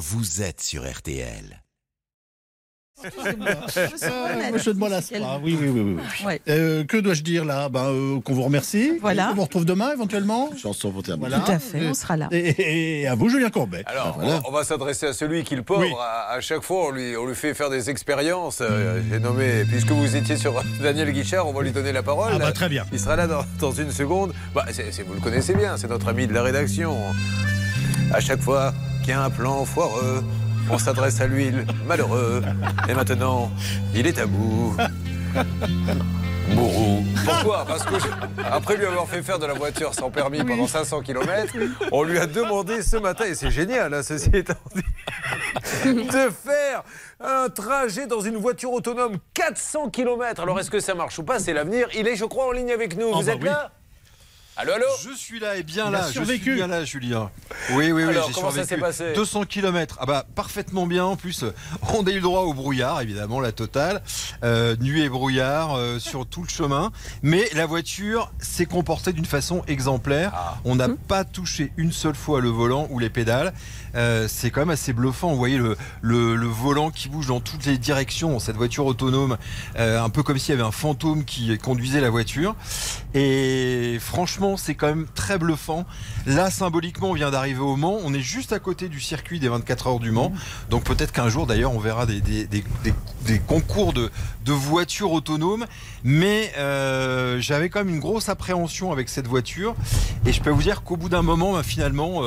vous êtes sur RTL. Euh, je ne m'en lasse pas. Oui, oui, oui. oui, oui. Ouais. Euh, que dois-je dire là? Ben, euh, Qu'on vous remercie. Voilà. On vous retrouve demain éventuellement? Chanson pour terminer. Voilà. Tout à fait, on sera là. Et, et à vous, Julien Courbet. Alors, Ah, voilà. on, on va s'adresser à celui qui le pauvre. Oui. À, à chaque fois, on lui, on lui fait faire des expériences. Euh, J'ai nommé, puisque vous étiez sur Daniel Guichard, on va lui donner la parole. Ah bah, très bien. Il sera là dans, dans une seconde. Bah, vous le connaissez bien, c'est notre ami de la rédaction. À chaque fois qu'il y a un plan foireux, on s'adresse à lui, le malheureux. Et maintenant, il est à bout. Bourreau. Pourquoi? Parce que je- après lui avoir fait faire de la voiture sans permis pendant 500 km, on lui a demandé ce matin, et c'est génial, hein, ceci étant dit, de faire un trajet dans une voiture autonome 400 km. Alors est-ce que ça marche ou pas? C'est l'avenir. Il est, je crois, en ligne avec nous. Oh, Vous bah êtes oui. là? Allô, allô Je suis là et bien Il là, je survécu. suis bien là, Julien. Oui, oui, oui, Alors, j'ai comment ça survécu. s'est passé 200 km. Ah bah parfaitement bien. En plus, on a eu le droit au brouillard, évidemment, la totale. Euh, nuit et brouillard euh, sur tout le chemin. Mais la voiture s'est comportée d'une façon exemplaire. Ah. On n'a pas touché une seule fois le volant ou les pédales. Euh, c'est quand même assez bluffant. Vous voyez le, volant qui bouge dans toutes les directions. Cette voiture autonome, euh, un peu comme s'il y avait un fantôme qui conduisait la voiture. Et franchement, c'est quand même très bluffant. Là, symboliquement, on vient d'arriver au Mans. On est juste à côté du circuit des 24 heures du Mans. Donc peut-être qu'un jour, d'ailleurs, on verra des, concours de, voitures autonomes. Mais euh, j'avais quand même une grosse appréhension avec cette voiture. Et je peux vous dire qu'au bout d'un moment, bah, finalement...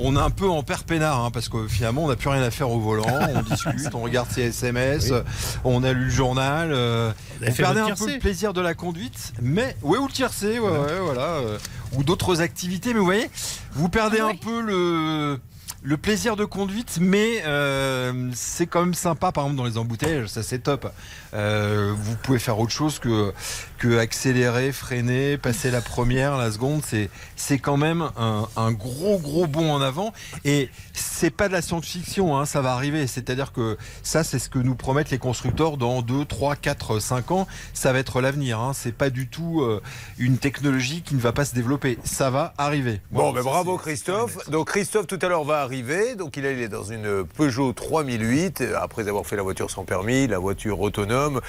on est un peu en père peinard hein, parce que finalement on n'a plus rien à faire au volant, on discute, on regarde ses SMS, euh, on a lu le journal, euh, on perdait un peu le plaisir de la conduite, mais ouais ou le tiercé, ouais, ouais, voilà, euh, ou d'autres activités, mais vous voyez, vous perdez Ah un peu le le plaisir de conduite, mais euh, c'est quand même sympa, par exemple dans les embouteillages, ça c'est top. Euh, vous pouvez faire autre chose que que accélérer, freiner, passer la première, la seconde, c'est c'est quand même un, un gros gros bond en avant. Et c'est pas de la science-fiction, hein, ça va arriver. C'est-à-dire que ça, c'est ce que nous promettent les constructeurs dans 2, 3, 4, 5 ans. Ça va être l'avenir. Hein. C'est pas du tout euh, une technologie qui ne va pas se développer. Ça va arriver. Bon, Voilà, ben bravo Christophe. Donc Christophe tout à l'heure va arriver. Donc il est il est dans une Peugeot 3008 euh, après avoir fait la voiture sans permis, la voiture autonome.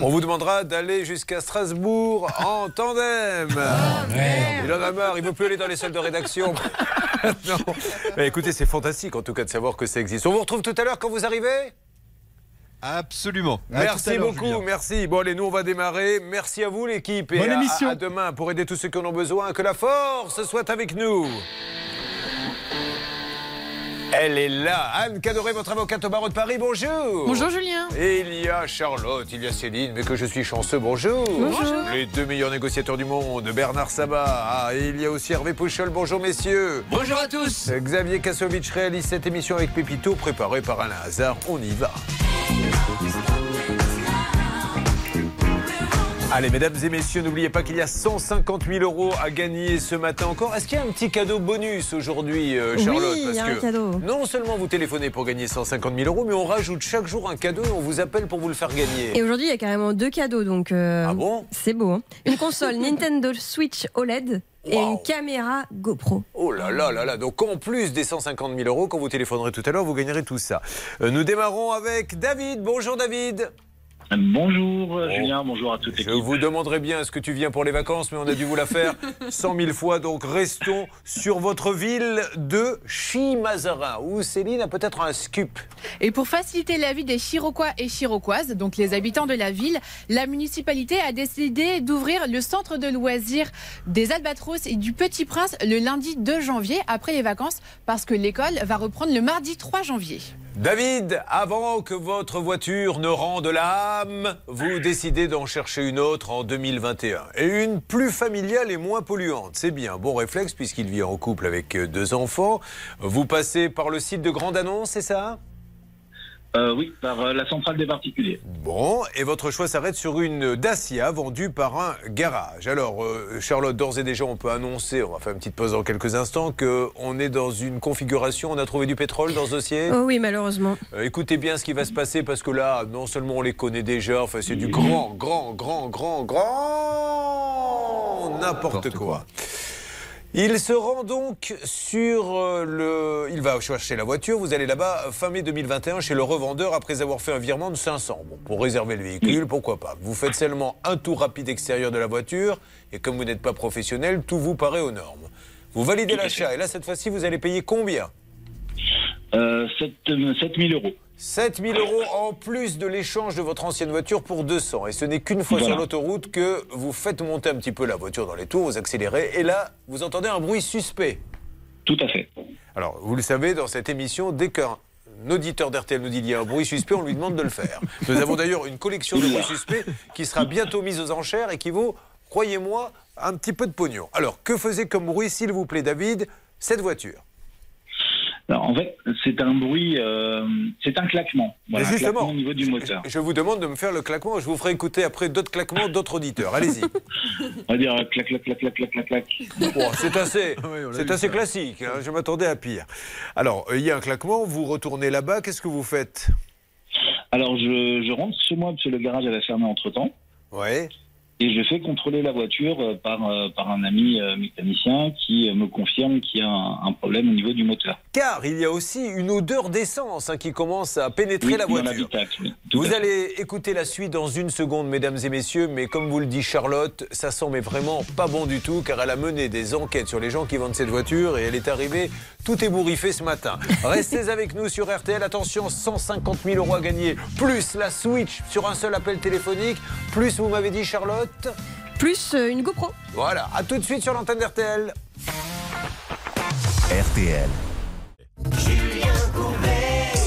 On vous demandera d'aller jusqu'à Strasbourg en tandem. il en a marre, il veut plus aller dans les salles de rédaction. non. Mais écoutez, c'est fantastique en tout cas de savoir que ça existe. On vous retrouve tout à l'heure quand vous arrivez? Absolument. À tout à Merci beaucoup, Julien. merci. Bon, allez, nous, on va démarrer. Merci à vous, l'équipe. Et Bonne à- émission. à demain pour aider tous ceux qui en ont besoin. Que la force soit avec nous. Elle est là. Anne Cadoré, votre avocate au barreau de Paris, bonjour. Bonjour Julien. Et il y a Charlotte, il y a Céline, mais que je suis chanceux, bonjour. Bonjour. Les deux meilleurs négociateurs du monde, Bernard Sabat. Ah, et il y a aussi Hervé Pouchol, bonjour messieurs. Bonjour à tous. Xavier Kasovic réalise cette émission avec Pépito, préparée par Alain Hazard. On y va. Allez, mesdames et messieurs, n'oubliez pas qu'il y a 150 000 euros à gagner ce matin encore. Est-ce qu'il y a un petit cadeau bonus aujourd'hui, euh, Charlotte Oui, il y a Parce un que cadeau. non seulement vous téléphonez pour gagner 150 000 euros, mais on rajoute chaque jour un cadeau et on vous appelle pour vous le faire gagner. Et aujourd'hui, il y a carrément deux cadeaux, donc euh, Ah bon? c'est beau. hein. Une console Nintendo Switch OLED et Wow. une caméra GoPro. Oh là là là là, donc en plus des 150 000 euros, quand vous téléphonerez tout à l'heure, vous gagnerez tout ça. Euh, nous démarrons avec David. Bonjour David. Bonjour Julien, bonjour à toute Je l'équipe. vous demanderai bien est-ce que tu viens pour les vacances, mais on a dû vous la faire 100 000 fois. Donc restons sur votre ville de Chimazarin, où Céline a peut-être un scoop. Et pour faciliter la vie des Chiroquois et Chiroquoises, donc les habitants de la ville, la municipalité a décidé d'ouvrir le centre de loisirs des Albatros et du Petit Prince le lundi 2 janvier après les vacances parce que l'école va reprendre le mardi 3 janvier. David, avant que votre voiture ne rende l'âme, vous décidez d'en chercher une autre en 2021. Et une plus familiale et moins polluante. C'est bien, bon réflexe puisqu'il vit en couple avec euh, deux enfants. Vous passez par le site de Grande Annonce, c'est ça? Euh, oui, par euh, la centrale des particuliers. Bon, et votre choix s'arrête sur une Dacia vendue par un garage. Alors, euh, Charlotte, d'ores et déjà, on peut annoncer, on va faire une petite pause dans quelques instants, qu'on est dans une configuration, on a trouvé du pétrole dans ce dossier? Oh oui, malheureusement. Euh, écoutez bien ce qui va se passer parce que là, non seulement on les connaît déjà, enfin c'est du grand, grand, grand, grand, grand, n'importe quoi. Il se rend donc sur euh, le. Il va chercher la voiture. Vous allez là-bas euh, fin mai 2021 chez le revendeur après avoir fait un virement de 500. Bon, pour réserver le véhicule, pourquoi pas. Vous faites seulement un tour rapide extérieur de la voiture et comme vous n'êtes pas professionnel, tout vous paraît aux normes. Vous validez l'achat et là, cette fois-ci, vous allez payer combien? Euh, 7, 7000 euros. 7000 euros en plus de l'échange de votre ancienne voiture pour 200. Et ce n'est qu'une fois Voilà. sur l'autoroute que vous faites monter un petit peu la voiture dans les tours, vous accélérez, et là, vous entendez un bruit suspect. Tout à fait. Alors, vous le savez, dans cette émission, dès qu'un auditeur d'RTL nous dit qu'il y a un bruit suspect, on lui demande de le faire. Nous avons d'ailleurs une collection de bruits suspects qui sera bientôt mise aux enchères et qui vaut, croyez-moi, un petit peu de pognon. Alors, que faisait comme bruit, s'il vous plaît, David, cette voiture? En fait, c'est un bruit, euh, c'est un claquement. Voilà, Mais un justement, claquement au niveau du moteur. Je vous demande de me faire le claquement, je vous ferai écouter après d'autres claquements d'autres auditeurs. Allez-y. On va dire euh, clac, clac, clac, clac, clac, clac, clac. Bon, c'est assez, Oui, c'est assez ça. classique. hein, je m'attendais à pire. Alors, euh, il y a un claquement, vous retournez là-bas, qu'est-ce que vous faites? Alors, je, je rentre chez moi parce que le garage avait fermé entre temps. Ouais. Et je fais contrôler la voiture euh, par, euh, par un ami euh, mécanicien qui me confirme qu'il y a un, un problème au niveau du moteur. Car il y a aussi une odeur d'essence hein, qui commence à pénétrer la Oui, voiture. oui. Vous allez écouter la suite dans une seconde, mesdames et messieurs, mais comme vous le dit Charlotte, ça sent mais vraiment pas bon du tout, car elle a mené des enquêtes sur les gens qui vendent cette voiture et elle est arrivée tout ébouriffée ce matin. Restez avec nous sur RTL, attention, 150 000 euros à gagner, plus la Switch sur un seul appel téléphonique, plus vous m'avez dit Charlotte. Plus euh, une GoPro. Voilà, à tout de suite sur l'antenne d'RTL. RTL.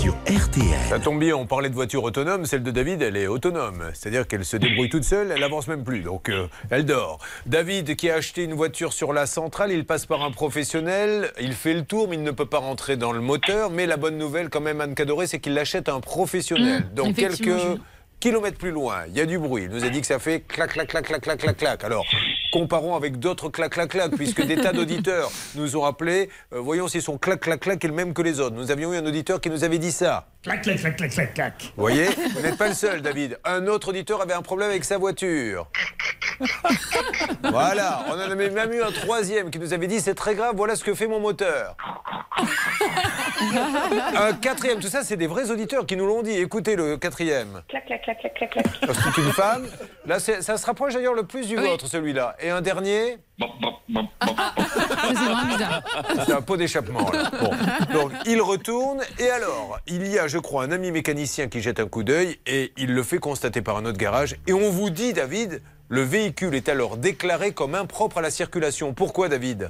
Sur RTL. Ça tombe bien, on parlait de voiture autonome, celle de David, elle est autonome. C'est-à-dire qu'elle se débrouille toute seule, elle avance même plus, donc euh, elle dort. David qui a acheté une voiture sur la centrale, il passe par un professionnel, il fait le tour, mais il ne peut pas rentrer dans le moteur. Mais la bonne nouvelle quand même, Anne Cadoré, c'est qu'il l'achète à un professionnel. Mmh, donc quelques. Kilomètres plus loin, il y a du bruit. Il nous a dit que ça fait clac, clac, clac, clac, clac, clac, clac. Alors, comparons avec d'autres clac, clac, clac, puisque des tas d'auditeurs nous ont appelé. Euh, voyons si son clac, clac, clac est le même que les autres. Nous avions eu un auditeur qui nous avait dit ça. Clac, clac, clac, clac, clac, clac. Vous voyez, vous n'êtes pas le seul, David. Un autre auditeur avait un problème avec sa voiture. Voilà, on en avait même eu un troisième qui nous avait dit c'est très grave, voilà ce que fait mon moteur. Un quatrième, tout ça c'est des vrais auditeurs qui nous l'ont dit. Écoutez le quatrième. Clac, clac, clac, clac, clac, clac. C'est une femme. Là, ça se rapproche d'ailleurs le plus du Oui. vôtre, celui-là. Et un dernier, bon, bon, bon. C'est vraiment bizarre. c'est un pot d'échappement. là. Bon. Donc, il retourne. Et alors, il y a, je crois, un ami mécanicien qui jette un coup d'œil et il le fait constater par un autre garage. Et on vous dit, David, le véhicule est alors déclaré comme impropre à la circulation. Pourquoi, David?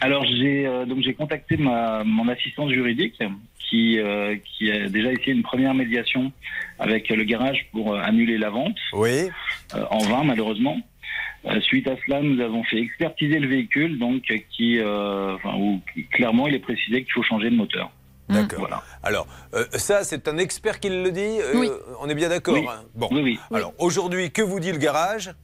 Alors j'ai euh, donc j'ai contacté ma, mon assistante juridique qui euh, qui a déjà essayé une première médiation avec le garage pour euh, annuler la vente Oui. euh, en vain malheureusement. Euh, suite à cela, nous avons fait expertiser le véhicule, donc qui, euh, enfin, où qui- clairement il est précisé qu'il faut changer de moteur. D'accord. Voilà. Alors, euh, ça, c'est un expert qui le dit. euh, Oui. On est bien d'accord. Oui. hein bon. Oui, oui. Alors, aujourd'hui, que vous dit le garage?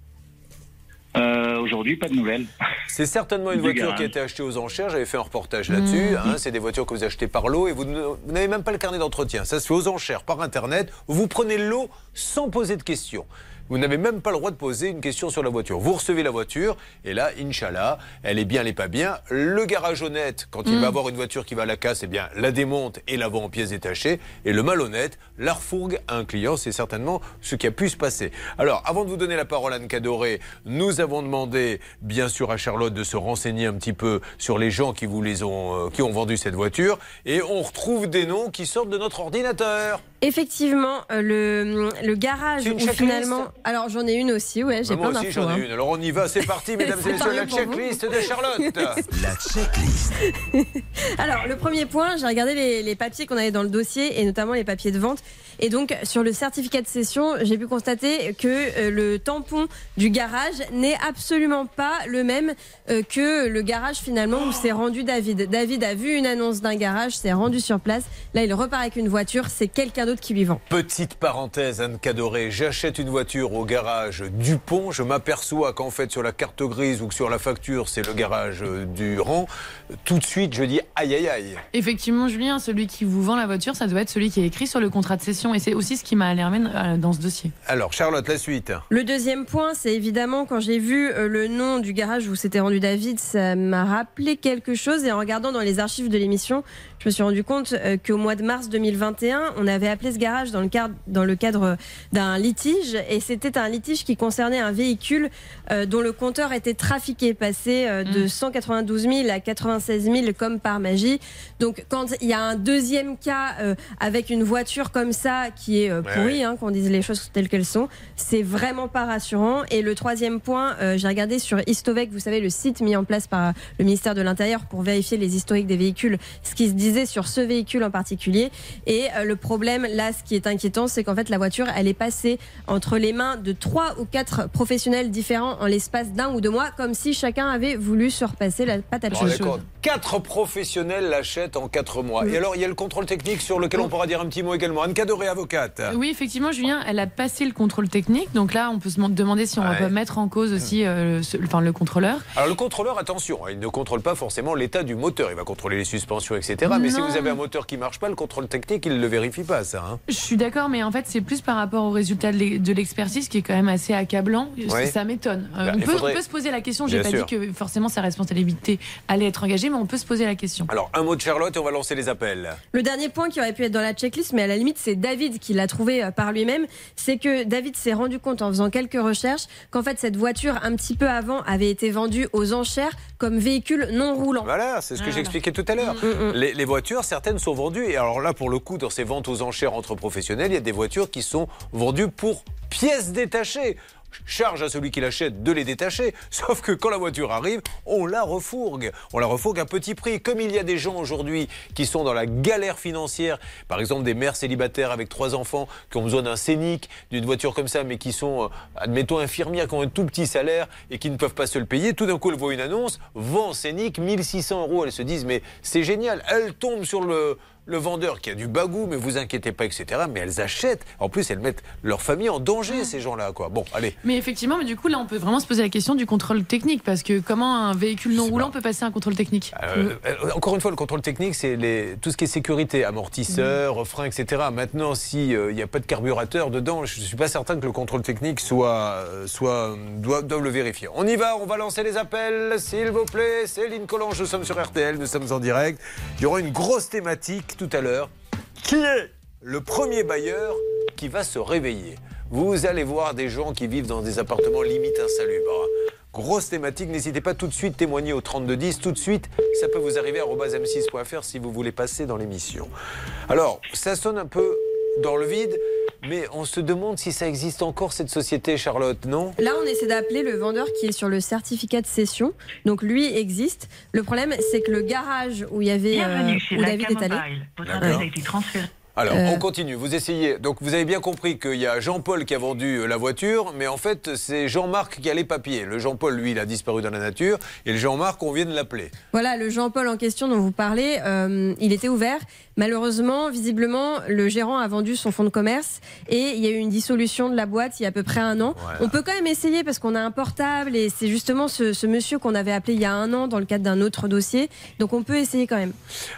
Euh, Aujourd'hui, pas de nouvelles. C'est certainement une voiture garage. qui a été achetée aux enchères. J'avais fait un reportage là-dessus. hein. c'est des voitures que vous achetez par lot et vous, vous n'avez même pas le carnet d'entretien. Ça se fait aux enchères par Internet. Vous prenez le lot sans poser de questions. Vous n'avez même pas le droit de poser une question sur la voiture. Vous recevez la voiture et là, Inch'Allah, elle est bien, elle est pas bien. Le garage honnête, quand il va avoir une voiture qui va à la casse, eh bien, la démonte et la vend en pièces détachées. Et le malhonnête, la refourgue à un client. C'est certainement ce qui a pu se passer. Alors, avant de vous donner la parole, Anne Cadoré, nous avons demandé, bien sûr, à Charlotte de se renseigner un petit peu sur les gens qui vous les ont, euh, qui ont vendu cette voiture. Et on retrouve des noms qui sortent de notre ordinateur. Effectivement, euh, le, le garage où finalement. Alors j'en ai une aussi, ouais, j'ai Moi plein aussi, d'infos. j'en ai hein. une. Alors, on y va. C'est parti, mesdames et messieurs, la checklist de Charlotte. La checklist. Alors, le premier point, j'ai regardé les, les papiers qu'on avait dans le dossier et notamment les papiers de vente. Et donc, sur le certificat de cession, j'ai pu constater que euh, le tampon du garage n'est absolument pas le même euh, que le garage finalement où s'est rendu David. David a vu une annonce d'un garage, s'est rendu sur place. Là, il repart avec une voiture. C'est quelqu'un d'autre qui lui vend. Petite parenthèse, Anne Cadoré, j'achète une voiture au garage Dupont, je m'aperçois qu'en fait sur la carte grise ou que sur la facture c'est le garage euh, du rang, tout de suite je dis aïe aïe aïe. Effectivement, Julien, celui qui vous vend la voiture, ça doit être celui qui est écrit sur le contrat de cession. Et c'est aussi ce qui m'a alarmé euh, dans ce dossier. Alors Charlotte, la suite. Le deuxième point, c'est évidemment quand j'ai vu euh, le nom du garage où s'était rendu David, ça m'a rappelé quelque chose. Et en regardant dans les archives de l'émission, je me suis rendu compte euh, qu'au mois de mars 2021, on avait appelé ce garage dans le cadre, dans le cadre d'un litige. Et c'était un litige qui concernait un véhicule euh, dont le compteur était trafiqué, passé euh, de 192 000 à 96 000 comme par magie. Donc quand il y a un deuxième cas avec une voiture comme ça qui est pourrie, hein, qu'on dise les choses telles qu'elles sont, c'est vraiment pas rassurant. Et le troisième point, j'ai regardé sur Histovec, vous savez, le site mis en place par le ministère de l'Intérieur pour vérifier les historiques des véhicules, ce qui se sur ce véhicule en particulier. Et euh, le problème, là, ce qui est inquiétant, c'est qu'en fait, la voiture, elle est passée entre les mains de trois ou quatre professionnels différents en l'espace d'un ou deux mois, comme si chacun avait voulu se repasser la patte à Quatre professionnels l'achètent en quatre mois. Et alors il y a le contrôle technique sur lequel on pourra dire un petit mot également. Anne Cadoré, avocate. Oui, effectivement, Julien, elle a passé le contrôle technique. Donc là, on peut se demander si on Ouais. peut mettre en cause aussi euh, ce- enfin, le contrôleur. Alors le contrôleur, attention, hein, il ne contrôle pas forcément l'état du moteur. Il va contrôler les suspensions, etc. Mais si vous avez un moteur qui marche pas, le contrôle technique, il ne le vérifie pas, ça. hein. Je suis d'accord, mais en fait, c'est plus par rapport au résultat de l'e- l'expertise qui est quand même assez accablant. Oui. Ça m'étonne. Euh, Bah, on, peut, faudrait- on peut se poser la question. J'ai Bien pas sûr. dit que forcément sa responsabilité allait être engagée, mais on peut se poser la question. Alors un mot de Charlotte et on va lancer les appels. Le dernier point qui aurait pu être dans la checklist, mais à la limite, c'est David qui l'a trouvé euh, par lui-même. C'est que David s'est rendu compte en faisant quelques recherches qu'en fait, cette voiture, un petit peu avant, avait été vendue aux enchères comme véhicule non roulant. Voilà, c'est ce que Voilà. j'expliquais tout à l'heure. Mm, mm. Les, les voitures, certaines sont vendues. Et alors là, pour le coup, dans ces ventes aux enchères entre professionnels, il y a des voitures qui sont vendues pour pièces détachées. Charge à celui qui l'achète de les détacher. Sauf que quand la voiture arrive, on la refourgue. On la refourgue à petit prix. Comme il y a des gens aujourd'hui qui sont dans la galère financière, par exemple des mères célibataires avec trois enfants qui ont besoin d'un scénic, d'une voiture comme ça, mais qui sont, euh, admettons, infirmières, qui ont un tout petit salaire et qui ne peuvent pas se le payer, tout d'un coup, elles voient une annonce, vend scénic, 1600 euros. Elles se disent, mais c'est génial. Elles tombent sur le, le vendeur qui a du bagou, mais vous inquiétez pas, etc. Mais elles achètent. En plus, elles mettent leur famille en danger, ces gens-là, quoi. Bon, allez. Mais effectivement, mais du coup, là, on peut vraiment se poser la question du contrôle technique, parce que comment un véhicule non roulant pas- peut passer un contrôle technique Euh, euh, encore une fois, le contrôle technique, c'est les- tout ce qui est sécurité, amortisseurs, freins, etc. Maintenant, s'il n'y a pas de carburateur dedans, je ne suis pas certain que le contrôle technique soit, euh, soit, doit, doivent le vérifier. On y va, on va lancer les appels, s'il vous plaît. Céline Collange, nous sommes sur RTL, nous sommes en direct. Il y aura une grosse thématique tout à l'heure. Qui est le premier bailleur qui va se réveiller Vous allez voir des gens qui vivent dans des appartements limite insalubres. Grosse thématique, n'hésitez pas tout de suite témoigner au 3210. Tout de suite, ça peut vous arriver à m6.fr si vous voulez passer dans l'émission. Alors, ça sonne un peu dans le vide, mais on se demande si ça existe encore cette société, Charlotte, non? Là, on essaie d'appeler le vendeur qui est sur le certificat de cession. Donc, lui existe. Le problème, c'est que le garage où il y avait, euh, où la David est allé. Votre a été transféré. Alors, Euh. on continue. Vous essayez. Donc, vous avez bien compris qu'il y a Jean-Paul qui a vendu euh, la voiture, mais en fait, c'est Jean-Marc qui a les papiers. Le Jean-Paul, lui, il a disparu dans la nature, et le Jean-Marc, on vient de l'appeler. Voilà, le Jean-Paul en question dont vous parlez, euh, il était ouvert. Malheureusement, visiblement, le gérant a vendu son fonds de commerce et il y a eu une dissolution de la boîte il y a à peu près un an. Voilà. On peut quand même essayer parce qu'on a un portable et c'est justement ce, ce monsieur qu'on avait appelé il y a un an dans le cadre d'un autre dossier. Donc on peut essayer quand même.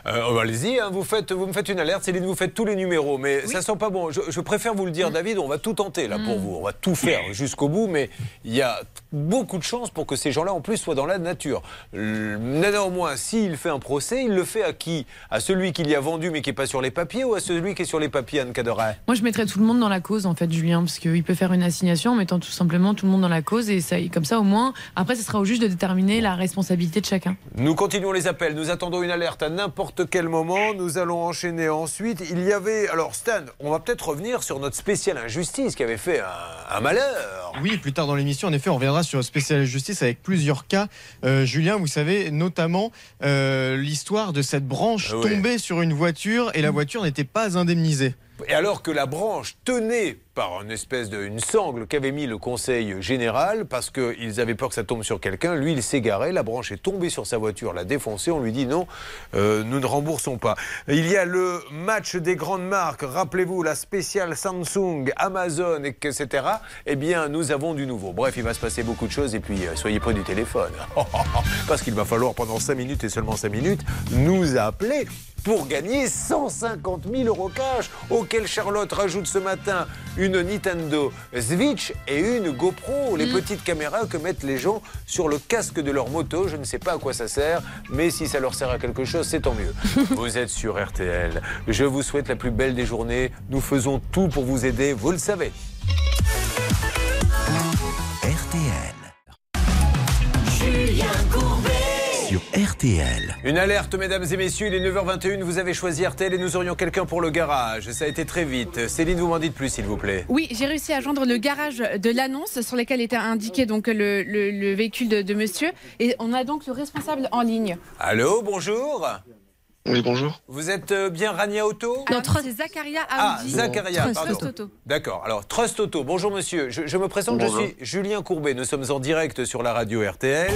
Euh, oh, Allez-y, hein, vous, faites, vous me faites une alerte, Céline, vous faites tous les numéros, mais ça sent pas bon. Je, je préfère vous le dire, David, on va tout tenter là pour vous, on va tout faire jusqu'au bout, mais il y a beaucoup de chances pour que ces gens-là en plus soient dans la nature. Néanmoins, s'il fait un procès, il le fait à qui? À celui qui l'y a vendu mais qui n'est pas sur les papiers ou à celui qui est sur les papiers, Anne Caderet Moi, je mettrais tout le monde dans la cause, en fait, Julien, parce qu'il peut faire une assignation en mettant tout simplement tout le monde dans la cause, et ça, comme ça, au moins, après, ce sera au juge de déterminer la responsabilité de chacun. Nous continuons les appels, nous attendons une alerte à n'importe quel moment, nous allons enchaîner ensuite. Il y avait, alors Stan, on va peut-être revenir sur notre spéciale injustice qui avait fait un, un malheur. Oui, plus tard dans l'émission, en effet, on reviendra sur Spécial Justice avec plusieurs cas. Euh, Julien, vous savez, notamment euh, l'histoire de cette branche Ah oui. tombée sur une voiture et la voiture n'était pas indemnisée. Et alors que la branche tenait par une espèce de sangle qu'avait mis le conseil général parce qu'ils avaient peur que ça tombe sur quelqu'un, lui il s'est garé, la branche est tombée sur sa voiture, l'a défoncé, on lui dit non, euh, nous ne remboursons pas. Il y a le match des grandes marques, rappelez-vous la spéciale Samsung, Amazon, etc. Eh bien nous avons du nouveau. Bref, il va se passer beaucoup de choses et puis euh, soyez près du téléphone. parce qu'il va falloir pendant 5 minutes et seulement 5 minutes nous appeler pour gagner 150 000 euros cash, auquel Charlotte rajoute ce matin une Nintendo Switch et une GoPro, les petites caméras que mettent les gens sur le casque de leur moto. Je ne sais pas à quoi ça sert, mais si ça leur sert à quelque chose, c'est tant mieux. vous êtes sur RTL. Je vous souhaite la plus belle des journées. Nous faisons tout pour vous aider, vous le savez. Sur RTL. Une alerte, mesdames et messieurs, il est 9h21, vous avez choisi RTL et nous aurions quelqu'un pour le garage. Ça a été très vite. Céline, vous m'en dites plus, s'il vous plaît. Oui, j'ai réussi à joindre le garage de l'annonce sur lequel était indiqué donc le, le- le véhicule de, de monsieur. Et on a donc le responsable en ligne. Allô, bonjour. Oui, bonjour. Vous êtes euh, bien Rania Auto Non, c'est Zacharia Ah. Zacharia, Trust pardon. Auto. D'accord. Alors, Trust Auto. Bonjour, monsieur. Je, je me présente, Bonjour. je suis Julien Courbet. Nous sommes en direct sur la radio RTL.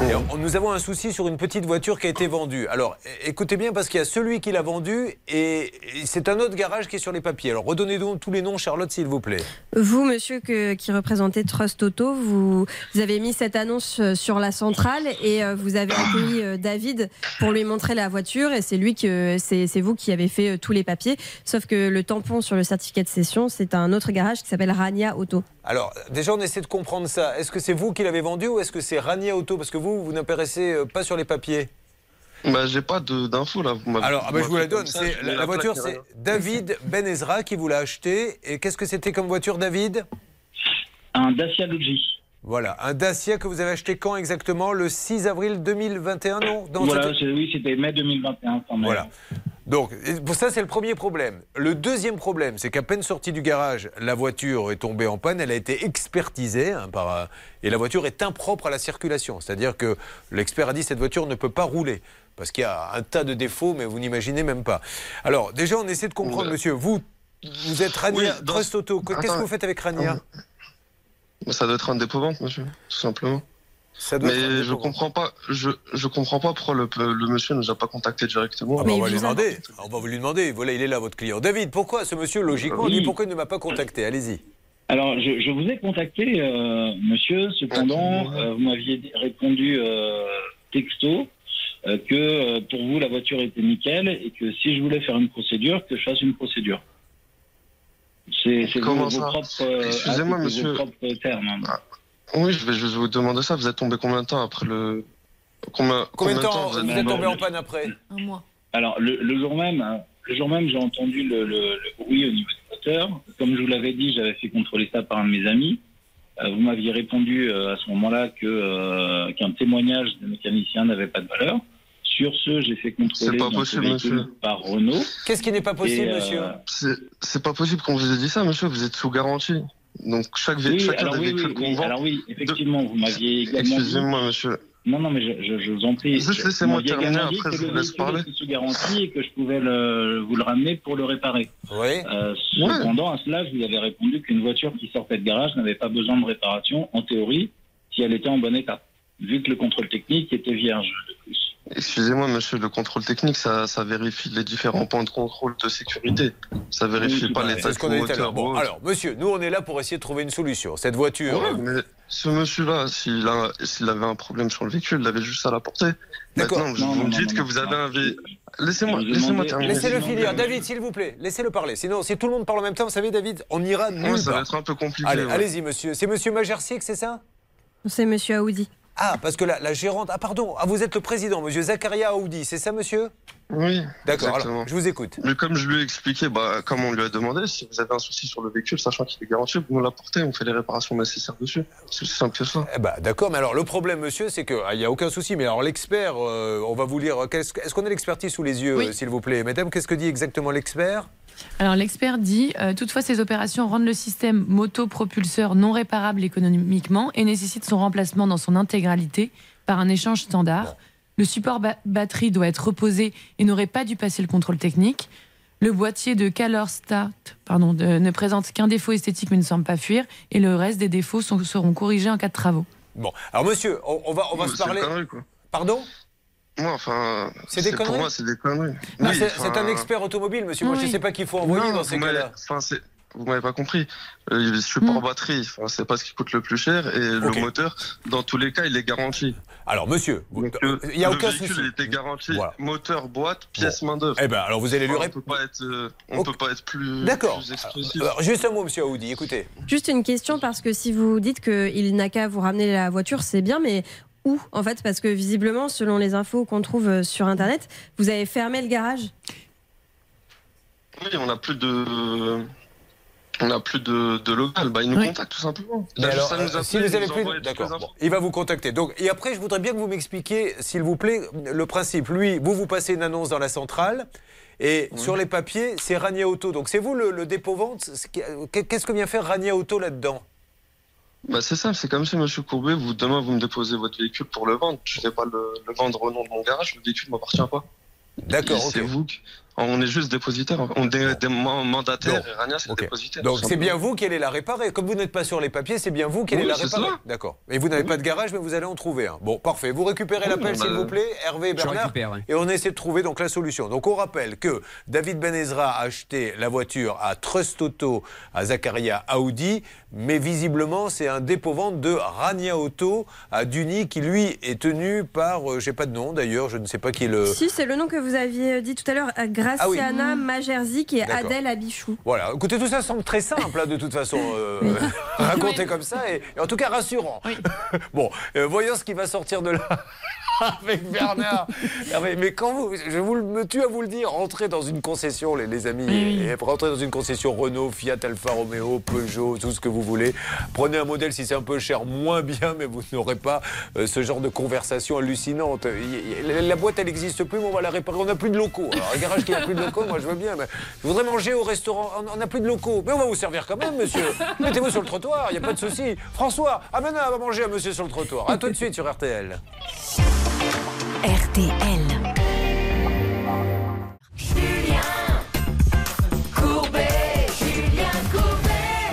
Et on- nous avons un souci sur une petite voiture qui a été vendue. Alors, écoutez bien, parce qu'il y a celui qui l'a vendue et, c'est un autre garage qui est sur les papiers. Alors, redonnez-nous tous les noms, Charlotte, s'il vous plaît. Vous, monsieur que- qui représentez Trust Auto, vous, vous avez mis cette annonce euh, sur la centrale et euh, vous avez accueilli euh, David pour lui montrer la voiture et c'est lui que c'est c'est vous qui avez fait euh, tous les papiers. Sauf que le tampon sur le certificat de cession, c'est un autre garage qui s'appelle Rania Auto. Alors, déjà, on essaie de comprendre ça. Est-ce que c'est vous qui l'avez vendu ou est-ce que c'est Rania Auto? Parce que vous, vous n'apparaissez euh, pas sur les papiers. Bah, j'ai pas de- d'infos là. Vous Alors, ah bah, je vous la donne. ça, la, voiture, c'est. David Ben Ezra qui vous l'a acheté. Et qu'est-ce que c'était comme voiture, David? Un Dacia Logi. Voilà, un Dacia que vous avez acheté quand exactement? Le 6 avril 2021, non? Voilà, oui, c'était mai 2021 quand même. Voilà. Donc, ça, c'est le premier problème. Le deuxième problème, c'est qu'à peine sortie du garage, la voiture est tombée en panne, elle a été expertisée, hein, par, un- et la voiture est impropre à la circulation. C'est-à-dire que l'expert a dit cette voiture ne peut pas rouler, parce qu'il y a un tas de défauts, mais vous n'imaginez même pas. Alors, déjà, on essaie de comprendre, Ouais. monsieur, vous, vous êtes Rania, Oui, dans- Trust Auto, qu'est-ce que vous faites avec Rania Bah, Ça doit être un dépôt-vente, monsieur, tout simplement. Ça doit Mais je dépôt-vente. comprends pas, je, je comprends pas pourquoi le, le monsieur ne nous a pas contacté directement. Ah bah, on va lui demander. On va vous lui demander. Voilà, il est là, votre client. David, pourquoi ce monsieur, logiquement, Oui. dit pourquoi il ne m'a pas contacté? Allez-y. Alors, je, je vous ai contacté, euh, monsieur. Cependant, euh, vous m'aviez répondu euh, texto euh, que euh, pour vous, la voiture était nickel et que si je voulais faire une procédure, que je fasse une procédure. C'est vos, Comment vos ça? propres, euh, Excusez-moi, ah, c'est monsieur. vos propres termes. hein. Oui, je vais, vous demander ça. Vous êtes tombé combien de temps après le. Combien, Combien de temps vous vous êtes- êtes tombé en panne après? Un mois. Alors, le, le jour même, hein, le jour même, j'ai entendu le, le- le bruit au niveau du moteur. Comme je vous l'avais dit, j'avais fait contrôler ça par un de mes amis. Euh, vous m'aviez répondu euh, à ce moment-là que euh, qu'un témoignage de mécanicien n'avait pas de valeur. Sur ce, j'ai fait contrôler pas possible, monsieur. par Renault. Qu'est-ce qui n'est pas possible, Et, euh, monsieur? C'est c'est pas possible qu'on vous ait dit ça, monsieur. Vous êtes sous garantie. Donc, chaque vé- Oui, chacun alors des oui, oui, véhicules qu'on oui, vend. alors oui, effectivement, vous m'aviez également. Excusez-moi, monsieur. Non, non, mais je, je- je vous en prie. Juste Je- laissez-moi vous m'aviez terminer, après que je le vous laisse véhicule parler. sous garantie et que je pouvais le- vous le ramener pour le réparer. Oui. Euh, cependant, à cela, je vous avais répondu qu'une voiture qui sortait de garage n'avait pas besoin de réparation, en théorie, si elle était en bon état, vu que le contrôle technique était vierge de plus. Excusez-moi, monsieur, le contrôle technique, ça, ça vérifie les différents points de contrôle de sécurité. Ça vérifie Oui, pas à l'état à moteur. Bon, alors, monsieur, nous, on est là pour essayer de trouver une solution. Cette voiture. Ouais, euh, mais ce monsieur-là, s'il a- s'il avait un problème sur le véhicule, il avait juste à la porter. D'accord. Maintenant, vous, Non, vous non, me dites non, que non, vous avez un vé... Laissez-moi laissez-moi terminer. Laissez-le finir. David, s'il vous plaît, laissez-le parler. Sinon, si tout le monde parle en même temps, vous savez, David, on ira nulle Ouais, ça va être un peu compliqué. Allez, ouais. allez-y, monsieur. C'est monsieur Majersic, c'est ça? C'est monsieur Aoudi. Ah, parce que la, la gérante. Ah, pardon. Ah, vous êtes le président, monsieur Zakaria Aoudi. C'est ça, monsieur? Oui, D'accord. je vous écoute. Mais comme je lui ai expliqué, bah, comme on lui a demandé, si vous avez un souci sur le véhicule, sachant qu'il est garanti, vous nous l'apportez, on fait les réparations nécessaires dessus. C'est aussi simple que ça. Eh ben, d'accord, mais alors le problème, monsieur, c'est qu'il n'y a aucun souci. Mais alors l'expert, euh, on va vous lire. Est-ce qu'on a l'expertise sous les yeux, Oui. euh, s'il vous plaît? Madame, qu'est-ce que dit exactement l'expert? Alors l'expert dit, euh, toutefois ces opérations rendent le système moto-propulseur non réparable économiquement et nécessitent son remplacement dans son intégralité par un échange standard. Le support ba- batterie doit être reposé et n'aurait pas dû passer le contrôle technique. Le boîtier de Color Start pardon, de- ne présente qu'un défaut esthétique mais ne semble pas fuir. Et le reste des défauts sont- seront corrigés en cas de travaux. Bon, alors monsieur, on, on va, on va se parler. quoi. Pardon? Moi, enfin. C'est des Pour conneries moi, c'est des conneries. Oui, c'est enfin, un expert automobile, monsieur. Moi, je ne sais pas qu'il faut envoyer non, dans ces vous m'avez- cas-là. Enfin, c'est. Vous m'avez pas compris. Euh, le support Mm. batterie, enfin, c'est pas ce qui coûte le plus cher et le moteur, dans tous les cas, il est garanti. Alors, monsieur, Donc, euh, il n'y a le aucun véhicule, souci. était garanti Voilà. moteur, boîte, pièce, main d'œuvre. Eh ben, alors vous allez lui on peut pas être, euh, on peut pas être plus, D'accord. juste un mot, monsieur Aoudi, écoutez. Juste une question, parce que si vous dites qu'il n'a qu'à vous ramener la voiture, c'est bien, mais où en fait Parce que visiblement, selon les infos qu'on trouve euh, sur Internet, vous avez fermé le garage? Oui, on n'a plus de. On n'a plus de, de local. Bah, il nous Oui. contacte tout simplement. A juste alors, à nous appeler, si vous avez plus, d'accord, bon, il va vous contacter. Donc, et après, je voudrais bien que vous m'expliquiez, s'il vous plaît, le principe. Lui, vous vous passez une annonce dans la centrale. Et sur les papiers, c'est Rania Auto. Donc c'est vous le, le dépôt-vente. Qu'est-ce que vient faire Rania Auto là-dedans? Bah, c'est simple, c'est comme si Monsieur Courbet, vous, demain, vous me déposez votre véhicule pour le vendre. Je ne vais pas le, le vendre au nom de mon garage, le véhicule ne m'appartient pas. D'accord. C'est vous qui- On est juste dépositaire. On est des man- mandataires Bon, et Rania, c'est ok. dépositaire. Donc c'est bien vous qui allez la réparer. Comme vous n'êtes pas sur les papiers, c'est bien vous qui allez Oui, la réparer. D'accord. Et vous n'avez pas de garage, mais vous allez en trouver un. Bon, parfait. Vous récupérez Oui, l'appel, a- s'il vous plaît, Hervé et Je Bernard. récupère, ouais. Et on essaie de trouver donc la solution. Donc on rappelle que David Benezra a acheté la voiture à Trust Auto, à Zakaria Audi, mais visiblement c'est un dépôt-vente de Rania Auto à Duny qui lui est tenu par, euh, j'ai pas de nom d'ailleurs, je ne sais pas qui est le. Si, c'est le nom que vous aviez dit tout à l'heure, euh, Graciana Majerzik et. Adèle Abichou. Voilà, écoutez, tout ça semble très simple, hein, de toute façon, euh, raconté comme ça, et, et en tout cas rassurant. bon, euh, voyons ce qui va sortir de là. Avec Bernard. Hervé, mais quand vous, je vous le- me tue à vous le dire, rentrez dans une concession, les, les amis, Oui. et rentrez dans une concession Renault, Fiat, Alfa Romeo, Peugeot, tout ce que vous voulez. Prenez un modèle si c'est un peu cher, moins bien, mais vous n'aurez pas euh, ce genre de conversation hallucinante. La boîte, elle n'existe plus, mais on va la réparer. On n'a plus de locaux. Alors, un garage qui n'a plus de locaux, moi je veux bien, mais je voudrais manger au restaurant. On- n'a plus de locaux. Mais on va vous servir quand même, monsieur. Mettez-vous sur le trottoir, il n'y a pas de souci. François, amène à manger à monsieur sur le trottoir. À tout de suite sur RTL. RTL.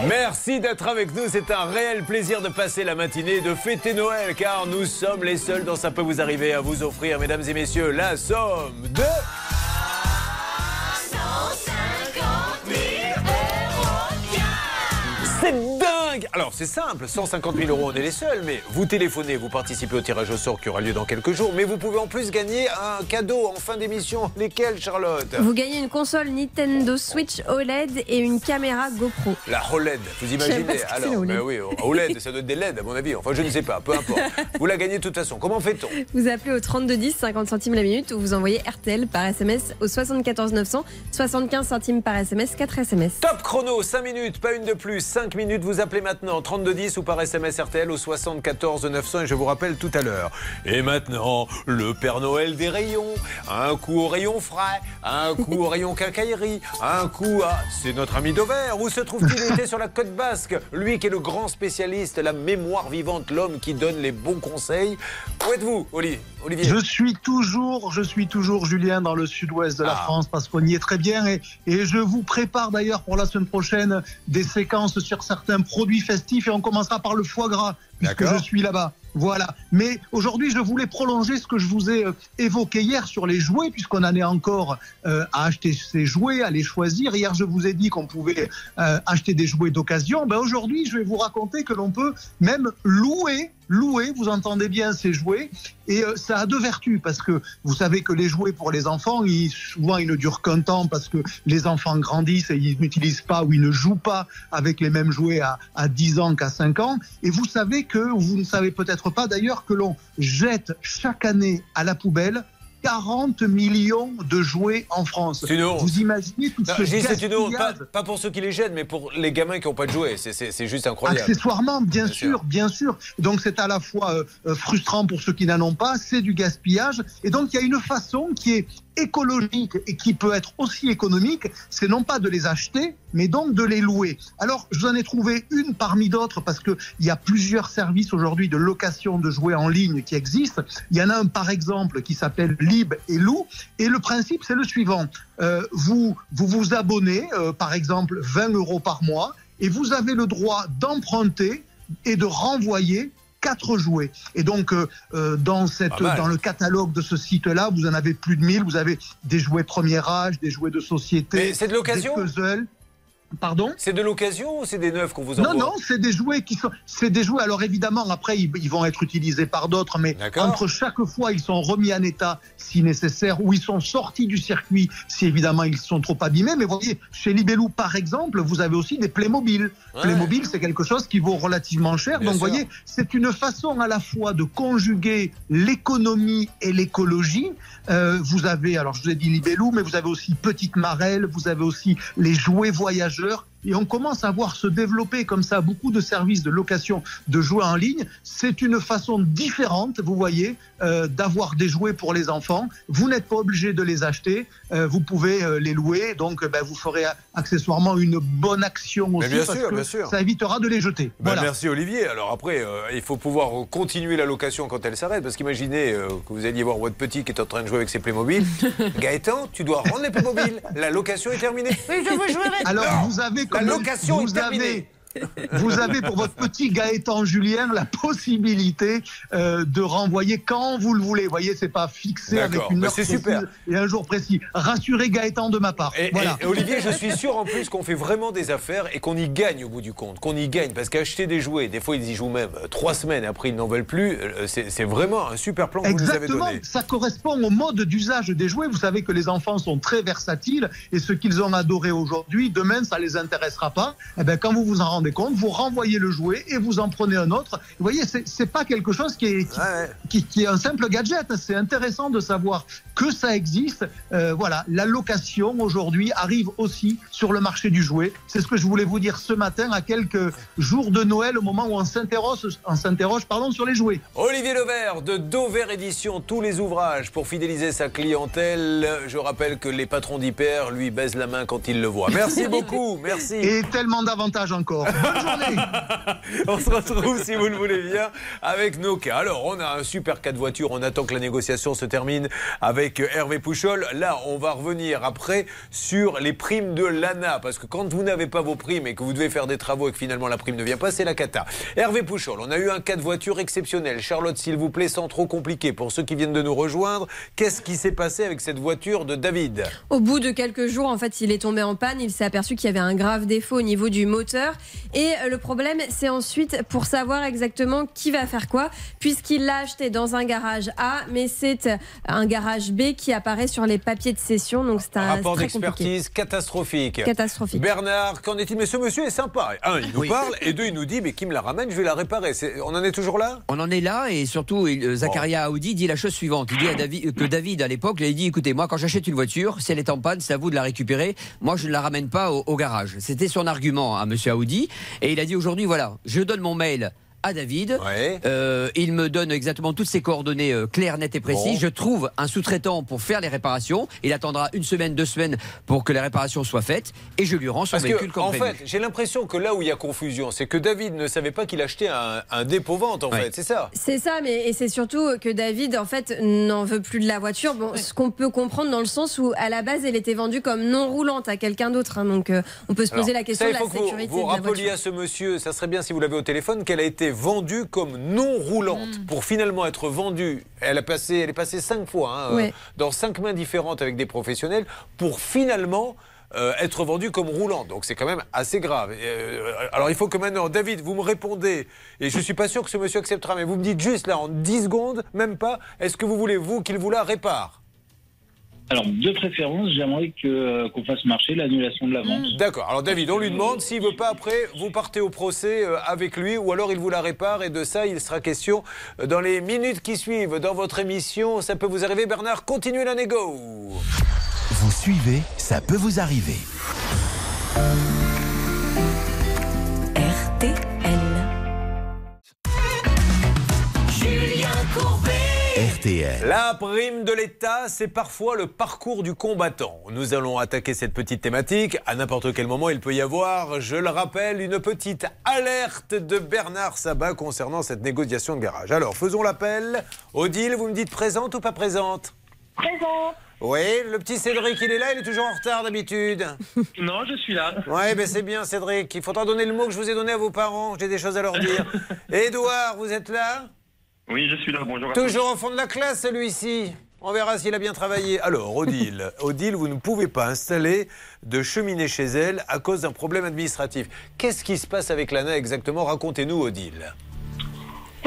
Merci d'être avec nous. C'est un réel plaisir de passer la matinée, de fêter Noël, car nous sommes les seuls dont ça peut vous arriver à vous offrir, mesdames et messieurs, la somme de. よし C'est dingue Alors c'est simple, 150 000 euros, on est les seuls, mais vous téléphonez, vous participez au tirage au sort qui aura lieu dans quelques jours, mais vous pouvez en plus gagner un cadeau en fin d'émission. Lesquels, Charlotte? Vous gagnez une console Nintendo Switch OLED et une caméra GoPro. La OLED, vous imaginez Alors, OLED. ben oui, OLED, ça doit être des LED à mon avis. Enfin, je ne sais pas, peu importe. Vous la gagnez de toute façon. Comment fait-on? Vous appelez au 3210, 50 centimes la minute, ou vous envoyez RTL par SMS au 74 900, 75 centimes par SMS, 4 SMS. Top chrono, 5 minutes, pas une de plus. 5 minutes, vous appelez maintenant 3210 ou par SMS RTL au 74 900 et je vous rappelle tout à l'heure. Et maintenant, le Père Noël des rayons. Un coup au rayon frais, un coup au rayon quincaillerie, un coup à... C'est notre ami Dover. Où se trouve-t-il? Il était sur la côte basque. Lui qui est le grand spécialiste, la mémoire vivante, l'homme qui donne les bons conseils. Où êtes-vous, Oli- Olivier? Je suis toujours, je suis toujours Julien dans le sud-ouest de la Ah. France parce qu'on y est très bien et, et je vous prépare d'ailleurs pour la semaine prochaine des séquences sur certains produits festifs et on commencera par le foie gras puisque je suis là-bas. Voilà. Mais aujourd'hui, je voulais prolonger ce que je vous ai euh, évoqué hier sur les jouets puisqu'on en est encore euh, à acheter ces jouets, à les choisir. Hier, je vous ai dit qu'on pouvait euh, acheter des jouets d'occasion. Ben aujourd'hui, je vais vous raconter que l'on peut même louer, louer. Vous entendez bien ces jouets et euh, ça a deux vertus parce que vous savez que les jouets pour les enfants, ils, souvent ils ne durent qu'un temps parce que les enfants grandissent et ils n'utilisent pas ou ils ne jouent pas avec les mêmes jouets à, à 10 ans qu'à 5 ans. Et vous savez que, vous ne savez peut-être pas d'ailleurs, que l'on jette chaque année à la poubelle 40 millions de jouets en France. C'est une. Vous imaginez tout Non, ce une honte, pas, gaspillage pas pour ceux qui les jettent, mais pour les gamins qui n'ont pas de jouets. C'est- juste incroyable. Accessoirement, bien, Bien sûr, sûr. bien sûr. Donc c'est à la fois euh, euh, frustrant pour ceux qui n'en ont pas, c'est du gaspillage. Et donc il y a une façon qui est écologique et qui peut être aussi économique, c'est non pas de les acheter, mais donc de les louer. Alors, je vous en ai trouvé une parmi d'autres parce qu'il y a plusieurs services aujourd'hui de location de jouets en ligne qui existent. Il y en a un, par exemple, qui s'appelle Lib et Lou. Et le principe, c'est le suivant. Euh, vous, vous vous abonnez, euh, par exemple, 20 euros par mois, et vous avez le droit d'emprunter et de renvoyer quatre jouets. Et donc, euh, euh, dans, cette, dans le catalogue de ce site-là, vous en avez plus de 1000. Vous avez des jouets premier âge, des jouets de société. Mais c'est de l'occasion Des puzzles. Pardon C'est de l'occasion ou c'est des neufs qu'on vous envoie non, non, c'est des jouets qui sont, c'est des jouets. Alors évidemment, après, ils, ils vont être utilisés par d'autres, mais entre chaque fois, ils sont remis en état si nécessaire, ou ils sont sortis du circuit si évidemment ils sont trop abîmés. Mais vous voyez, chez Libellou, par exemple, vous avez aussi des Playmobil. Ouais. Playmobil, c'est quelque chose qui vaut relativement cher. Bien Donc, vous voyez, c'est une façon à la fois de conjuguer l'économie et l'écologie. Euh, vous avez, alors je vous ai dit Libellou, mais vous avez aussi Petite Marelle, vous avez aussi les jouets voyageurs fleurs et on commence à voir se développer comme ça beaucoup de services de location de jouets en ligne. C'est une façon différente, vous voyez, euh, d'avoir des jouets pour les enfants. Vous n'êtes pas obligé de les acheter, euh, vous pouvez euh, les louer. Donc, ben, vous ferez accessoirement une bonne action aussi bien parce sûr, que bien sûr. ça évitera de les jeter. Voilà. Merci Olivier. Alors après, euh, il faut pouvoir continuer la location quand elle s'arrête. Parce qu'imaginez euh, que vous alliez voir votre petit qui est en train de jouer avec ses Playmobil. Gaëtan, tu dois rendre les Playmobil. La location est terminée. Oui, je veux jouer avec. Alors, Non, vous avez La location est terminée. Vous avez pour votre petit Gaëtan Julien la possibilité euh, de renvoyer quand vous le voulez. Vous voyez, c'est pas fixé avec une mais heure précise super. et un jour précis. Rassurez Gaëtan de ma part. Et, voilà. et Olivier, je suis sûr en plus qu'on fait vraiment des affaires et qu'on y gagne au bout du compte. Qu'on y gagne. Parce qu'acheter des jouets, des fois ils y jouent même euh, trois semaines et après ils n'en veulent plus. euh, C'est vraiment un super plan que vous nous avez Exactement, donné. ça correspond au mode d'usage des jouets. Vous savez que les enfants sont très versatiles et ce qu'ils ont adoré aujourd'hui, demain, ça les intéressera pas. Eh ben, quand vous vous en rendez compte, vous renvoyez le jouet et vous en prenez un autre. Vous voyez, c'est pas quelque chose qui est, qui, Ouais. qui- qui est un simple gadget. C'est intéressant de savoir que ça existe. Euh, voilà, la location aujourd'hui arrive aussi sur le marché du jouet. C'est ce que je voulais vous dire ce matin à quelques jours de Noël, au moment où on s'interroge, on s'interroge, pardon, sur les jouets. Olivier Levert de Dover Édition, tous les ouvrages pour fidéliser sa clientèle. Je rappelle que les patrons d'Hyper lui baisent la main quand ils le voient. Merci beaucoup, merci. Et tellement d'avantages encore. Bonne journée. On se retrouve, si vous le voulez bien, avec nos cas. Alors, on a un super cas de voiture. On attend que la négociation se termine avec Hervé Pouchol. Là, on va revenir après sur les primes de l'ANA. Parce que quand vous n'avez pas vos primes et que vous devez faire des travaux et que finalement la prime ne vient pas, c'est la cata. Hervé Pouchol, on a eu un cas de voiture exceptionnel. Charlotte, s'il vous plaît, sans trop compliqué. Pour ceux qui viennent de nous rejoindre, qu'est-ce qui s'est passé avec cette voiture de David? Au bout de quelques jours, en fait, il est tombé en panne. Il s'est aperçu qu'il y avait un grave défaut au niveau du moteur. Et euh, le problème, c'est ensuite pour savoir exactement qui va faire quoi, puisqu'il l'a acheté dans un garage A, mais c'est euh, un garage B qui apparaît sur les papiers de cession. Donc c'est un Rapport d'expertise catastrophique. Catastrophique. Bernard, qu'en est-il Mais ce monsieur est sympa. Un, il nous Oui. parle, et deux, il nous dit, mais qui me la ramène, je vais la réparer. On en est toujours là? On en est là et surtout euh, Zacharia Audi dit la chose suivante. Il dit à David, que David à l'époque, il a dit écoutez moi quand j'achète une voiture, si elle est en panne, c'est à vous de la récupérer. Moi je ne la ramène pas au, au garage. C'était son argument à Monsieur Audi et il a dit aujourd'hui voilà, je donne mon mail à David. Ouais. Euh, il me donne exactement toutes ses coordonnées euh, claires, nettes et précises. Bon. Je trouve un sous-traitant pour faire les réparations. Il attendra une semaine, deux semaines pour que les réparations soient faites et je lui rends son Parce véhicule que, comme en prévu. fait, j'ai l'impression que là où il y a confusion, c'est que David ne savait pas qu'il achetait un, un dépôt-vente, en Ouais. fait. C'est ça C'est ça, mais et c'est surtout que David, en fait, n'en veut plus de la voiture. Bon, ce qu'on peut comprendre dans le sens où, à la base, elle était vendue comme non roulante à quelqu'un d'autre. hein. donc, euh, on peut se poser Alors, la question ça, de la vous- sécurité vous, de la rappeliez voiture. à ce monsieur, ça serait bien si vous l'avez au téléphone, qu'elle a été vendue comme non roulante Mm. pour finalement être vendue. Elle a passé, elle est passée cinq fois hein, euh, dans cinq mains différentes avec des professionnels pour finalement. euh, être vendue comme roulante. Donc c'est quand même assez grave. Euh, alors il faut que maintenant, David, vous me répondez, et je ne suis pas sûr que ce monsieur acceptera, mais vous me dites juste là en 10 secondes, même pas, est-ce que vous voulez, vous, qu'il vous la répare? Alors, de préférence, j'aimerais que, euh, qu'on fasse marcher l'annulation de la vente. D'accord. Alors David, on lui demande s'il veut pas après, vous partez au procès euh, avec lui ou alors il vous la répare et de ça il sera question euh, dans les minutes qui suivent dans votre émission. Ça peut vous arriver Bernard, continuez la négo. Vous suivez, ça peut vous arriver. RTL. La prime de l'État, c'est parfois le parcours du combattant. Nous allons attaquer cette petite thématique. À n'importe quel moment, il peut y avoir, je le rappelle, une petite alerte de Bernard Sabat concernant cette négociation de garage. Alors, faisons l'appel. Odile, vous me dites présente ou pas présente? Présente. Oui, le petit Cédric, il est là, il est toujours en retard d'habitude. Non, je suis là. Oui, ben c'est bien Cédric. Il faudra donner le mot que je vous ai donné à vos parents. J'ai des choses à leur dire. Édouard, vous êtes là? Oui, je suis là. Bonjour. à tous. Toujours au fond de la classe, celui-ci. On verra s'il a bien travaillé. Alors, Odile, Odile, vous ne pouvez pas installer de cheminée chez elle à cause d'un problème administratif. Qu'est-ce qui se passe avec l'ANA exactement? Racontez-nous, Odile.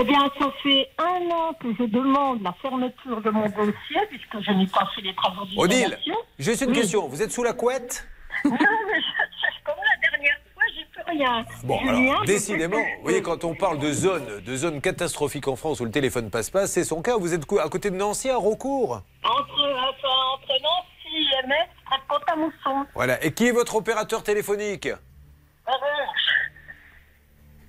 Eh bien, ça fait un an que je demande la fermeture de mon dossier puisque je n'ai pas fait les travaux Odile, juste une Oui. question. Vous êtes sous la couette? Non, mais je- je- comme la dernière rien. Bon, Julien, alors, je décidément, vous voyez, quand on parle de zone, de zone catastrophique en France où le téléphone passe pas, c'est son cas. Vous êtes à côté de Nancy, à Rocourt. Entre, enfin, entre Nancy et Metz, de Pont-à-Mousson. Voilà. Et qui est votre opérateur téléphonique? Orange.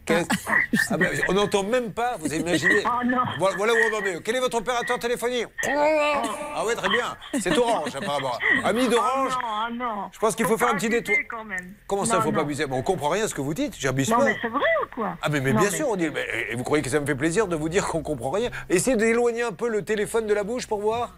Qu'est-ce- Ah ben, On n'entend même pas, vous imaginez Oh non. Voilà, voilà où on en est. Quel est votre opérateur téléphonique Ah ouais, très bien. C'est Orange, apparemment. Ami d'Orange, Oh non, ah non. je pense qu'il faut faire un petit détour. quand même. Comment ça, Non, faut pas non. abuser? Bon, On comprend rien à ce que vous dites, j'abuse Non, pas. mais c'est vrai ou quoi? Ah mais, mais Non, bien mais- sûr, on dit. mais- et vous croyez que ça me fait plaisir de vous dire qu'on comprend rien? Essayez d'éloigner un peu le téléphone de la bouche pour voir.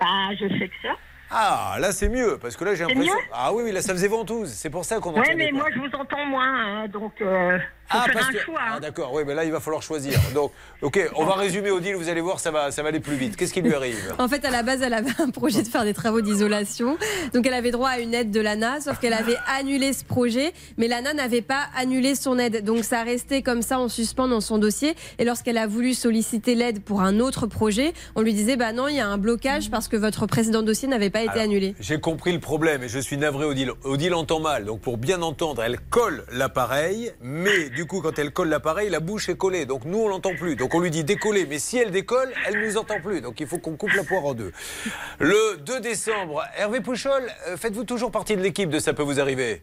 Bah, je sais que ça. Ah, là c'est mieux, parce que là j'ai l'impression. Ah oui, oui, là ça faisait ventouse. C'est pour ça qu'on Ouais, entendait mais pas. moi, je vous entends moins, hein, donc euh, Ah, parce un que... choix. hein. ah d'accord, oui, mais là il va falloir choisir. Donc, ok, on va résumer Odile, vous allez voir, ça va, ça va aller plus vite. Qu'est-ce qui lui arrive? En fait, à la base, elle avait un projet de faire des travaux d'isolation. Donc, elle avait droit à une aide de l'ANA, sauf qu'elle avait annulé ce projet, mais l'ANA n'avait pas annulé son aide. Donc, ça restait comme ça en suspens dans son dossier. Et lorsqu'elle a voulu solliciter l'aide pour un autre projet, on lui disait, bah non, il y a un blocage parce que votre précédent dossier n'avait pas été Alors, annulé. J'ai compris le problème et je suis navré Odile. Odile entend mal, donc pour bien entendre, elle colle l'appareil, mais du coup quand elle colle l'appareil, la bouche est collée, donc nous on l'entend plus. Donc on lui dit décoller, mais si elle décolle, elle nous entend plus. Donc il faut qu'on coupe la poire en deux. Le 2 décembre, Hervé Pouchol, euh, faites-vous toujours partie de l'équipe de Ça peut vous arriver?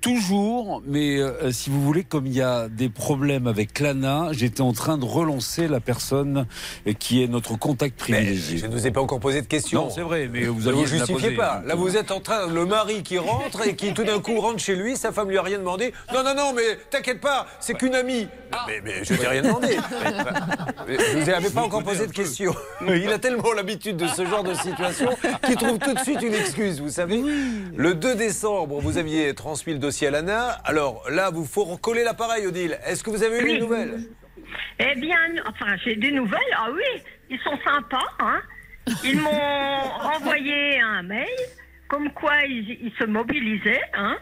Toujours, mais euh, si vous voulez, comme il y a des problèmes avec l'ANA, j'étais en train de relancer la personne euh, qui est notre contact privilégié. Je ne vous ai pas encore posé de questions. Non, c'est vrai, mais vous Ne aviez vous justifiez pas. Là, vous êtes en train, le mari qui rentre et qui tout d'un coup rentre chez lui, sa femme lui a rien demandé. Non, non, non, mais t'inquiète pas, c'est qu'une amie. Mais, mais je t'ai rien demandé. Mais, je vous avais pas encore posé de questions. Il a tellement l'habitude de ce genre de situation qu'il trouve tout de suite une excuse, vous savez. Le 2 décembre, vous aviez transmis le dossier à l'ANA. Alors là, vous faut recoller l'appareil, Odile. Est-ce que vous avez eu des nouvelles? Eh bien, enfin, j'ai des nouvelles. Ah oui, ils sont sympas. Hein. Ils m'ont renvoyé un mail comme quoi ils, ils se mobilisaient hein,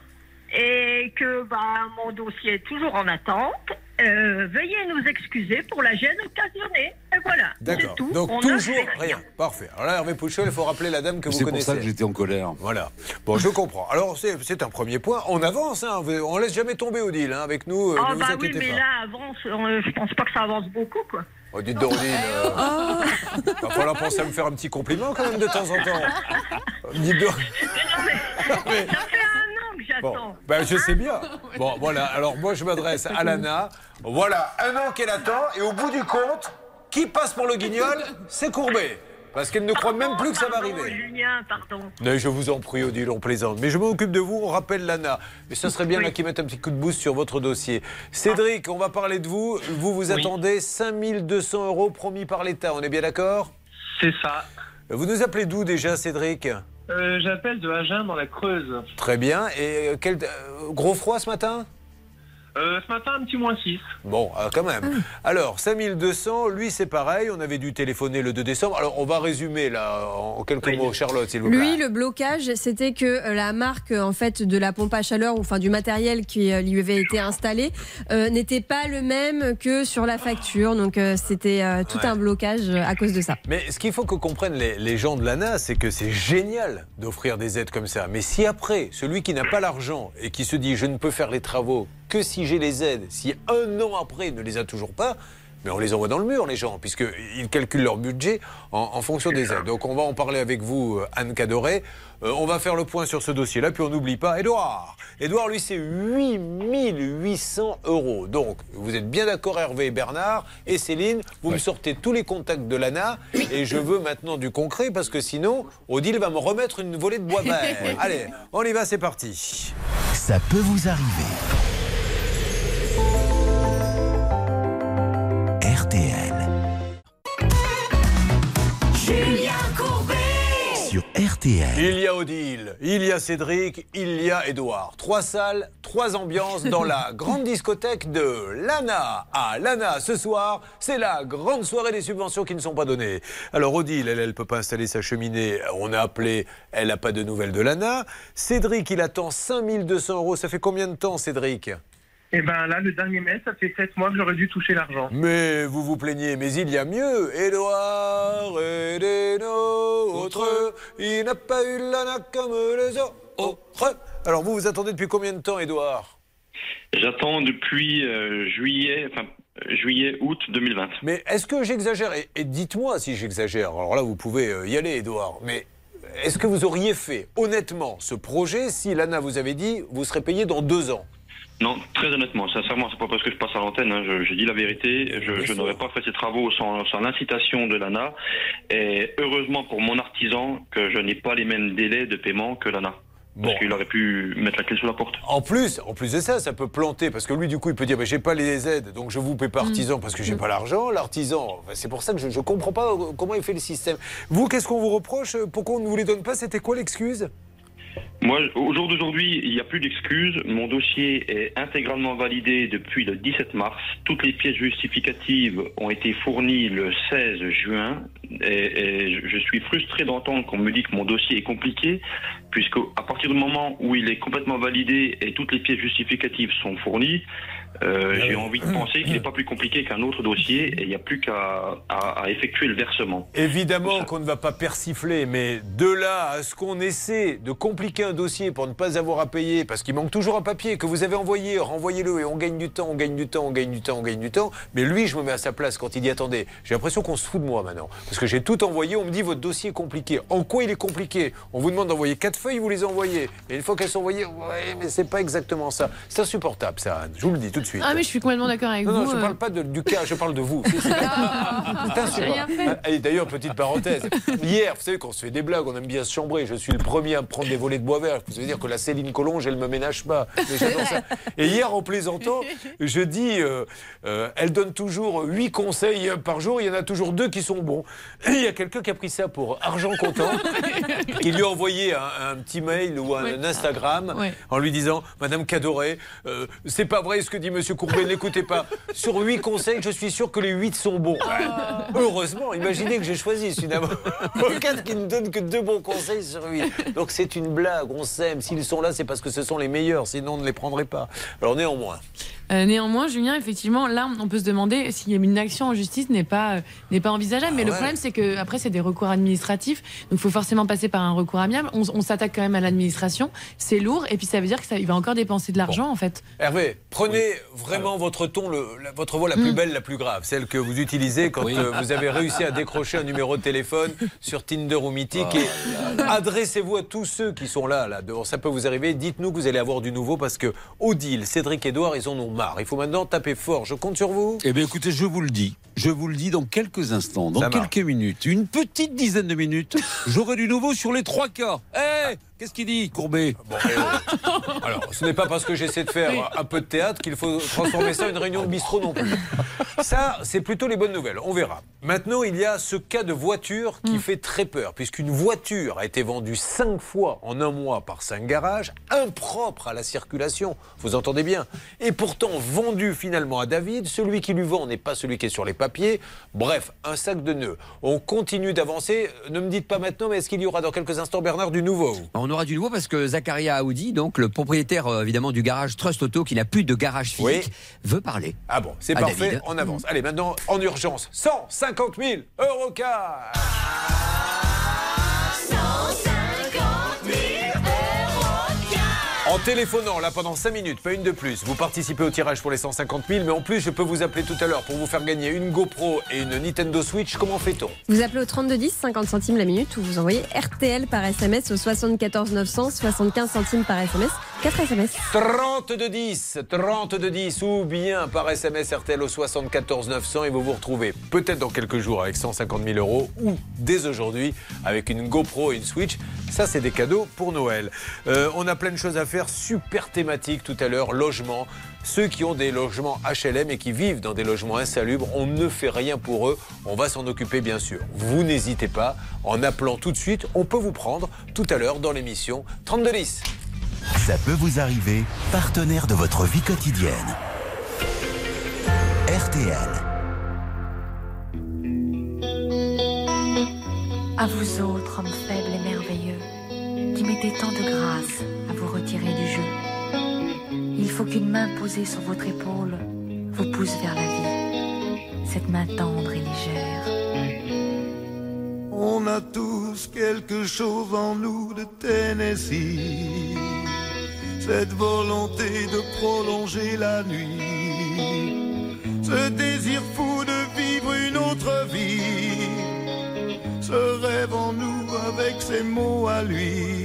et que bah, mon dossier est toujours en attente. Euh, veuillez nous excuser pour la gêne occasionnée. Et voilà, D'accord. tout. Donc On toujours rien. Parfait. Alors là, Hervé Pouchol, il faut rappeler la dame que vous C'est pour connaissez. ça que j'étais en colère. Voilà. Bon, je comprends. Alors, c'est un premier point. On avance, hein. on laisse jamais tomber Odile. Hein. Avec nous, euh, Ah ne bah vous oui, mais pas. là, avance, euh, je pense pas que ça avance beaucoup, quoi. Oh, dites Odile. euh, va falloir penser à me faire un petit compliment quand même de temps en temps. Dites donc. Ça fait un an que Bon, j'attends. ben, je sais bien. Bon, voilà. Alors, moi, je m'adresse à Lana. Voilà, un an qu'elle attend. Et au bout du compte, qui passe pour le guignol C'est Courbet. Parce qu'elle ne croit même plus que ça va arriver. Julien, pardon. Mais je vous en prie, Odile, on plaisante. Mais je m'occupe de vous, on rappelle l'ANA. Mais ça serait bien là qu'ils mettent un petit coup de boost sur votre dossier. Cédric, on va parler de vous. Vous vous attendez 5200 euros promis par l'État, on est bien d'accord? C'est ça. Vous nous appelez d'où déjà, Cédric? Euh, J'appelle de Agen dans la Creuse. Très bien. Et euh, quel euh, gros froid ce matin? Euh, ce matin, un petit moins 6. Bon, euh, quand même. Alors, 5200, lui, c'est pareil. On avait dû téléphoner le 2 décembre. Alors, on va résumer là, en quelques mots, Charlotte, s'il vous plaît. Lui, le blocage, c'était que euh, la marque en fait de la pompe à chaleur ou enfin du matériel qui lui avait été installé euh, n'était pas le même que sur la facture. Donc euh, c'était euh, tout Ouais. un blocage à cause de ça. Mais ce qu'il faut que comprennent les, les gens de l'ANA, c'est que c'est génial d'offrir des aides comme ça. Mais si après, celui qui n'a pas l'argent et qui se dit je ne peux faire les travaux que si j'ai les aides, si un an après il ne les a toujours pas, mais on les envoie dans le mur, les gens, puisqu'ils calculent leur budget en, en fonction des aides. Donc on va en parler avec vous, euh, Anne Cadoré. Euh, on va faire le point sur ce dossier-là, puis on n'oublie pas, Edouard, Edouard, lui, c'est 8800 euros. Donc, vous êtes bien d'accord, Hervé et Bernard et Céline, vous me sortez tous les contacts de l'ANA et je veux maintenant du concret parce que sinon, Odile va me remettre une volée de bois vert. Allez, on y va, c'est parti. Ça peut vous arriver. Sur RTL. Il y a Odile, il y a Cédric, il y a Edouard. Trois salles, trois ambiances dans la grande discothèque de l'ANA. À l'ANA, ce soir, c'est la grande soirée des subventions qui ne sont pas données. Alors Odile, elle, elle peut pas installer sa cheminée. On a appelé, elle n'a pas de nouvelles de l'ANA. Cédric, il attend 5200 euros. Ça fait combien de temps, Cédric? Et ben là, le dernier mai, ça fait 7 mois que j'aurais dû toucher l'argent. Mais vous vous plaignez, mais il y a mieux. Édouard et des nôtres, il n'a pas eu l'ANA comme les autres. Alors vous, vous attendez depuis combien de temps, Édouard? J'attends depuis euh, juillet, enfin juillet, août 2020. Mais est-ce que j'exagère? Et, et dites-moi si j'exagère. Alors là, vous pouvez euh, y aller, Édouard. Mais est-ce que vous auriez fait honnêtement ce projet si l'ANA vous avait dit vous serez payé dans deux ans? Non, très honnêtement, sincèrement, c'est pas parce que je passe à l'antenne, hein, je, je dis la vérité, je, je n'aurais pas fait ces travaux sans, sans l'incitation de l'ANA. Et heureusement pour mon artisan que je n'ai pas les mêmes délais de paiement que l'ANA. Parce qu'il aurait pu mettre la clé sous la porte. En plus, en plus de ça, ça peut planter parce que lui, du coup, il peut dire, mais j'ai pas les aides, donc je vous paie pas artisan parce que j'ai pas l'argent. L'artisan, enfin, c'est pour ça que je, je comprends pas euh, comment il fait le système. Vous, qu'est-ce qu'on vous reproche? Pourquoi on ne vous les donne pas? C'était quoi l'excuse? Moi, au jour d'aujourd'hui, il n'y a plus d'excuses. Mon dossier est intégralement validé depuis le 17 mars. Toutes les pièces justificatives ont été fournies le 16 juin. Et, je suis frustré d'entendre qu'on me dit que mon dossier est compliqué, puisque à partir du moment où il est complètement validé et toutes les pièces justificatives sont fournies, euh, j'ai envie de penser qu'il n'est pas plus compliqué qu'un autre dossier et il n'y a plus qu'à à- à effectuer le versement. Évidemment qu'on ne va pas persifler, mais de là à ce qu'on essaie de compliquer un dossier pour ne pas avoir à payer, parce qu'il manque toujours un papier que vous avez envoyé, renvoyez-le et on gagne du temps, on gagne du temps, on gagne du temps, on gagne du temps. Mais lui, je me mets à sa place quand il dit attendez, j'ai l'impression qu'on se fout de moi maintenant. Parce que j'ai tout envoyé, on me dit votre dossier est compliqué. En quoi il est compliqué? On vous demande d'envoyer quatre feuilles, vous les envoyez. Et une fois qu'elles sont envoyées, ouais, mais c'est pas exactement ça. C'est insupportable ça, Anne. Je vous le dis tout de suite. Ah, mais je suis complètement d'accord avec Non, vous. non, je euh. parle pas de- du cas, je parle de vous. C'est-. Et d'ailleurs, petite parenthèse. Hier, vous savez, quand on se fait des blagues, on aime bien se chambrer. Je suis le premier à me prendre des volets de bois vert. Vous savez dire que la Céline Collonge, elle me ménage pas. Ça. Et hier, en plaisantant, je dis, euh, euh, elle donne toujours huit conseils par jour. Il y en a toujours deux qui sont bons. Et il y a quelqu'un qui a pris ça pour argent comptant. qui lui a envoyé un, un petit mail ou un, Ouais. Instagram Ouais. en lui disant Madame Cadoré, euh, c'est pas vrai ce que dit Monsieur Courbet, n'écoutez pas. Sur huit conseils, je suis sûr que les huit sont bons. Heureusement, imaginez que j'ai choisi finalement avocat qui ne donne que deux bons conseils sur huit. Donc c'est une blague, on s'aime. S'ils sont là, c'est parce que ce sont les meilleurs, sinon on ne les prendrait pas. Alors néanmoins. Euh, néanmoins, Julien, effectivement, là, on peut se demander si une action en justice n'est pas, euh, n'est pas envisageable. mais le ouais. problème, c'est que après, c'est des recours administratifs. Donc, il faut forcément passer par un recours amiable. On, on s'attaque quand même à l'administration. C'est lourd. Et puis, ça veut dire qu'il va encore dépenser de l'argent, en fait. Hervé, prenez vraiment votre ton, le- la- votre voix la plus belle, la plus grave, celle que vous utilisez quand Oui. euh, vous avez réussi à décrocher un numéro de téléphone sur Tinder ou Mythique. et adressez-vous à tous ceux qui sont là, là dehors. Ça peut vous arriver. Dites-nous que vous allez avoir du nouveau parce que Odile, Cédric, Edouard, ils en ont marre. Il faut maintenant taper fort. Je compte sur vous. Eh bien, écoutez, je vous le dis. Je vous le dis dans quelques instants, dans Ça marche. quelques minutes, une petite dizaine de minutes, j'aurai du nouveau sur les trois cas. Eh, qu'est-ce qu'il dit, Courbet Bon, eh, euh, alors, ce n'est pas parce que j'essaie de faire un peu de théâtre qu'il faut transformer ça en une réunion de bistrot non plus. Ça, c'est plutôt les bonnes nouvelles. On verra. Maintenant, il y a ce cas de voiture qui fait très peur, puisqu'une voiture a été vendue cinq fois en un mois par cinq garages, impropre à la circulation. Vous entendez bien Et pourtant vendue finalement à David. Celui qui lui vend n'est pas celui qui est sur les papiers. Bref, un sac de nœuds. On continue d'avancer. Ne me dites pas maintenant, mais est-ce qu'il y aura dans quelques instants, Bernard, du nouveau? On aura du nouveau parce que Zakaria Aoudi, donc le propriétaire euh, évidemment du garage Trust Auto, qui n'a plus de garage physique, veut parler. Ah bon, c'est parfait, David. on avance. Allez, maintenant, en urgence, 150 000 euros cash téléphonant là pendant 5 minutes, pas une de plus, vous participez au tirage pour les 150 000, mais en plus je peux vous appeler tout à l'heure pour vous faire gagner une GoPro et une Nintendo Switch. Comment fait-on? Vous appelez au 3210, 50 centimes la minute, ou vous envoyez RTL par SMS au 74 900, 75 centimes par SMS, 4 SMS. 32 10, 32 10 ou bien par SMS RTL au 74 900 et vous vous retrouvez peut-être dans quelques jours avec 150 000 euros ou dès aujourd'hui avec une GoPro et une Switch. Ça, c'est des cadeaux pour Noël. Euh, on a plein de choses à faire, super thématique tout à l'heure, logement. Ceux qui ont des logements HLM et qui vivent dans des logements insalubres, on ne fait rien pour eux. On va s'en occuper bien sûr. Vous n'hésitez pas, en appelant tout de suite, on peut vous prendre tout à l'heure dans l'émission 32 10. Ça peut vous arriver, partenaire de votre vie quotidienne. RTL. À vous autres, hommes faibles et merveilleux, qui mettez tant de grâce du jeu. Il faut qu'une main posée sur votre épaule vous pousse vers la vie. Cette main tendre et légère. On a tous quelque chose en nous de Tennessee. Cette volonté de prolonger la nuit. Ce désir fou de vivre une autre vie. Ce rêve en nous avec ses mots à lui.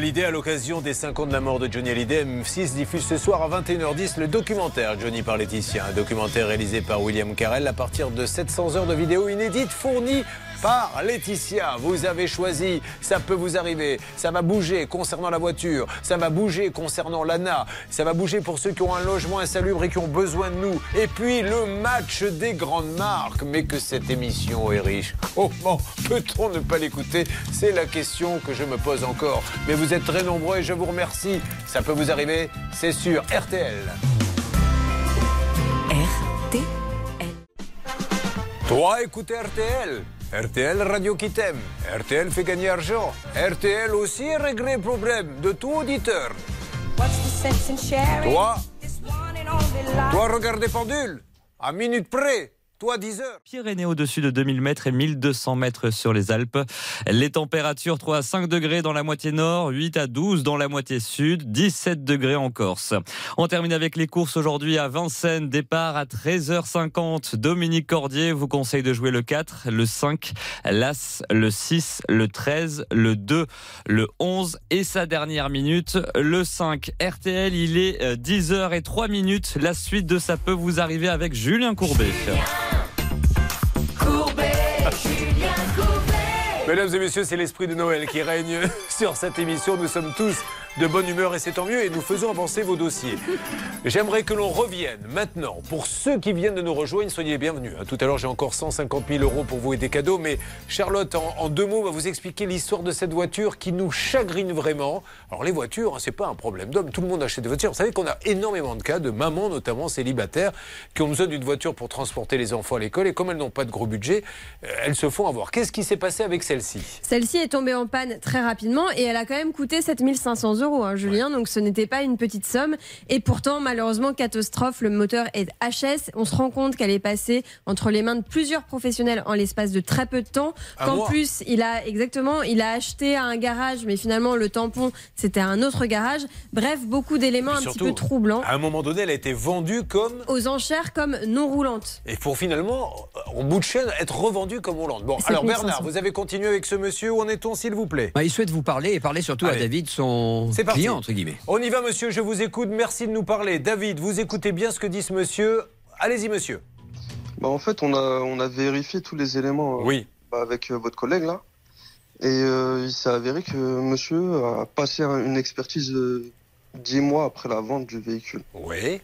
Hallyday, à l'occasion des 5 ans de la mort de Johnny Hallyday, M6 diffuse ce soir à 21h10 le documentaire Johnny par Laetitia. Un documentaire réalisé par William Carell à partir de 700 heures de vidéos inédites fournies par Laetitia. Vous avez choisi, ça peut vous arriver. Ça va bouger concernant la voiture, ça va bouger concernant l'ANA, ça va bouger pour ceux qui ont un logement insalubre et qui ont besoin de nous. Et puis le match des grandes marques. Mais que cette émission est riche. Comment peut-on ne pas l'écouter? C'est la question que je me pose encore. Mais vous êtes très nombreux et je vous remercie. Ça peut vous arriver, c'est sur RTL. Toi, écoutez RTL. RTL Radio qui t'aime. RTL fait gagner argent. RTL aussi régler problème de tout auditeur. Toi, toi regarde pendule. À minute près. Toi, 10 heures. Pyrénées au-dessus de 2000 mètres et 1200 mètres sur les Alpes. Les températures 3 à 5 degrés dans la moitié nord, 8 à 12 dans la moitié sud, 17 degrés en Corse. On termine avec les courses aujourd'hui à Vincennes. Départ à 13h50. Dominique Cordier vous conseille de jouer le 4, le 5, l'As, le 6, le 13, le 2, le 11 et sa dernière minute, le 5. RTL, il est euh, 10h et 3 minutes. La suite de ça peut vous arriver avec Julien Courbet. Mesdames et messieurs, c'est l'esprit de Noël qui règne sur cette émission. Nous sommes tous de bonne humeur et c'est tant mieux et nous faisons avancer vos dossiers. J'aimerais que l'on revienne maintenant. Pour ceux qui viennent de nous rejoindre, soyez les bienvenus. Tout à l'heure, j'ai encore 150 000 euros pour vous et des cadeaux, mais Charlotte, en, en deux mots, va vous expliquer l'histoire de cette voiture qui nous chagrine vraiment. Alors les voitures, hein, c'est pas un problème d'homme. Tout le monde achète des voitures. Vous savez qu'on a énormément de cas de mamans, notamment célibataires, qui ont besoin d'une voiture pour transporter les enfants à l'école et comme elles n'ont pas de gros budget, euh, elles se font avoir. Qu'est-ce qui s'est passé avec celle-ci? Celle-ci est tombée en panne très rapidement et elle a quand même coûté 7500 euros, hein, Julien, donc ce n'était pas une petite somme. Et pourtant, malheureusement, catastrophe, le moteur est HS. On se rend compte qu'elle est passée entre les mains de plusieurs professionnels en l'espace de très peu de temps. Qu'en plus, il a exactement, il a acheté à un garage, mais finalement, le tampon, c'était à un autre garage. Bref, beaucoup d'éléments un petit peu troublants. À un moment donné, elle a été vendue comme Aux enchères comme non roulantes. Et pour finalement, en bout de chaîne, être revendu comme Hollande. Bon, alors 7500. Bernard, vous avez continué avec ce monsieur. Où en est-on, s'il vous plaît? Bah, il souhaite vous parler et parler surtout Allez. à David, son parti. entre guillemets. On y va, monsieur, je vous écoute. Merci de nous parler. David, vous écoutez bien ce que dit ce monsieur. Allez-y, monsieur. Bah, en fait, on a, on a vérifié tous les éléments euh, Oui. bah, avec euh, votre collègue là. Et euh, il s'est avéré que monsieur a passé un- une expertise euh, dix mois après la vente du véhicule. Oui.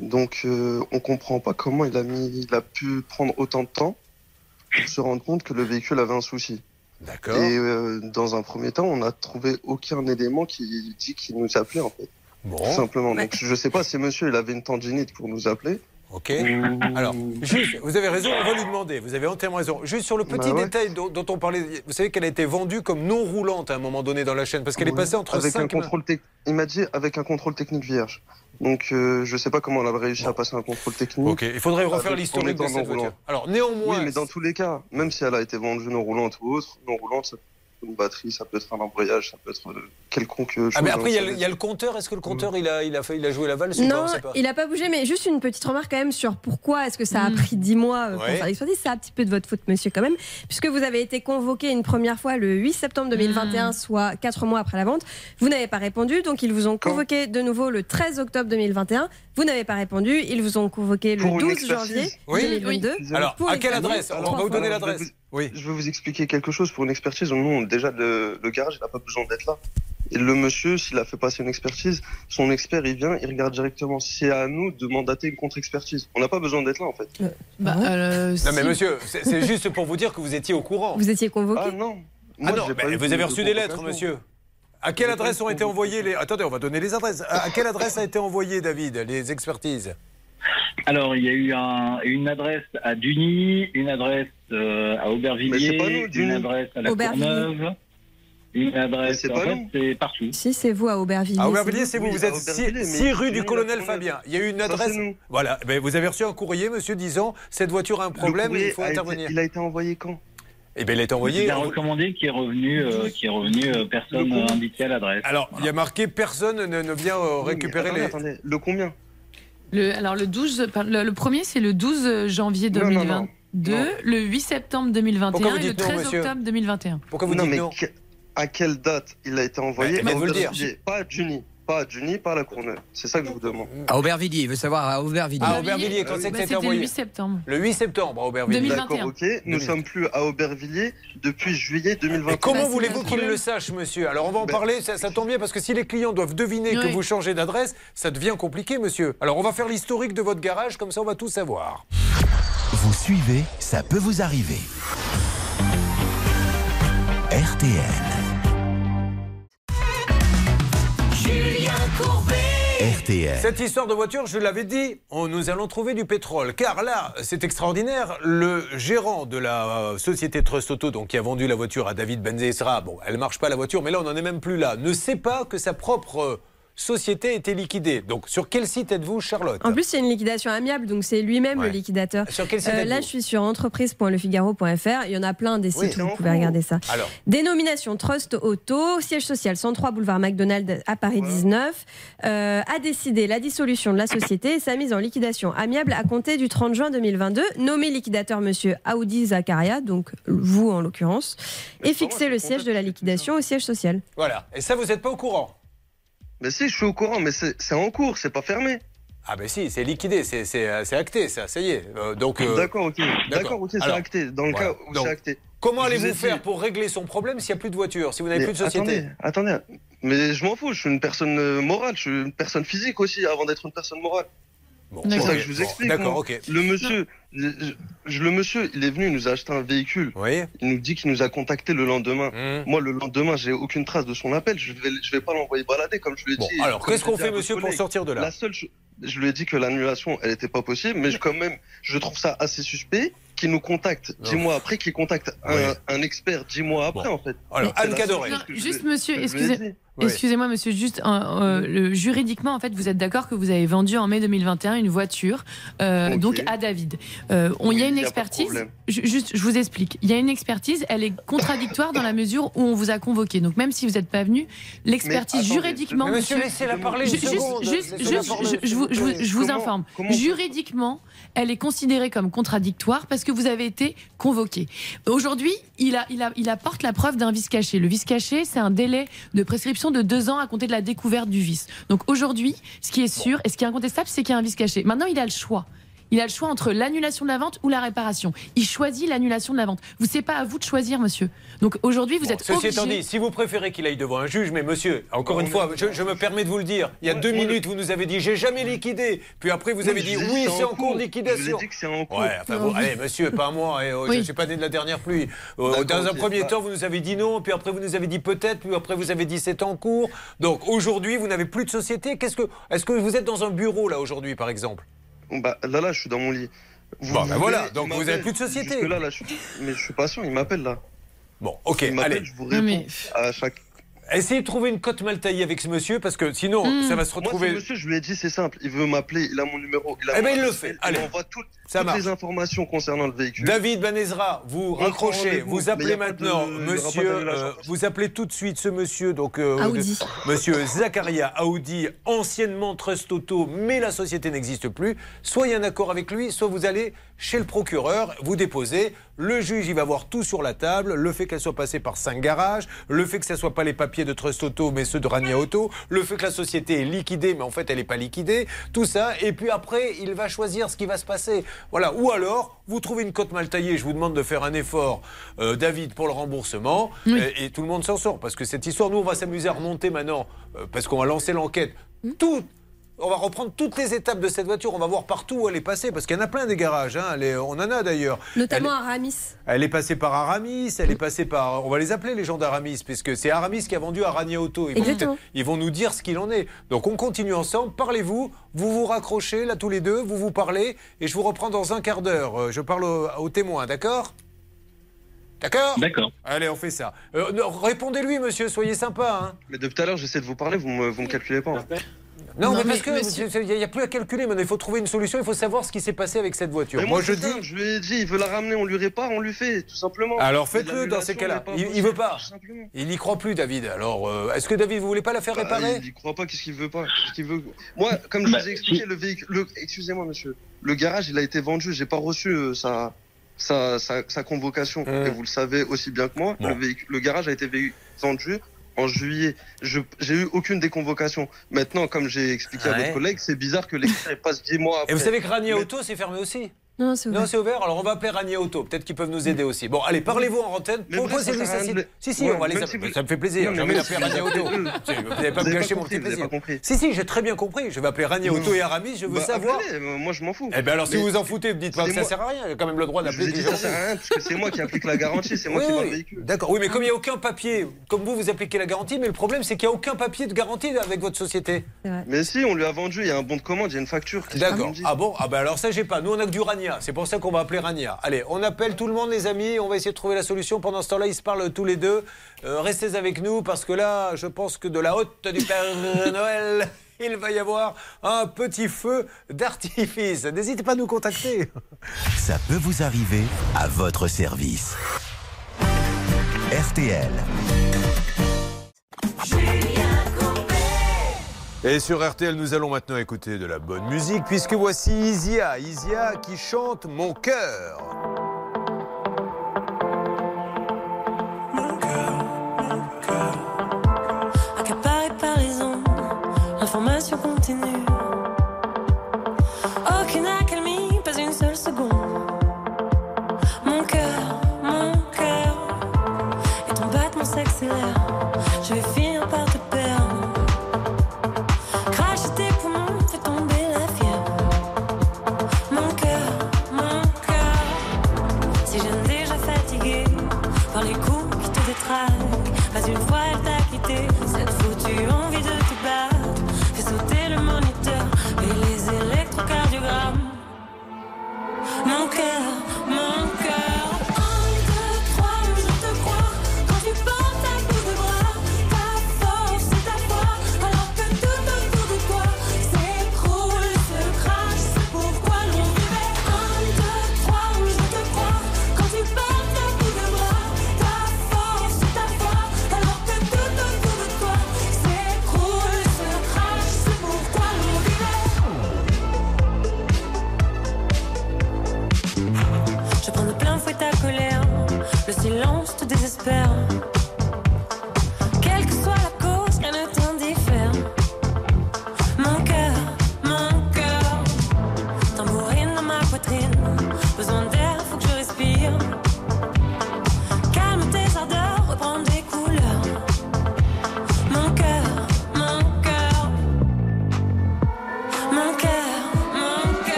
Donc euh, on comprend pas comment il a mis, il a pu prendre autant de temps pour se rendre compte que le véhicule avait un souci. D'accord. Et euh, dans un premier temps, on n'a trouvé aucun élément qui dit qu'il nous appelait en fait. Bon. Tout simplement. Donc je sais pas si monsieur il avait une tendinite pour nous appeler. Ok. Alors, juste, vous avez raison, on va lui demander. Vous avez entièrement raison. Juste sur le petit Bah ouais. détail dont, dont on parlait, vous savez qu'elle a été vendue comme non roulante à un moment donné dans la chaîne, parce qu'elle est passée entre avec 5 un contrôle Il m'a dit avec un contrôle technique vierge. Donc euh, je sais pas comment elle a réussi à passer un contrôle technique. Ok, il faudrait refaire l'historique de cette voiture. roulant. Alors, néanmoins. Oui, mais dans tous les cas, même si elle a été vendue non roulante ou autre, non roulante, une batterie, ça peut être un embrayage, ça peut être euh, quelconque chose. Ah, mais après, il y, a hein, le- ça- il y a le compteur. Est-ce que le compteur, il, a, il, a fait, il a joué la valse ou pas Non, pas. il n'a pas bougé, mais juste une petite remarque quand même sur pourquoi est-ce que ça a pris 10 mois euh, pour Ouais. faire l'expertise. C'est un petit peu de votre faute, monsieur, quand même, puisque vous avez été convoqué une première fois le 8 septembre 2021, soit 4 mois après la vente. Vous n'avez pas répondu, donc ils vous ont convoqué de nouveau le 13 octobre 2021. Vous n'avez pas répondu, ils vous ont convoqué le Pour une 12 expertise janvier Oui. 2022. Alors, Pour à quelle adresse On va vous donner l'adresse. Je vais, vous, Oui. je vais vous expliquer quelque chose pour une expertise. Nous, déjà, le, le garage, il n'a pas besoin d'être là. Et le monsieur, s'il a fait passer une expertise, son expert, il vient, il regarde directement. C'est à nous de mandater une contre-expertise. On n'a pas besoin d'être là, en fait. Bah, euh, Non, mais si. monsieur, c'est juste pour vous dire que vous étiez au courant. Vous étiez convoqué Ah non. Ah non, pas vous avez de reçu des lettres, monsieur. À quelle adresse ont été envoyées les. Attendez, on va donner les adresses. À quelle adresse a été envoyé, David, les expertises? Alors, il y a eu un- une adresse à Duny, une adresse euh, à Aubervilliers, pas nous, une adresse à la. Courneuve, une adresse. c'est En fait, partout. Si, c'est vous à Aubervilliers. À Aubervilliers, c'est vous. Oui, Vous êtes 6 Aubervilliers, mais rue du colonel Fabien. Il y a eu une adresse. Voilà. Ben, vous avez reçu un courrier, monsieur, disant cette voiture a un problème, il faut été- intervenir. il a été envoyé quand? Eh bien, il a été Il envoyé. a recommandé qui est revenu, euh, qui est revenu euh, personne combien indiquée à l'adresse. Alors, il y a marqué personne ne, ne vient euh, Oui, récupérer attendez, les. attendez, le combien? Le, alors le 12, par- le, le premier c'est le 12 janvier Non, non, 2022, non. le 8 septembre Pourquoi 2021 vous et le dites non, 13 monsieur octobre 2021. Pourquoi vous Non, dites mais non que- à quelle date il a été envoyé Bah, de vous le dire. Pas à Juni, pas à Juni, pas à la Courneuve. C'est ça que je vous demande. À Aubervilliers, il veut savoir à Aubervilliers. Ah, Aubervilliers, quand c'est que Bah, a été C'était le envoyé 8 septembre. Le 8 septembre à Aubervilliers. 2021. D'accord, ok. Nous 2020. sommes plus à Aubervilliers depuis juillet 2021. Mais comment Bah, voulez-vous qu'il que- le sache, monsieur Alors on va en Ben- parler, ça, ça tombe bien parce que si les clients doivent deviner que vous changez d'adresse, ça devient compliqué, monsieur. Alors on va faire l'historique de votre garage, comme ça on va tout savoir. Vous suivez, ça peut vous arriver. RTL. RTL. Cette histoire de voiture, je l'avais dit, on, nous allons trouver du pétrole. Car là, c'est extraordinaire, le gérant de la euh, société Trust Auto, donc, qui a vendu la voiture à David Benzesra, bon, elle marche pas la voiture, mais là on n'en est même plus là, ne sait pas que sa propre... euh, société a été liquidée. Donc, sur quel site êtes-vous, Charlotte En plus, c'est une liquidation amiable, donc c'est lui-même Ouais. le liquidateur. Euh, Sur quel site Là, êtes-vous je suis sur entreprise.lefigaro.fr. Il y en a plein des sites Oui, où vous pouvez regarder ça. Alors. Dénomination Trust Auto, siège social 103 boulevard McDonald à Paris 19, euh, a décidé la dissolution de la société et sa mise en liquidation amiable à compter du 30 juin 2022. Nommé liquidateur monsieur Audi Zakaria, donc vous en l'occurrence, et fixé le siège de la liquidation au siège social. Voilà. Et ça, vous n'êtes pas au courant Mais si, je suis au courant, mais c'est en cours, c'est pas fermé. Ah ben si, c'est liquidé, c'est- euh, c'est acté, ça, ça y est. Euh, donc, euh, D'accord, ok. D'accord, ok, c'est acté. Dans le voilà. cas où c'est acté. Comment allez-vous dit- faire pour régler son problème s'il n'y a plus de voiture, si vous n'avez plus de société? Attendez, attendez. Mais je m'en fous, je suis une personne morale, je suis une personne physique aussi avant d'être une personne morale. C'est D'accord. ça que je vous Bon, explique. d'accord, moi. ok. Le monsieur, le monsieur, il est venu, il nous a acheté un véhicule. Il nous dit qu'il nous a contacté le lendemain. Mmh. Moi, le lendemain, j'ai aucune trace de son appel. Je vais, je vais pas l'envoyer balader, comme je lui ai Bon, dit. alors, qu'est-ce qu'on fait, monsieur, pour sortir de là La seule, je lui ai dit que l'annulation, elle était pas possible, mais je, quand même, je trouve ça assez suspect qu'il nous contacte dix mois après, qu'il contacte un, Oui. un expert dix mois après, en fait. Alors, Anne Cadoré. Juste, monsieur, que je excusez-moi, monsieur, juste euh, le- juridiquement, en fait, vous êtes d'accord que vous avez vendu en mai 2021 une voiture, euh, donc à David. Euh, on, il y a une a expertise. ju- juste, je vous explique. Il y a une expertise. Elle est contradictoire dans la mesure où on vous a convoqué. Donc même si vous n'êtes pas venu, l'expertise juridiquement, Mais monsieur, laissez-la parler une Ju- juste, seconde. juste, juste, parler, je, je vous je je informe. Juridiquement, elle est considérée comme contradictoire parce que vous avez été convoqué. Aujourd'hui, il, a, il, a, il apporte la preuve d'un vice caché. Le vice caché, c'est un délai de prescription de deux ans à compter de la découverte du vice. Donc aujourd'hui, ce qui est sûr et ce qui est incontestable, c'est qu'il y a un vice caché. Maintenant, il a le choix. Il a le choix entre l'annulation de la vente ou la réparation. Il choisit l'annulation de la vente. Vous c'est pas à vous de choisir, monsieur. Donc aujourd'hui, vous êtes Ceci obligé. étant dit, si vous préférez qu'il aille devant un juge, mais monsieur, encore une fois, je, je me permets de vous le dire, il y a deux minutes, vous nous avez dit j'ai jamais liquidé, puis après vous avez je dit oui, c'est en cours de Je liquidation. vous ai dit que c'est en cours. Ouais, enfin vous, oui. allez, monsieur, pas moi, et, oh, je ne suis pas né de la dernière pluie. Euh, dans un premier temps, vous nous avez dit non, puis après vous nous avez dit peut-être, puis après vous avez dit c'est en cours. Donc aujourd'hui, vous n'avez plus de société. Qu'est-ce que, est-ce que vous êtes dans un bureau là aujourd'hui, par exemple? Bah, là, là, je suis dans mon lit. Vous Bon, ben voilà, il donc vous m'appelle. avez plus de société. Là, là, je... mais je suis patient, il m'appelle là. Bon, ok, Il m'appelle, allez. je vous réponds mais- à chaque. Essayez de trouver une cote mal taillée avec ce monsieur, parce que sinon, Hmm. ça va se Moi, retrouver. ce monsieur, je lui ai dit, c'est simple. Il veut m'appeler, il a mon numéro. Il a Eh ben, il le fait. Allez. Il m'envoie toutes, Ça toutes marche. les informations concernant le véhicule. David Banezra, vous raccrochez, vous appelez de- maintenant monsieur, euh, vous appelez tout de suite ce monsieur, donc euh, Audi. de- monsieur Zakaria Audi, anciennement Trust Auto, mais la société n'existe plus. Soit il y a un accord avec lui, soit vous allez chez le procureur, vous déposez. Le juge, il va voir tout sur la table, le fait qu'elle soit passée par cinq garages, le fait que ce ne soit pas les papiers de Trust Auto, mais ceux de Rania Auto, le fait que la société est liquidée, mais en fait elle n'est pas liquidée, tout ça. Et puis après, il va choisir ce qui va se passer. Voilà. Ou alors, vous trouvez une cote mal taillée, je vous demande de faire un effort, euh, David, pour le remboursement, et, et tout le monde s'en sort. Parce que cette histoire, nous, on va s'amuser à remonter maintenant, euh, parce qu'on va lancer l'enquête. Tout, on va reprendre toutes les étapes de cette voiture. On va voir partout où elle est passée, parce qu'il y en a plein des garages. hein. Elle est- on en a d'ailleurs. Notamment Elle- à Ramis. elle est passée par Aramis, elle est passée par. On va les appeler les gens d'Aramis, puisque c'est Aramis qui a vendu à Rania Auto. Ils vont, ils nous dire ce qu'il en est. Donc on continue ensemble, parlez-vous, vous vous raccrochez là tous les deux, vous vous parlez, et je vous reprends dans un quart d'heure. Euh, Je parle au, au témoin, d'accord? D'accord? D'accord. Allez, on fait ça. Euh, Répondez-lui, monsieur, soyez sympa. Hein. Mais depuis tout à l'heure, j'essaie de vous parler, vous me, vous me calculez pas. hein. Non, Non, mais, mais parce que monsieur- il n'y a, plus à calculer, maintenant il faut trouver une solution, il faut savoir ce qui s'est passé avec cette voiture. Mais Moi, moi, je dis. simple, je lui ai dit, il veut la ramener, on lui répare, on lui fait, tout simplement. Alors faites-le dans ces cas-là. Il, il veut pas. Il n'y croit plus, David. Alors, euh, est-ce que David, vous voulez pas la faire Bah, réparer il y croit pas, qu'est-ce qu'il veut pas Qu'est-ce qu'il veut? Moi, comme je Bah, vous ai expliqué, le véhicule. le- Excusez-moi, monsieur. Le garage, il a été vendu, j'ai pas reçu euh, sa, sa, sa, sa convocation. Hum. Et vous le savez aussi bien que moi, Bon. le, véhicule, le garage a été vendu en juillet. Je J'ai eu aucune des convocations. Maintenant, comme j'ai expliqué à votre collègue, c'est bizarre que l'extrait passe 10 mois après. Et vous savez que Rania Mais- Auto, c'est fermé aussi Non, c'est Non, ouvert. c'est ouvert. Alors, on va appeler Rania Auto. Peut-être qu'ils peuvent nous aider aussi. Bon, allez, parlez-vous en antenne. Vous, Proposez-lui ça. de Si, si, Ouais, on va les appeler. si vous- Ça me fait plaisir. Non, J'ai envie d'appeler vous appelez Auto. Vous n'allez pas Vous me gâcher mon petit vous plaisir. pas compris. Si, si, j'ai très bien compris. Je vais appeler Rania Auto et Aramis. Je veux Bah, savoir. appelez, moi, je m'en fous. Eh bien, alors, si Mais- vous en foutez, dites pas que ça sert à rien. Il y a quand même le droit vous d'appeler dit qui ça sert à rien, parce que c'est moi qui applique la garantie, c'est moi Oui, qui vends le véhicule. D'accord. Oui, mais comme il n'y a aucun papier, comme vous, vous appliquez la garantie, mais le problème, c'est qu'il n'y a aucun papier de garantie avec votre société. Mais si, on lui a vendu, il y a un bon de commande, il y a une facture. vous D'accord. Ah bon? Ah ben alors ça, j'ai pas. Nous, on a que du Rania. Rania. C'est pour ça qu'on va appeler Rania. Allez, on appelle tout le monde, les amis. On va essayer de trouver la solution. Pendant ce temps-là, ils se parlent tous les deux. Euh, restez avec nous parce que là, je pense que de la haute du Père Noël, il va y avoir un petit feu d'artifice. N'hésitez pas à nous contacter. Ça peut vous arriver à votre service. RTL. Et sur RTL, nous allons maintenant écouter de la bonne musique puisque voici Isia, Isia qui chante Mon cœur. accaparé par ondes, l'information continue. Aucune accalmie, pas une seule seconde. Mon cœur, mon cœur, et ton battement s'accélère.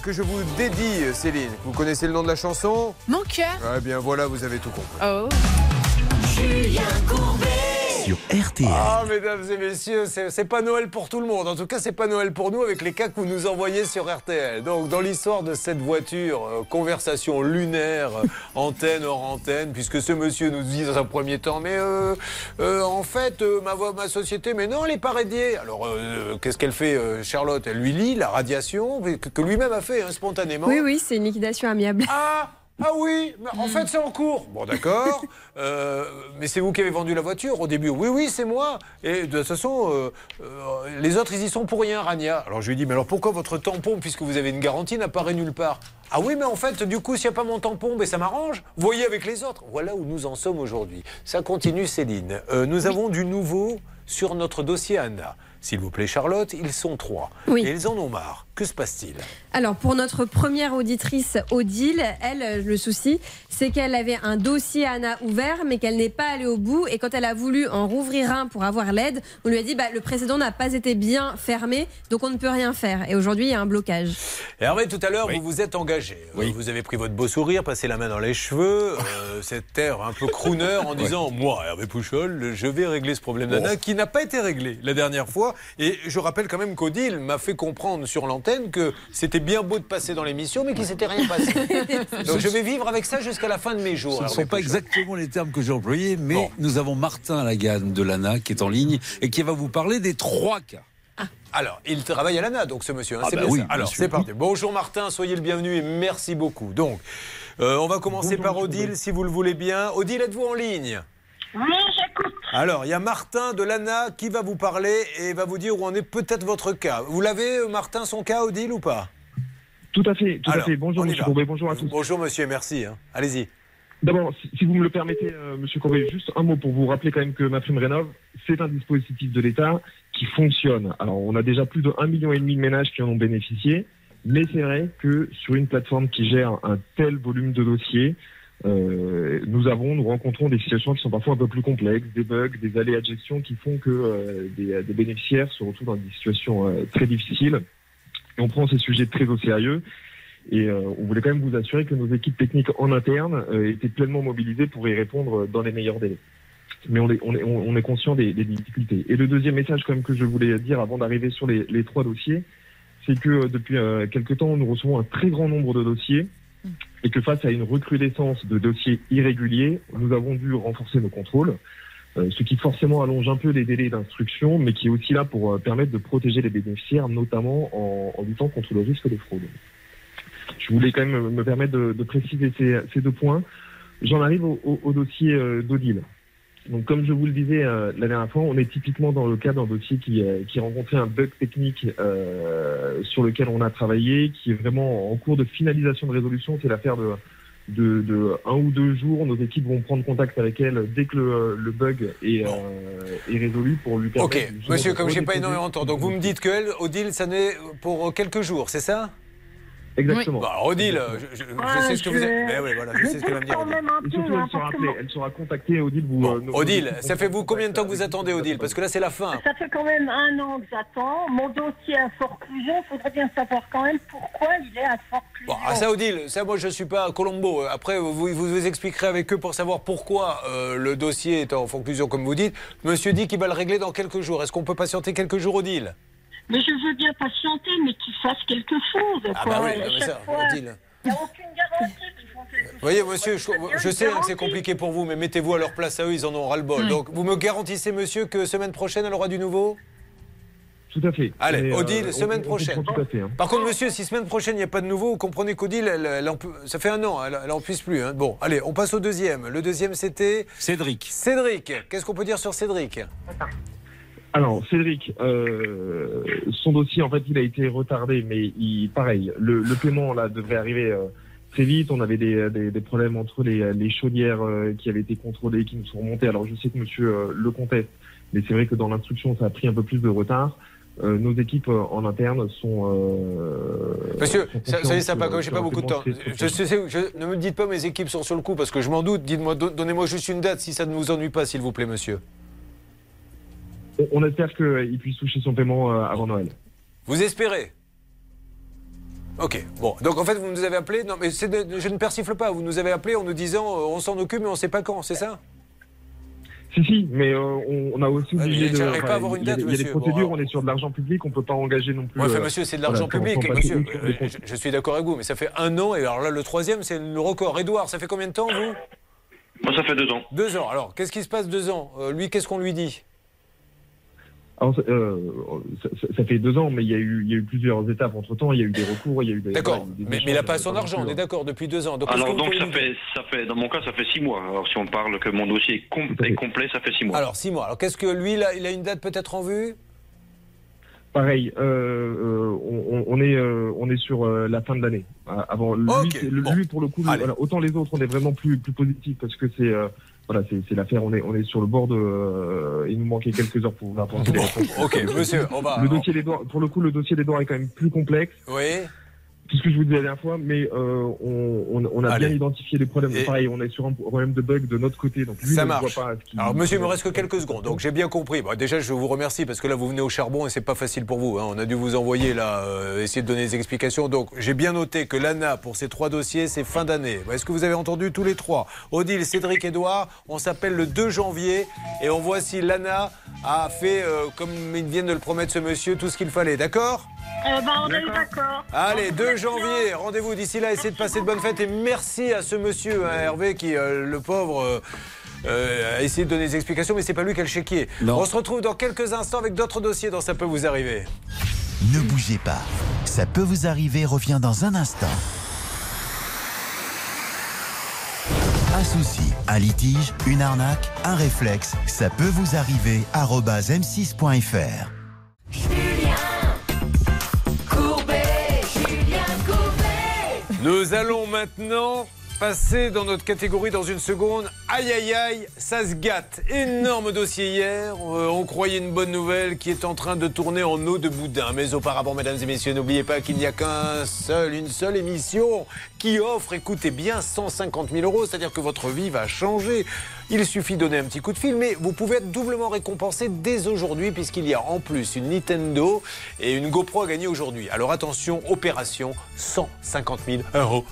Que je vous dédie, Céline. Vous connaissez le nom de la chanson? Mon cœur. Eh bien voilà, vous avez tout compris. Oh. Julien Courbet. Sur RTL. Ah, mesdames et messieurs, c'est pas Noël pour tout le monde. En tout cas, c'est pas Noël pour nous avec les cas que vous nous envoyez sur RTL. Donc, dans l'histoire de cette voiture, euh, conversation lunaire, euh, antenne hors antenne, puisque ce monsieur nous dit dans un premier temps, mais euh, euh, en fait, euh, ma, voix- ma société, mais non, elle est pas radiée. Alors, euh, qu'est-ce qu'elle fait, euh, Charlotte? Elle lui lit la radiation que, que lui-même a fait hein, spontanément. Oui, oui, c'est une liquidation amiable. Ah ah oui, mais en fait c'est en cours. Bon d'accord, Euh, mais c'est vous qui avez vendu la voiture au début. Oui oui c'est moi. Et de toute façon, euh, euh, les autres ils y sont pour rien, Rania. Alors je lui dis mais alors pourquoi votre tampon, puisque vous avez une garantie, n'apparaît nulle part? Ah oui mais en fait du coup s'il n'y a pas mon tampon, ben, ça m'arrange. Voyez avec les autres. Voilà où nous en sommes aujourd'hui. Ça continue Céline. Euh, nous avons du nouveau sur notre dossier Anna. S'il vous plaît Charlotte, ils sont trois. Oui. Et ils en ont marre. Que se passe-t-il Alors, pour notre première auditrice, Odile, elle, euh, le souci, c'est qu'elle avait un dossier Anna ouvert, mais qu'elle n'est pas allée au bout. Et quand elle a voulu en rouvrir un pour avoir l'aide, on lui a dit bah, le précédent n'a pas été bien fermé, donc on ne peut rien faire. Et aujourd'hui, il y a un blocage. Hervé, tout à l'heure, vous vous êtes engagé. Euh, Vous avez pris votre beau sourire, passé la main dans les cheveux, euh, cette air un peu crooner en disant Moi, Hervé Pouchol, je vais régler ce problème d'Anna qui n'a pas été réglé la dernière fois. Et je rappelle quand même qu'Odile m'a fait comprendre sur l'antenne que c'était bien beau de passer dans l'émission, mais qu'il s'était rien passé. Donc je vais vivre avec ça jusqu'à la fin de mes jours. Ce ne sont pas exactement les termes que j'ai employés, mais nous avons Martin Lagarde de l'ANA qui est en ligne et qui va vous parler des trois cas. Alors, il travaille à l'ANA, donc ce monsieur. hein, Ah c'est bah bien oui, ça. bien Alors, c'est parti. Bonjour Martin, soyez le bienvenu et merci beaucoup. Donc, euh, on va commencer par Odile, si vous le voulez bien. Odile, êtes-vous en ligne? Oui, j'écoute. Alors, il y a Martin de l'ANA qui va vous parler et va vous dire où en est peut-être votre cas. Vous l'avez, euh, Martin, son cas, Odile, ou pas? Tout à fait, tout Alors, à fait. Bonjour Monsieur. Courbet, bonjour à tous. Bonjour monsieur, merci. hein. Allez-y. D'abord, si, vous me le permettez, euh, Monsieur Courbet, juste un mot pour vous rappeler quand même que ma prime rénov, c'est un dispositif de l'État qui fonctionne. Alors, on a déjà plus de 1,5 million et demi de ménages qui en ont bénéficié. Mais c'est vrai que sur une plateforme qui gère un tel volume de dossiers, euh, nous avons, nous rencontrons des situations qui sont parfois un peu plus complexes, des bugs, des aléas de gestion qui font que euh, des, des bénéficiaires se retrouvent dans des situations euh, très difficiles. Et on prend ces sujets très au sérieux. Et euh, on voulait quand même vous assurer que nos équipes techniques en interne euh, étaient pleinement mobilisées pour y répondre dans les meilleurs délais. Mais on est, on est, on est conscient des, des difficultés. Et le deuxième message quand même que je voulais dire avant d'arriver sur les, les trois dossiers, c'est que euh, depuis euh, quelque temps, nous recevons un très grand nombre de dossiers et que face à une recrudescence de dossiers irréguliers, nous avons dû renforcer nos contrôles, euh, ce qui forcément allonge un peu les délais d'instruction, mais qui est aussi là pour euh, permettre de protéger les bénéficiaires, notamment en, luttant contre le risque de fraude. Je voulais quand même me permettre de, préciser ces, deux points. J'en arrive au dossier euh, d'Odile. Donc, comme je vous le disais euh, la dernière fois, on est typiquement dans le cas d'un dossier qui, euh, qui rencontrait un bug technique euh, sur lequel on a travaillé, qui est vraiment en cours de finalisation de résolution. C'est l'affaire de, de, de un ou deux jours. Nos équipes vont prendre contact avec elle dès que le, le bug est, euh, est résolu pour lui permettre. Ok, monsieur, comme j'ai pas énormément de temps, donc vous me dites qu'elle, Odile, ça n'est pour quelques jours, c'est ça? Exactement. Bon, alors, Odile, je, je- je Ah, sais ce que je- vous êtes. Mais oui, voilà, je sais ce qu'elle va me dire. Odile. Et surtout, hein, elle sera, appelée, elle contactée, Odile. Vous, euh, Odile, ça fait vous combien de temps que vous attendez, Odile? Parce que là, c'est la fin. Ça fait quand même un an que j'attends. Mon dossier à forclusion, il faudrait bien savoir quand même pourquoi il est à forclusion. Bon, ah, ça, Odile, ça, moi, je suis pas Colombo. Après, vous, vous vous expliquerez avec eux pour savoir pourquoi euh, le dossier est en conclusion, comme vous dites. Monsieur dit qu'il va le régler dans quelques jours. Est-ce qu'on peut patienter quelques jours, Odile? Mais je veux bien patienter, mais qu'il fasse quelque chose. Ah quoi. bah oui, non, mais ça, fois, Odile. Il n'y a aucune garantie qu'ils font quelque chose. Vous voyez, monsieur, je, sais hein, que c'est garantie. compliqué pour vous, mais mettez-vous à leur place à eux, ils en ont ras-le-bol. Donc, vous me garantissez, monsieur, que semaine prochaine, elle aura du nouveau? Tout à fait. Allez, euh, Odile, on- semaine on prochaine. comprend Tout à fait. hein. Par contre, monsieur, si semaine prochaine, il n'y a pas de nouveau, vous comprenez qu'Odile, elle, elle en peut- ça fait un an, elle, elle en puisse plus. hein. Bon, allez, on passe au deuxième. Le deuxième, c'était Cédric. Cédric. Qu'est-ce qu'on peut dire sur Cédric? Alors, Cédric, euh, son dossier, en fait, il a été retardé, mais il, pareil, le, le paiement là devrait arriver euh, très vite. On avait des, des, des problèmes entre les, les chaudières euh, qui avaient été contrôlées, qui nous sont remontées. Alors, je sais que Monsieur euh, le conteste, mais c'est vrai que dans l'instruction, ça a pris un peu plus de retard. Euh, nos équipes euh, en interne sont. Euh, Monsieur, sont ça, ça pas, sur- j'ai pas beaucoup de temps. Je, je- ne me dites pas mes équipes sont sur le coup parce que je m'en doute. Dites-moi, don- donnez-moi juste une date si ça ne vous ennuie pas, s'il vous plaît, monsieur. On, espère qu'il puisse toucher son paiement euh, avant Noël. Vous espérez? Ok, bon, donc en fait vous nous avez appelé, non mais c'est de- je ne persifle pas, vous nous avez appelé en nous disant euh, on s'en occupe mais on ne sait pas quand, c'est ça? Si, si, mais euh, on, on a aussi obligé mais de. j'arrive pas à avoir une il y a- date, Il y a des monsieur. procédures, Bon, on est sur de l'argent public, on peut pas engager non plus. Ouais, enfin, euh, monsieur, c'est de l'argent public, monsieur. Euh, je, je suis d'accord avec vous, mais ça fait un an et alors là le troisième c'est le record. Edouard, ça fait combien de temps vous? Moi, ça fait deux ans. Deux ans. Alors qu'est-ce qui se passe deux ans? Euh, Lui, qu'est-ce qu'on lui dit? Alors, euh, ça, fait deux ans, mais il y a eu, il y a eu plusieurs étapes entre temps. Il y a eu des recours, il y a eu des. D'accord, mais, mais il n'a pas son argent, on est d'accord, depuis deux ans. Donc, Alors donc ça fait, ça fait, dans mon cas, ça fait six mois. Alors si on parle que mon dossier est, com- est complet, ça fait six mois. Alors six mois. Alors qu'est-ce que lui, là, il a une date peut-être en vue? Pareil, euh, euh, on, est, euh, on est sur euh, la fin de l'année. Euh, Avant lui, bon. pour le coup, voilà, autant les autres, on est vraiment plus, plus positif parce que c'est, euh, voilà, c'est, l'affaire. On est, on est sur le bord de. euh, il nous manquait quelques heures pour vous apporter les réponses. Ok, monsieur, on va. Le dossier d'Edouard, pour le coup, le dossier d'Edouard est quand même plus complexe. Oui. Tout ce que je vous disais la dernière fois, mais euh, on, a Allez. bien identifié les problèmes. Et- Pareil, on est sur un problème de bug de notre côté, donc lui Ça ne marche. voit pas ce Alors, monsieur, il me reste que quelques secondes, donc j'ai bien compris. Bon, déjà, je vous remercie parce que là, vous venez au charbon et c'est pas facile pour vous. hein. On a dû vous envoyer là, euh, essayer de donner des explications. Donc, j'ai bien noté que l'ANA pour ces trois dossiers, c'est fin d'année. Est-ce que vous avez entendu tous les trois? Odile, Cédric, Edouard. On s'appelle le 2 janvier et on voit si l'ANA a fait, euh, comme ils viennent de le promettre ce monsieur, tout ce qu'il fallait. D'accord? Eh ben, on est d'accord. Allez, 2 janvier, rendez-vous d'ici là, essayez de passer de bonnes fêtes et merci à ce monsieur, hein, Hervé, qui, euh, le pauvre, euh, euh, a essayé de donner des explications, mais c'est pas lui qui a le chéquier. On se retrouve dans quelques instants avec d'autres dossiers dont ça peut vous arriver. Ne bougez pas. Ça peut vous arriver revient dans un instant. Un souci, un litige, une arnaque, un réflexe, ça peut vous arriver. arobase m6.fr. Nous allons maintenant passer dans notre catégorie dans une seconde. Aïe aïe aïe, ça se gâte. Énorme dossier hier. Euh, on croyait une bonne nouvelle qui est en train de tourner en eau de boudin. Mais auparavant, mesdames et messieurs, n'oubliez pas qu'il n'y a qu'un seul, une seule émission qui offre, écoutez bien, 150 000 euros. C'est-à-dire que votre vie va changer. Il suffit de donner un petit coup de fil, mais vous pouvez être doublement récompensé dès aujourd'hui puisqu'il y a en plus une Nintendo et une GoPro à gagner aujourd'hui. Alors attention, opération 150 000 euros.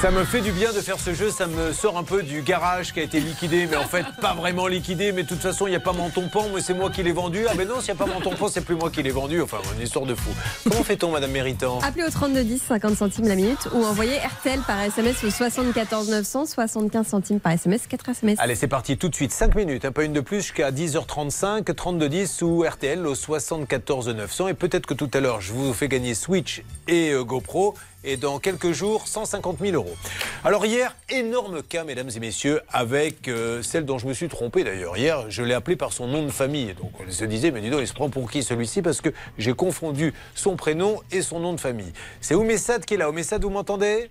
Ça me fait du bien de faire ce jeu, ça me sort un peu du garage qui a été liquidé, mais en fait pas vraiment liquidé, mais de toute façon il n'y a pas mon pan, mais c'est moi qui l'ai vendu. Ah ben non, s'il n'y a pas mon pan, c'est plus moi qui l'ai vendu. Enfin, une histoire de fou. Comment fait-on, Madame Méritant? Appelez au 3210, 50 centimes la minute, ou envoyez RTL par SMS au 74 900, 75 centimes par SMS, 4 SMS. Allez, c'est parti tout de suite, 5 minutes, hein, pas une de plus, jusqu'à 10h35, 3210 ou RTL au 74 900. Et peut-être que tout à l'heure, je vous fais gagner Switch et euh, GoPro. Et dans quelques jours, 150 000 euros. Alors hier, énorme cas, mesdames et messieurs, avec euh, celle dont je me suis trompé d'ailleurs. Hier, je l'ai appelé par son nom de famille. Donc on se disait, mais dis donc, il se prend pour qui celui-ci? Parce que j'ai confondu son prénom et son nom de famille. C'est Oumessad qui est là. Oumessad, vous m'entendez?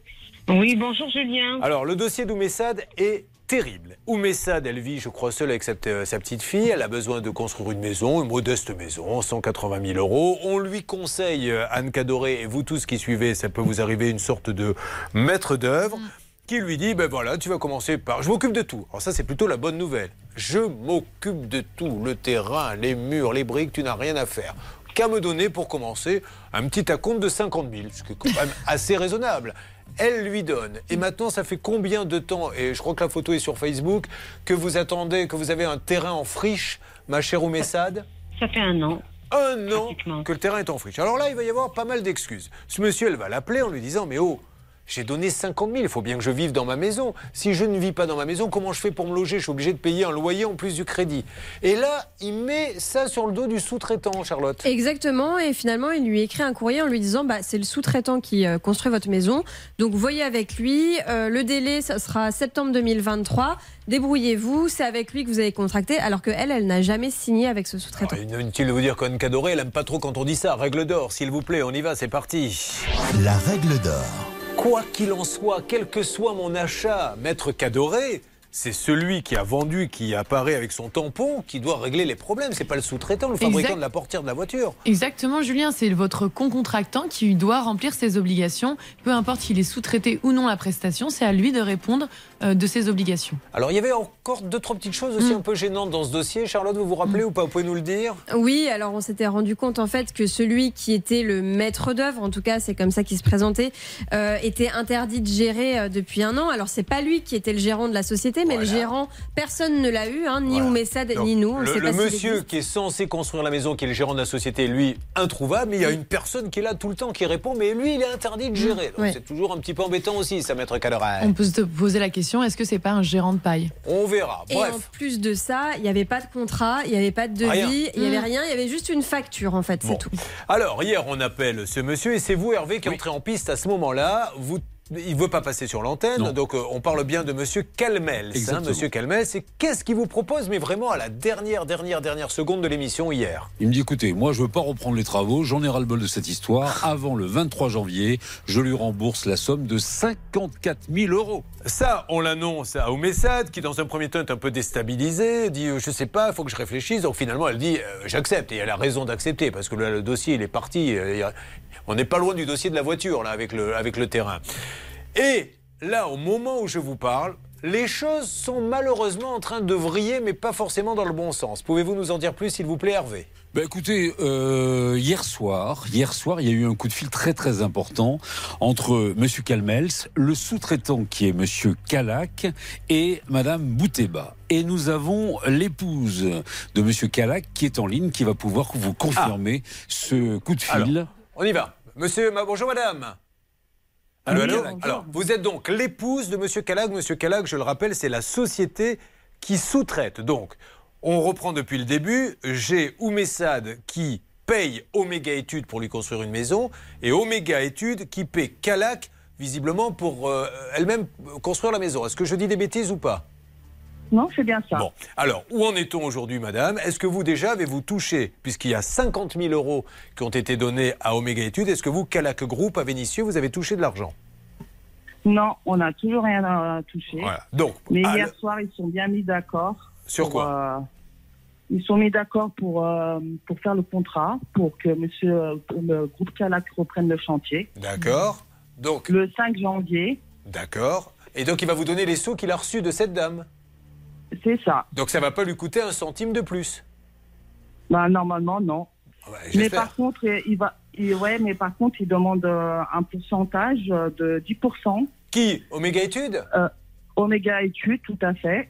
Oui, bonjour Julien. Alors, le dossier d'Oumessad est terrible. Oumessad, elle vit, je crois, seule avec sa, sa petite fille. Elle a besoin de construire une maison, une modeste maison, 180 000 euros. On lui conseille, euh, Anne Cadoré, et vous tous qui suivez, ça peut vous arriver, une sorte de maître d'œuvre. Qui lui dit, ben voilà, tu vas commencer par. Je m'occupe de tout. Alors, ça, c'est plutôt la bonne nouvelle. Je m'occupe de tout. Le terrain, les murs, les briques, tu n'as rien à faire. Qu'à me donner pour commencer un petit acompte de 50 000, ce qui est quand même assez raisonnable elle lui donne. Et maintenant, ça fait combien de temps, et je crois que la photo est sur Facebook, que vous attendez, que vous avez un terrain en friche, ma chère Oumessad? Ça fait un an. Un an que le terrain est en friche. Alors là, il va y avoir pas mal d'excuses. Ce monsieur, elle va l'appeler en lui disant, mais oh, j'ai donné 50 000, il faut bien que je vive dans ma maison. Si je ne vis pas dans ma maison, comment je fais pour me loger? Je suis obligé de payer un loyer en plus du crédit. Et là, il met ça sur le dos du sous-traitant, Charlotte. Exactement, et finalement, il lui écrit un courrier en lui disant bah, c'est le sous-traitant qui euh, construit votre maison, donc voyez avec lui. Euh, le délai, ça sera septembre 2023. Débrouillez-vous, c'est avec lui que vous avez contracté, alors qu'elle, elle, n'a jamais signé avec ce sous-traitant. Inutile de vous dire qu'Anne Cadoré, elle aime pas trop quand on dit ça. Règle d'or, s'il vous plaît, on y va, c'est parti. La règle d'or. Quoi qu'il en soit, quel que soit mon achat, maître Cadoré, c'est celui qui a vendu, qui apparaît avec son tampon, qui doit régler les problèmes. C'est pas le sous-traitant, le fabricant Exact. de la portière de la voiture. Exactement, Julien, c'est votre concontractant qui doit remplir ses obligations. Peu importe s'il est sous-traité ou non la prestation, c'est à lui de répondre euh, de ses obligations. Alors il y avait encore deux, trois petites choses aussi un peu gênantes dans ce dossier. Charlotte, vous vous rappelez ou pas Vous pouvez nous le dire? Oui, alors on s'était rendu compte en fait que celui qui était le maître d'œuvre, en tout cas c'est comme ça qu'il se présentait, euh, était interdit de gérer euh, depuis un an. Alors c'est pas lui qui était le gérant de la société, mais le gérant, personne ne l'a eu, hein, ni Oumessad Donc, ni nous. On le sait le pas monsieur qui est censé construire la maison, qui est le gérant de la société, lui, introuvable, mais il y a une personne qui est là tout le temps, qui répond, mais lui, il est interdit de gérer. Donc c'est toujours un petit peu embêtant aussi, ça, maître Cadoré. On peut se poser la question est-ce que c'est pas un gérant de paille? On verra. Et en plus de ça, il n'y avait pas de contrat, il n'y avait pas de devis, il n'y avait Mm. rien, il y avait juste une facture en fait, c'est Bon. tout. Alors, hier, on appelle ce monsieur et c'est vous, Hervé, qui entrez en piste à ce moment-là. Vous il ne veut pas passer sur l'antenne, donc euh, on parle bien de Monsieur Calmels. hein. Monsieur Calmels, et qu'est-ce qu'il vous propose, mais vraiment à la dernière, dernière, dernière seconde de l'émission hier? Il me dit écoutez, moi je veux pas reprendre les travaux, j'en ai ras-le-bol de cette histoire. Avant le 23 janvier, je lui rembourse la somme de 54 000 euros. Ça, on l'annonce à Oumessad, qui dans un premier temps est un peu déstabilisé, dit euh, je sais pas, il faut que je réfléchisse. Donc finalement, elle dit euh, j'accepte, et elle a raison d'accepter, parce que là, le dossier, il est parti. euh, on n'est pas loin du dossier de la voiture, là, avec le, avec le terrain. Et là, au moment où je vous parle, les choses sont malheureusement en train de vriller, mais pas forcément dans le bon sens. Pouvez-vous nous en dire plus, s'il vous plaît, Hervé? Ben écoutez, euh, hier soir, hier soir, il y a eu un coup de fil très très important entre Monsieur Calmels, le sous-traitant qui est Monsieur Calac et Madame Bouteba. Et nous avons l'épouse de Monsieur Calac qui est en ligne, qui va pouvoir vous confirmer ce coup de fil. On y va. Monsieur, bonjour madame. Allô, allô. Alors, vous êtes donc l'épouse de Monsieur Calag. Monsieur Calag, je le rappelle, c'est la société qui sous-traite. Donc, on reprend depuis le début. J'ai Oumessad qui paye Omega Études pour lui construire une maison et Omega Études qui paie Calac visiblement pour euh, elle-même construire la maison. Est-ce que je dis des bêtises ou pas? Non, c'est bien ça. Bon, alors, où en est-on aujourd'hui, madame? Est-ce que vous, déjà, avez-vous touché, puisqu'il y a 50 000 euros qui ont été donnés à Omega Études, est-ce que vous, Calac Group, à Vénissieux, vous avez touché de l'argent? Non, on n'a toujours rien à toucher. Voilà. Donc, Mais à hier soir, ils sont bien mis d'accord. Sur pour, euh, Ils sont mis d'accord pour, euh, pour faire le contrat, pour que monsieur, euh, pour le groupe Calac reprenne le chantier. D'accord. Donc, Le 5 janvier, d'accord. Et donc, il va vous donner les sous qu'il a reçus de cette dame c'est ça. Donc, ça va pas lui coûter un centime de plus Bah, normalement, non. mais j'espère. par contre, il va. il- ouais, mais par contre, il demande euh, un pourcentage de 10%. Qui? Omega Études? Euh, Omega Études, tout à fait.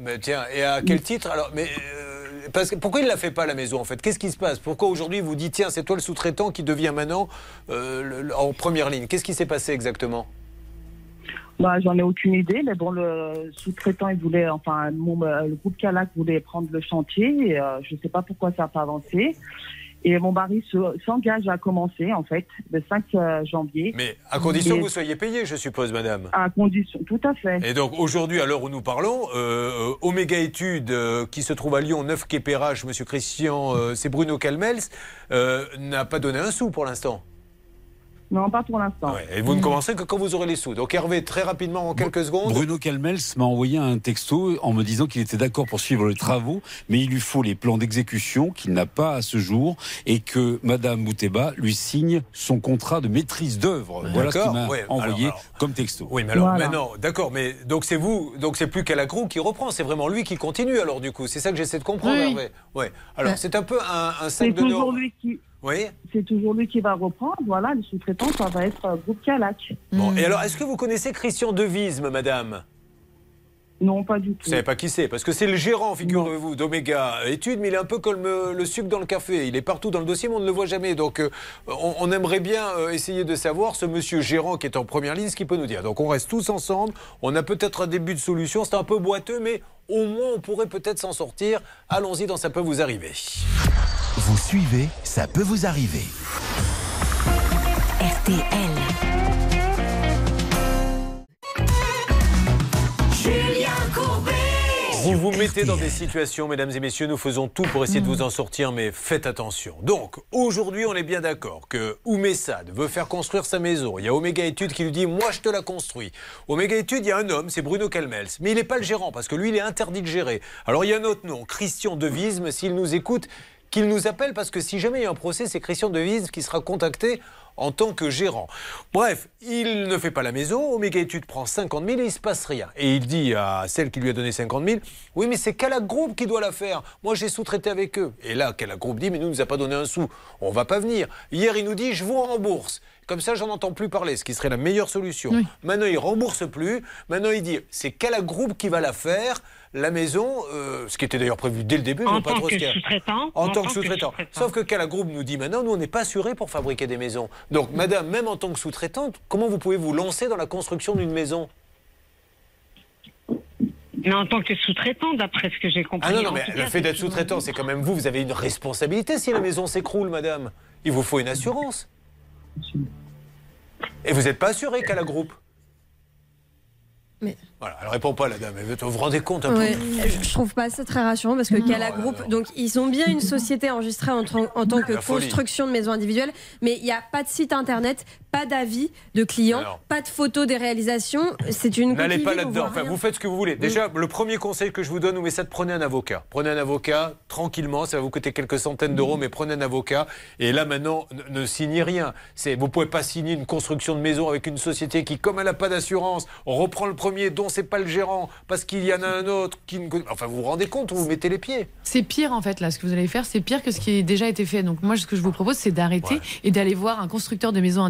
Mais tiens, et à quel titre? Alors Mais euh, parce que pourquoi il ne la fait pas la maison en fait? Qu'est-ce qui se passe? Pourquoi aujourd'hui vous dites tiens c'est toi le sous-traitant qui devient maintenant euh, le- le- en première ligne? Qu'est-ce qui s'est passé exactement? Bah, j'en ai aucune idée, mais bon, le sous-traitant, il voulait, enfin, mon- euh, le groupe Calac voulait prendre le chantier, et, euh, je ne sais pas pourquoi ça n'a pas avancé. Et mon mari se- s'engage à commencer, en fait, le 5 euh, janvier. Mais à condition Et- que vous soyez payé, je suppose, madame. À condition, tout à fait. Et donc aujourd'hui, à l'heure où nous parlons, euh, Omega Études, euh, qui se trouve à Lyon, 9 quai Perrache, Monsieur Christian, euh, c'est Bruno Calmels, n'a pas donné un sou pour l'instant. Non, pas pour l'instant. Et vous ne commencerez que quand vous aurez les sous. Donc Hervé, très rapidement, en quelques secondes. Bruno Calmels m'a envoyé un texto en me disant qu'il était d'accord pour suivre les travaux, mais il lui faut les plans d'exécution qu'il n'a pas à ce jour et que Madame Bouteba lui signe son contrat de maîtrise d'œuvre. Voilà ce qu'il D'accord, m'a ouais. envoyé Alors, alors. comme texto. Oui, mais alors maintenant, d'accord, mais donc c'est vous, donc c'est plus Calacrou qui reprend, c'est vraiment lui qui continue alors du coup. C'est ça que j'essaie de comprendre, Oui. Hervé. Ouais. Alors Ouais. c'est un peu un, un sac de toujours Nord. lui qui. Oui. C'est toujours lui qui va reprendre. Voilà, le sous-traitant, ça va être euh, groupe Calac. Bon, et alors est-ce que vous connaissez Christian Devisme, madame? Non, pas du tout. Vous savez pas qui c'est Parce que c'est le gérant, figurez-vous, d'Omega Études, mais il est un peu comme euh, le sucre dans le café. Il est partout dans le dossier, mais on ne le voit jamais. Donc euh, on, on aimerait bien euh, essayer de savoir, ce monsieur gérant qui est en première ligne, ce qu'il peut nous dire. Donc on reste tous ensemble. On a peut-être un début de solution. C'est un peu boiteux, mais au moins on pourrait peut-être s'en sortir. Allons-y dans Ça peut vous arriver. Vous suivez, ça peut vous arriver. RTL. Julien Courbet. Vous vous mettez dans des situations, mesdames et messieurs, nous faisons tout pour essayer de vous en sortir, mais faites attention. Donc, aujourd'hui, on est bien d'accord que Oumessad veut faire construire sa maison. Il y a Omega Études qui lui dit Moi, je te la construis. Omega Études, il y a un homme, c'est Bruno Calmels. Mais il n'est pas le gérant, parce que lui, il est interdit de gérer. Alors, il y a un autre nom, Christian Devisme, s'il nous écoute, qu'il nous appelle, parce que si jamais il y a un procès, c'est Christian Devisme qui sera contacté en tant que gérant. Bref, il ne fait pas la maison, Omega Études prend 50 000 et il se passe rien. Et il dit à celle qui lui a donné 50 000, oui mais c'est Calac Group qui doit la faire, moi j'ai sous-traité avec eux. Et là, Calac Group dit, mais nous, il nous a pas donné un sou, on va pas venir. Hier, il nous dit, je vous rembourse. Comme ça, j'en entends plus parler, ce qui serait la meilleure solution. Maintenant, il rembourse plus. Maintenant, il dit, c'est Calac Group qui va la faire. La maison, euh, ce qui était d'ailleurs prévu dès le début, je En tant trop que ce qu'il y a. sous-traitant. En, tant que sous-traitant. Sauf que Cala Group nous dit maintenant, nous, on n'est pas assuré pour fabriquer des maisons. Donc, madame, même en tant que sous-traitante, comment vous pouvez vous lancer dans la construction d'une maison? Mais en tant que sous-traitant, d'après ce que j'ai compris. Ah non, non, mais le cas, fait d'être sous-traitant, c'est quand même vous, vous avez une responsabilité si la maison s'écroule, madame. Il vous faut une assurance. Et vous n'êtes pas assuré, Cala Group Mais- Voilà, elle répond pas, la dame. Elle veut- Vous vous rendez compte un Ouais, peu je trouve pas ça très rassurant parce que Cala Group, donc ils ont bien une société enregistrée en, tant- en tant que La folie. construction de maisons individuelles, mais il n'y a pas de site internet, pas d'avis de clients, Alors. pas de photos des réalisations. C'est une N'allez pas là-dedans. Enfin, vous faites ce que vous voulez. Déjà, le premier conseil que je vous donne, mais ça, prenez un avocat. Prenez un avocat tranquillement. Ça va vous coûter quelques centaines d'euros, mais prenez un avocat. Et là, maintenant, ne, ne signez rien. C'est, vous pouvez pas signer une construction de maison avec une société qui, comme elle n'a pas d'assurance, reprend le premier dont c'est pas le gérant parce qu'il y en a un autre qui ne. Enfin, vous vous rendez compte où vous mettez les pieds. C'est pire en fait là, ce que vous allez faire, c'est pire que ce qui a déjà été fait. Donc moi, ce que je vous propose, c'est d'arrêter et d'aller voir un constructeur de maisons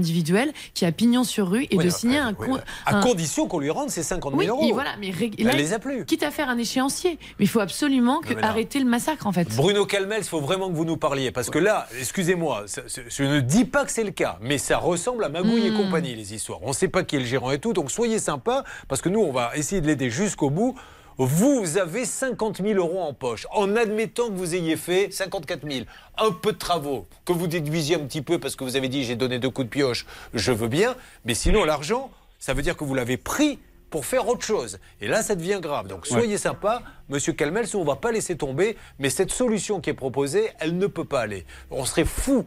qui a pignon sur rue et de signer un, oui. À condition qu'on lui rende ses 50 000 Oui, euros. et voilà, mais ré- Elle là, les a plus. Quitte à faire un échéancier, mais il faut absolument que là- arrêter le massacre en fait. Bruno Calmels, il faut vraiment que vous nous parliez. Parce que là, excusez-moi, je ne dis pas que c'est le cas, mais ça ressemble à Magouille et Mm. compagnie, les histoires. On ne sait pas qui est le gérant et tout, donc soyez sympa, parce que nous, on va essayer de l'aider jusqu'au bout. Vous avez 50 000 euros en poche, en admettant que vous ayez fait 54 000, un peu de travaux, que vous déduisiez un petit peu parce que vous avez dit j'ai donné deux coups de pioche, je veux bien, mais sinon l'argent, ça veut dire que vous l'avez pris pour faire autre chose. Et là, ça devient grave. Donc soyez sympa, monsieur Calmels, on ne va pas laisser tomber, mais cette solution qui est proposée, elle ne peut pas aller. On serait fou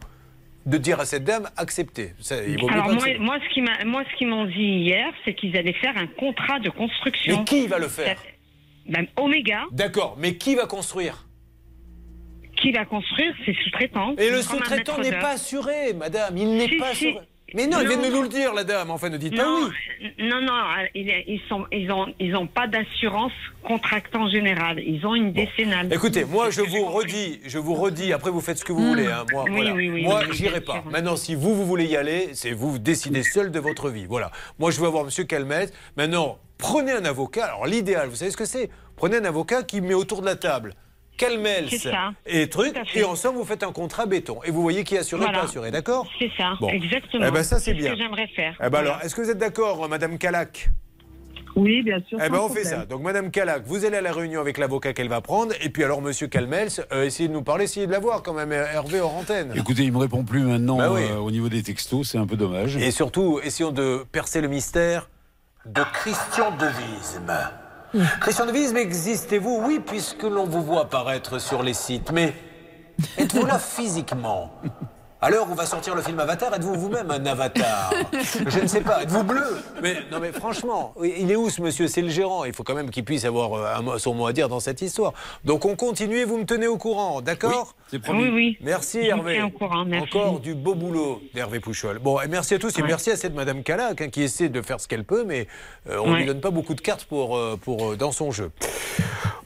de dire à cette dame acceptez. Ça, il vaut mieux Alors moi, ce qui m'a- moi, ce qu'ils m'ont dit hier, c'est qu'ils allaient faire un contrat de construction. Mais qui va le faire? Ben, Omega, D'accord, mais qui va construire? Qui va construire, c'est sous-traitant. Et le sous-traitant n'est pas assuré, madame, il n'est Si, pas si. assuré. Mais non, il vient de Non. nous le dire, la dame, enfin ne dites pas Non, oui. non, non, euh, ils, ils sont, ils ont, ils ont pas d'assurance contractant général. Ils ont une décennale. Écoutez, moi je vous redis, je vous redis, après vous faites ce que vous voulez. hein. Moi, Oui, voilà. oui, oui, moi j'irai pas. Maintenant, si vous, vous voulez y aller, c'est vous, vous décidez seul de votre vie. Voilà. Moi je veux avoir Monsieur Calmette. Maintenant, prenez un avocat. Alors l'idéal, vous savez ce que c'est? Prenez un avocat qui met autour de la table. Calmels et truc, Tout à fait. et ensemble vous faites un contrat béton. Et vous voyez qui est assuré, Voilà. pas assuré, d'accord C'est ça, Bon. exactement. Eh ben ça c'est ce bien. que j'aimerais faire. Eh ben Voilà. alors, est-ce que vous êtes d'accord, Madame Calac Oui, bien sûr. Eh ben on fait ça. Donc Madame Calac, vous allez à la réunion avec l'avocat qu'elle va prendre, et puis alors Monsieur Calmels, euh, essayez de nous parler, essayez de la voir quand même, Hervé hors antenne. Écoutez, il me répond plus maintenant Bah oui. euh, au niveau des textos, c'est un peu dommage. Et surtout, essayons de percer le mystère de Christian Devisme. Christian Devisme, existez-vous? Oui, puisque l'on vous voit apparaître sur les sites, mais êtes-vous là physiquement? À l'heure où va sortir le film Avatar, êtes-vous vous-même un avatar? Je ne sais pas. Êtes-vous bleu? Mais non, mais franchement, il est où ce monsieur? C'est le gérant. Il faut quand même qu'il puisse avoir euh, un son mot à dire dans cette histoire. Donc on continue et vous me tenez au courant, d'accord? C'est promis. Oui, oui. Merci Je vous Hervé. au courant, merci. Encore du beau boulot d'Hervé Pouchol. Bon, et merci à tous et Ouais. merci à cette Madame Calac hein, qui essaie de faire ce qu'elle peut, mais euh, on ne Ouais. lui donne pas beaucoup de cartes pour, euh, pour, dans son jeu.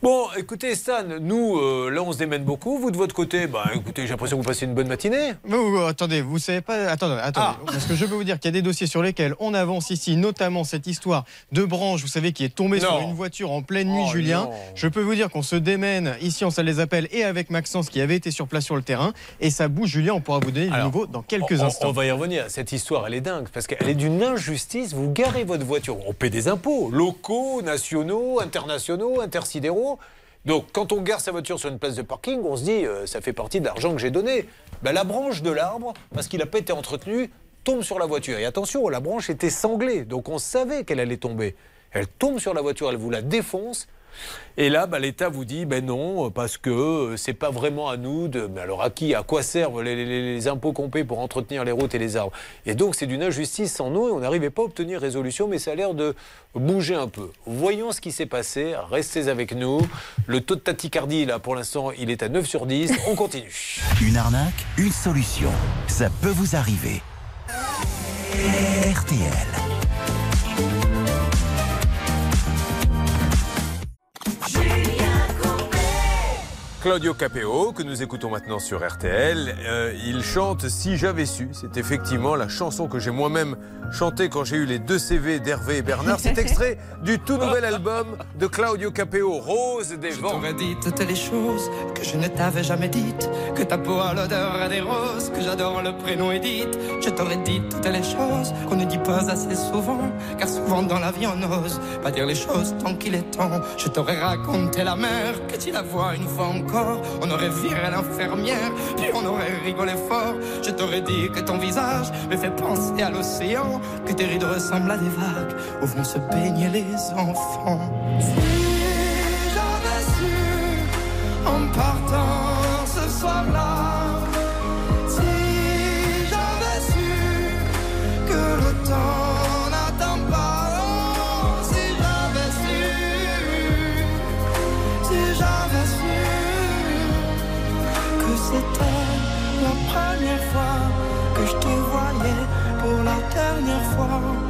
Bon, écoutez Stan, nous, euh, là on se démène beaucoup. Vous de votre côté, bah, écoutez, j'ai l'impression que vous passez une bonne matinée. Mais, oh, attendez, vous savez pas. Attendez, attendez. Ah. Parce que je peux vous dire qu'il y a des dossiers sur lesquels on avance ici, notamment cette histoire de branche, vous savez, qui est tombée sur une voiture en pleine nuit, Oh, Julien. non. Je peux vous dire qu'on se démène ici en salle des appels et avec Maxence qui avait été sur place sur le terrain. Et ça bouge, Julien, on pourra vous donner du nouveau dans quelques on- instants. On va y revenir. Cette histoire, elle est dingue parce qu'elle est d'une injustice. Vous garez votre voiture, on paie des impôts locaux, nationaux, internationaux, intersidéraux. Donc, quand on gare sa voiture sur une place de parking, on se dit, euh, ça fait partie de l'argent que j'ai donné. Ben, la branche de l'arbre, parce qu'il n'a pas été entretenu, tombe sur la voiture. Et attention, la branche était sanglée, donc on savait qu'elle allait tomber. Elle tombe sur la voiture, elle vous la défonce. Et là, bah, l'État vous dit, ben non, parce que euh, c'est pas vraiment à nous de. Mais alors à qui À quoi servent les, impôts qu'on paie pour entretenir les routes et les arbres? Et donc c'est d'une injustice sans nom et on n'arrivait pas à obtenir résolution, mais ça a l'air de bouger un peu. Voyons ce qui s'est passé. Restez avec nous. Le taux de tachycardie là, pour l'instant, il est à 9 sur 10. On continue. Une arnaque, une solution. Ça peut vous arriver. RTL. Claudio Capéo, que nous écoutons maintenant sur RTL, euh, il chante Si j'avais su. C'est effectivement la chanson que j'ai moi-même chantée quand j'ai eu les deux CV d'Hervé et Bernard. C'est extrait du tout nouvel album de Claudio Capéo, Rose des Je vents. t'aurais dit toutes les choses que je ne t'avais jamais dites. Que ta peau a l'odeur des roses, que j'adore le prénom Edith. Je t'aurais dit toutes les choses qu'on ne dit pas assez souvent. Car souvent dans la vie on n'ose pas dire les choses tant qu'il est temps. Je t'aurais raconté la mer, que tu la vois une fois On aurait viré l'infirmière, puis on aurait rigolé fort. Je t'aurais dit que ton visage me fait penser à l'océan. Que tes rides ressemblent à des vagues où vont se baigner les enfants. Si j'avais su en partant ce soir-là, si j'avais su que le temps c'était la première fois que je te voyais pour la dernière fois.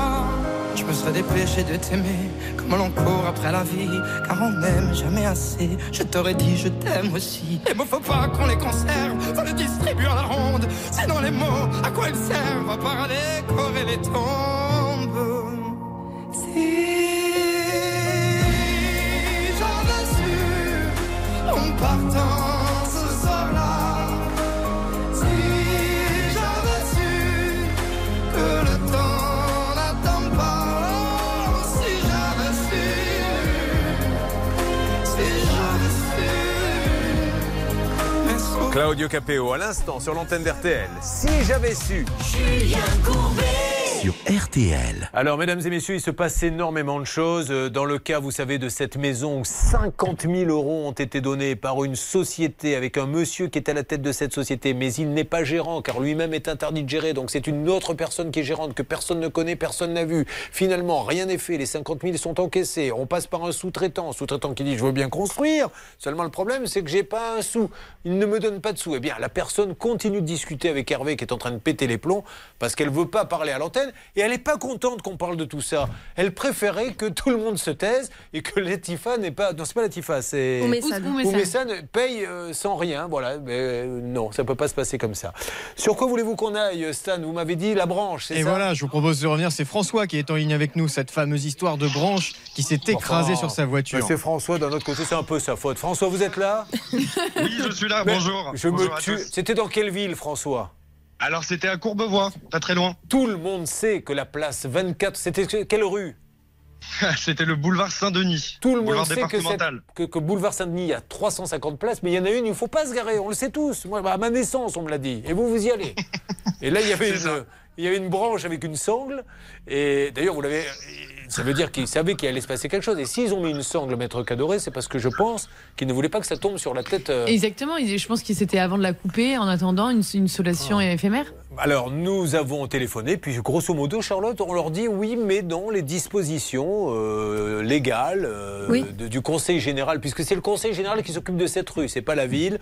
m'empêcher de t'aimer comme l'on court après la vie, car on n'aime jamais assez. Je t'aurais dit je t'aime aussi. Les mots faut pas qu'on les conserve, faut les distribuer à la ronde. Sinon les mots, à quoi ils servent À part à décorer les tombes. Si j'avais su en partant Claudio Capéo, à l'instant, sur l'antenne d'RTL. Si j'avais su. Julien Courbet. RTL. Alors, mesdames et messieurs, il se passe énormément de choses. Euh, Dans le cas, vous savez, de cette maison où 50 000 euros ont été donnés par une société avec un monsieur qui est à la tête de cette société, mais il n'est pas gérant car lui-même est interdit de gérer. Donc, c'est une autre personne qui est gérante que personne ne connaît, personne n'a vu. Finalement, rien n'est fait. Les 50 000 sont encaissés. On passe par un sous-traitant. Sous-traitant qui dit Je veux bien construire. Seulement, le problème, c'est que j'ai pas un sou. Il ne me donne pas de sous. Eh bien, la personne continue de discuter avec Hervé qui est en train de péter les plombs parce qu'elle veut pas parler à l'antenne et elle n'est pas contente qu'on parle de tout ça. Elle préférait que tout le monde se taise et que Latifa n'est pas. Non, c'est pas Latifa, c'est. Oumessane. Paye euh, sans rien. Voilà. Mais euh, non, ça peut pas se passer comme ça. Sur quoi voulez-vous qu'on aille, Stan? Vous m'avez dit la branche, c'est Et ça? voilà, je vous propose de revenir. C'est François qui est en ligne avec nous, cette fameuse histoire de branche qui s'est écrasée Enfin, sur sa voiture. Monsieur François, d'un autre côté, c'est un peu sa faute. François, vous êtes là? Oui, je suis là, Mais bonjour. Je Bonjour me tue. C'était dans quelle ville, François? Alors, c'était à Courbevoie, pas très loin. Tout le monde sait que la place 24, c'était quelle rue C'était le boulevard Saint-Denis. Tout le monde sait que, que, que boulevard Saint-Denis, il y a 350 places, mais il y en a une, il ne faut pas se garer. On le sait tous. Moi, à ma naissance, on me l'a dit. Et vous, vous y allez. Et là, il y avait, une, il y avait une branche avec une sangle. Et d'ailleurs, vous l'avez. Ça veut dire qu'ils savaient qu'il allait se passer quelque chose. Et s'ils ont mis une sangle, maître Cadoré, c'est parce que je pense qu'ils ne voulaient pas que ça tombe sur la tête. euh, Exactement, je pense que c'était avant de la couper en attendant une, une solution Ah. éphémère. Alors, nous avons téléphoné, puis grosso modo, Charlotte, on leur dit oui, mais dans les dispositions euh, légales euh, Oui. de- du Conseil général, puisque c'est le Conseil général qui s'occupe de cette rue, c'est pas la ville.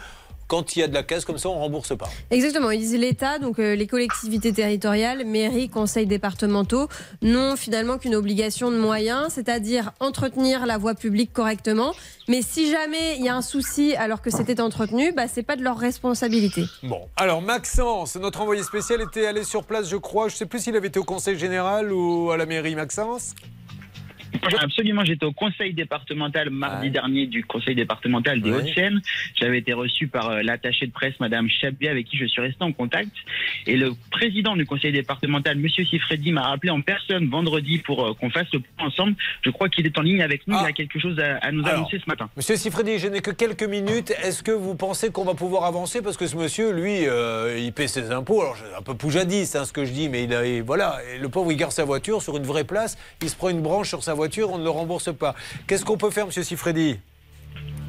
Quand il y a de la casse comme ça, on rembourse pas. Exactement, ils disent l'État, donc euh, les collectivités territoriales, mairies, conseils départementaux, n'ont finalement qu'une obligation de moyens, c'est-à-dire entretenir la voie publique correctement. Mais si jamais il y a un souci alors que c'était entretenu, bah, c'est pas de leur responsabilité. Bon, alors Maxence, notre envoyé spécial, était allé sur place, je crois. Je sais plus s'il avait été au Conseil général ou à la mairie, Maxence? Absolument, j'étais au conseil départemental mardi dernier du conseil départemental des Ouais. Hauts-de-Seine. J'avais été reçu par euh, l'attaché de presse, Madame Chabier, avec qui je suis resté en contact. Et le président du conseil départemental, Monsieur Sifredi, m'a rappelé en personne vendredi pour euh, qu'on fasse le point ensemble. Je crois qu'il est en ligne avec nous. Il a quelque chose à, à nous Alors, annoncer ce matin. Monsieur Sifredi, je n'ai que quelques minutes. Est-ce que vous pensez qu'on va pouvoir avancer? Parce que ce monsieur, lui, euh, il paie ses impôts. Alors, un peu poujadiste, hein, ce que je dis, mais il a, et voilà. Et le pauvre, il garde sa voiture sur une vraie place. Il se prend une branche sur sa voiture, on ne le rembourse pas. Qu'est-ce qu'on peut faire, monsieur Sifredi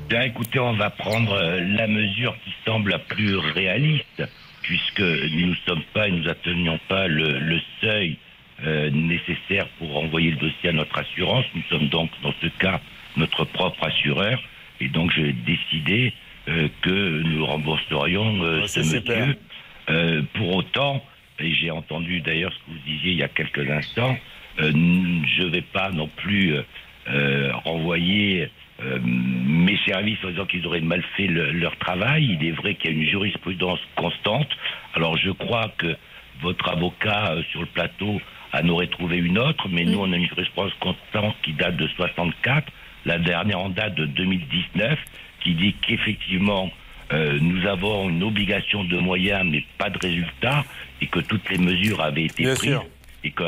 Bien, écoutez, on va prendre euh, la mesure qui semble la plus réaliste, puisque nous ne sommes pas et nous atteignons pas le, le seuil euh, nécessaire pour envoyer le dossier à notre assurance. Nous sommes donc, dans ce cas, notre propre assureur. Et donc, j'ai décidé euh, que nous rembourserions euh, ce monsieur. Pour autant, et j'ai entendu d'ailleurs ce que vous disiez il y a quelques instants, je ne vais pas non plus euh, euh, renvoyer euh, mes services en disant qu'ils auraient mal fait le- leur travail. Il est vrai qu'il y a une jurisprudence constante. Alors je crois que votre avocat euh, sur le plateau en aurait trouvé une autre, mais nous on a une jurisprudence constante qui date de 64, la dernière en date de 2019, qui dit qu'effectivement euh, nous avons une obligation de moyens mais pas de résultats et que toutes les mesures avaient été Bien prises. sûr. Et que,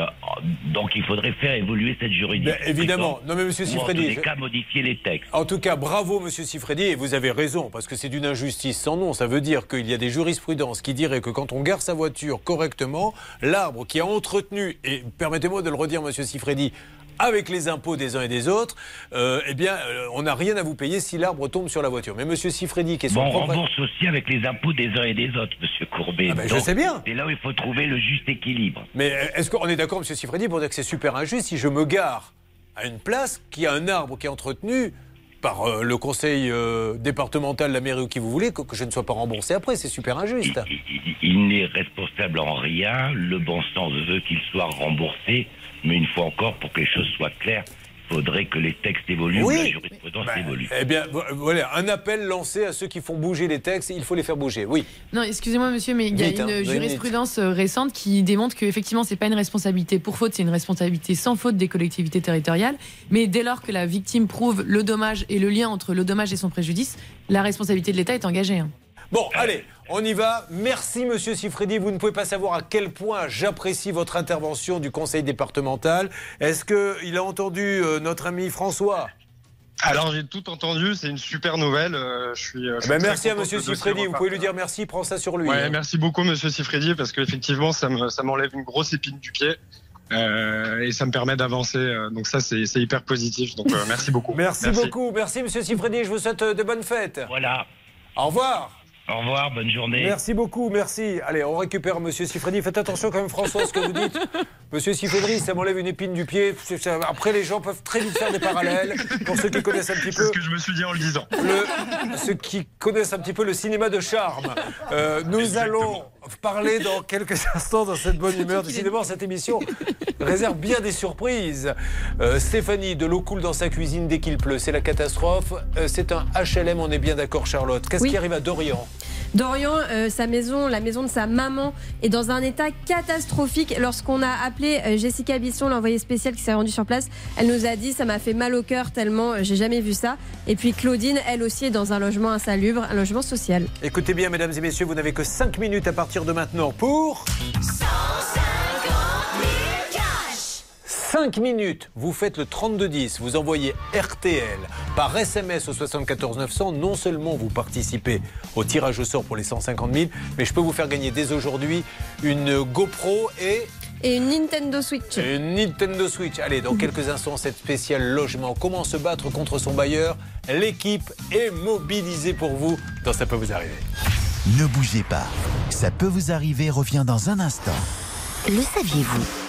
donc il faudrait faire évoluer cette juridiction. Ben, évidemment. Non, mais monsieur en Sifredi, tous les je- cas, modifier les textes. En tout cas, bravo, monsieur Sifredi, et vous avez raison, parce que c'est d'une injustice sans nom. Ça veut dire qu'il y a des jurisprudences qui diraient que quand on gare sa voiture correctement, l'arbre qui a entretenu, et permettez-moi de le redire, monsieur Sifredi, avec les impôts des uns et des autres, euh, eh bien, euh, on n'a rien à vous payer si l'arbre tombe sur la voiture. Mais monsieur Sifredi, qui est son Bon, on rembourse aussi avec les impôts des uns et des autres, monsieur Courbet. Ah ben, je sais bien. C'est là où il faut trouver le juste équilibre. Mais euh, est-ce qu'on est d'accord, monsieur Sifredi, pour dire que c'est super injuste si je me gare à une place qui a un arbre qui est entretenu par euh, le conseil euh, départemental, la mairie ou qui vous voulez, que, que je ne sois pas remboursé après? C'est super injuste. Il, il n'est responsable en rien. Le bon sens veut qu'il soit remboursé Mais une fois encore, pour que les choses soient claires, il faudrait que les textes évoluent, Oui. la jurisprudence évolue. Eh bien, vo- voilà, un appel lancé à ceux qui font bouger les textes, il faut les faire bouger. Oui. Non, excusez-moi, monsieur, mais il y a Vite, hein, une jurisprudence euh, récente qui démontre qu'effectivement, c'est pas une responsabilité pour faute, c'est une responsabilité sans faute des collectivités territoriales. Mais dès lors que la victime prouve le dommage et le lien entre le dommage et son préjudice, la responsabilité de l'État est engagée. hein. Bon, allez, on y va. Merci, monsieur Sifredi. Vous ne pouvez pas savoir à quel point j'apprécie votre intervention du conseil départemental. Est-ce qu'il a entendu euh, notre ami François? Alors j'ai tout entendu, c'est une super nouvelle. euh, je suis. euh, je Eh ben, Merci à monsieur Sifredi. Vous pouvez lui dire merci. Prends ça sur lui. Ouais, hein. merci beaucoup, monsieur Sifredi, parce qu'effectivement, ça me- ça m'enlève une grosse épine du pied. euh, et ça me permet d'avancer. donc ça, c'est c'est hyper positif. Donc euh, merci beaucoup. Merci, beaucoup. Merci, monsieur Sifredi. Je vous souhaite de bonnes fêtes. Voilà. Au revoir. Au revoir, bonne journée. Merci beaucoup, merci. Allez, on récupère Monsieur Sifredi. Faites attention quand même, François, à ce que vous dites. Monsieur Sifredi, ça m'enlève une épine du pied. Après, les gens peuvent très vite faire des parallèles. Pour ceux qui connaissent un petit peu. C'est ce que je me suis dit en le disant. le- ceux qui connaissent un petit peu le cinéma de charme. Euh, nous allons parler dans quelques instants dans cette bonne humeur. Décidément, cette émission réserve bien des surprises. Euh, Stéphanie, de l'eau coule dans sa cuisine dès qu'il pleut. C'est la catastrophe. Euh, c'est un HLM, on est bien d'accord, Charlotte. Qu'est-ce Oui. qui arrive à Dorian? Dorian, euh, sa maison, la maison de sa maman, est dans un état catastrophique. Lorsqu'on a appelé euh, Jessica Bisson, l'envoyée spéciale qui s'est rendue sur place, elle nous a dit ça m'a fait mal au cœur tellement euh, j'ai jamais vu ça. Et puis Claudine, elle aussi, est dans un logement insalubre, un logement social. Écoutez bien, mesdames et messieurs, vous n'avez que 5 minutes à partir de maintenant pour. 5 minutes, vous faites le 3210, vous envoyez RTL par SMS au 74 900. Non seulement vous participez au tirage au sort pour les 150 000, mais je peux vous faire gagner dès aujourd'hui une GoPro et Et une Nintendo Switch. une Nintendo Switch. Allez, dans quelques instants, cette spéciale logement. Comment se battre contre son bailleur? L'équipe est mobilisée pour vous dans Ça peut vous arriver. Ne bougez pas. Ça peut vous arriver revient dans un instant. Le saviez-vous?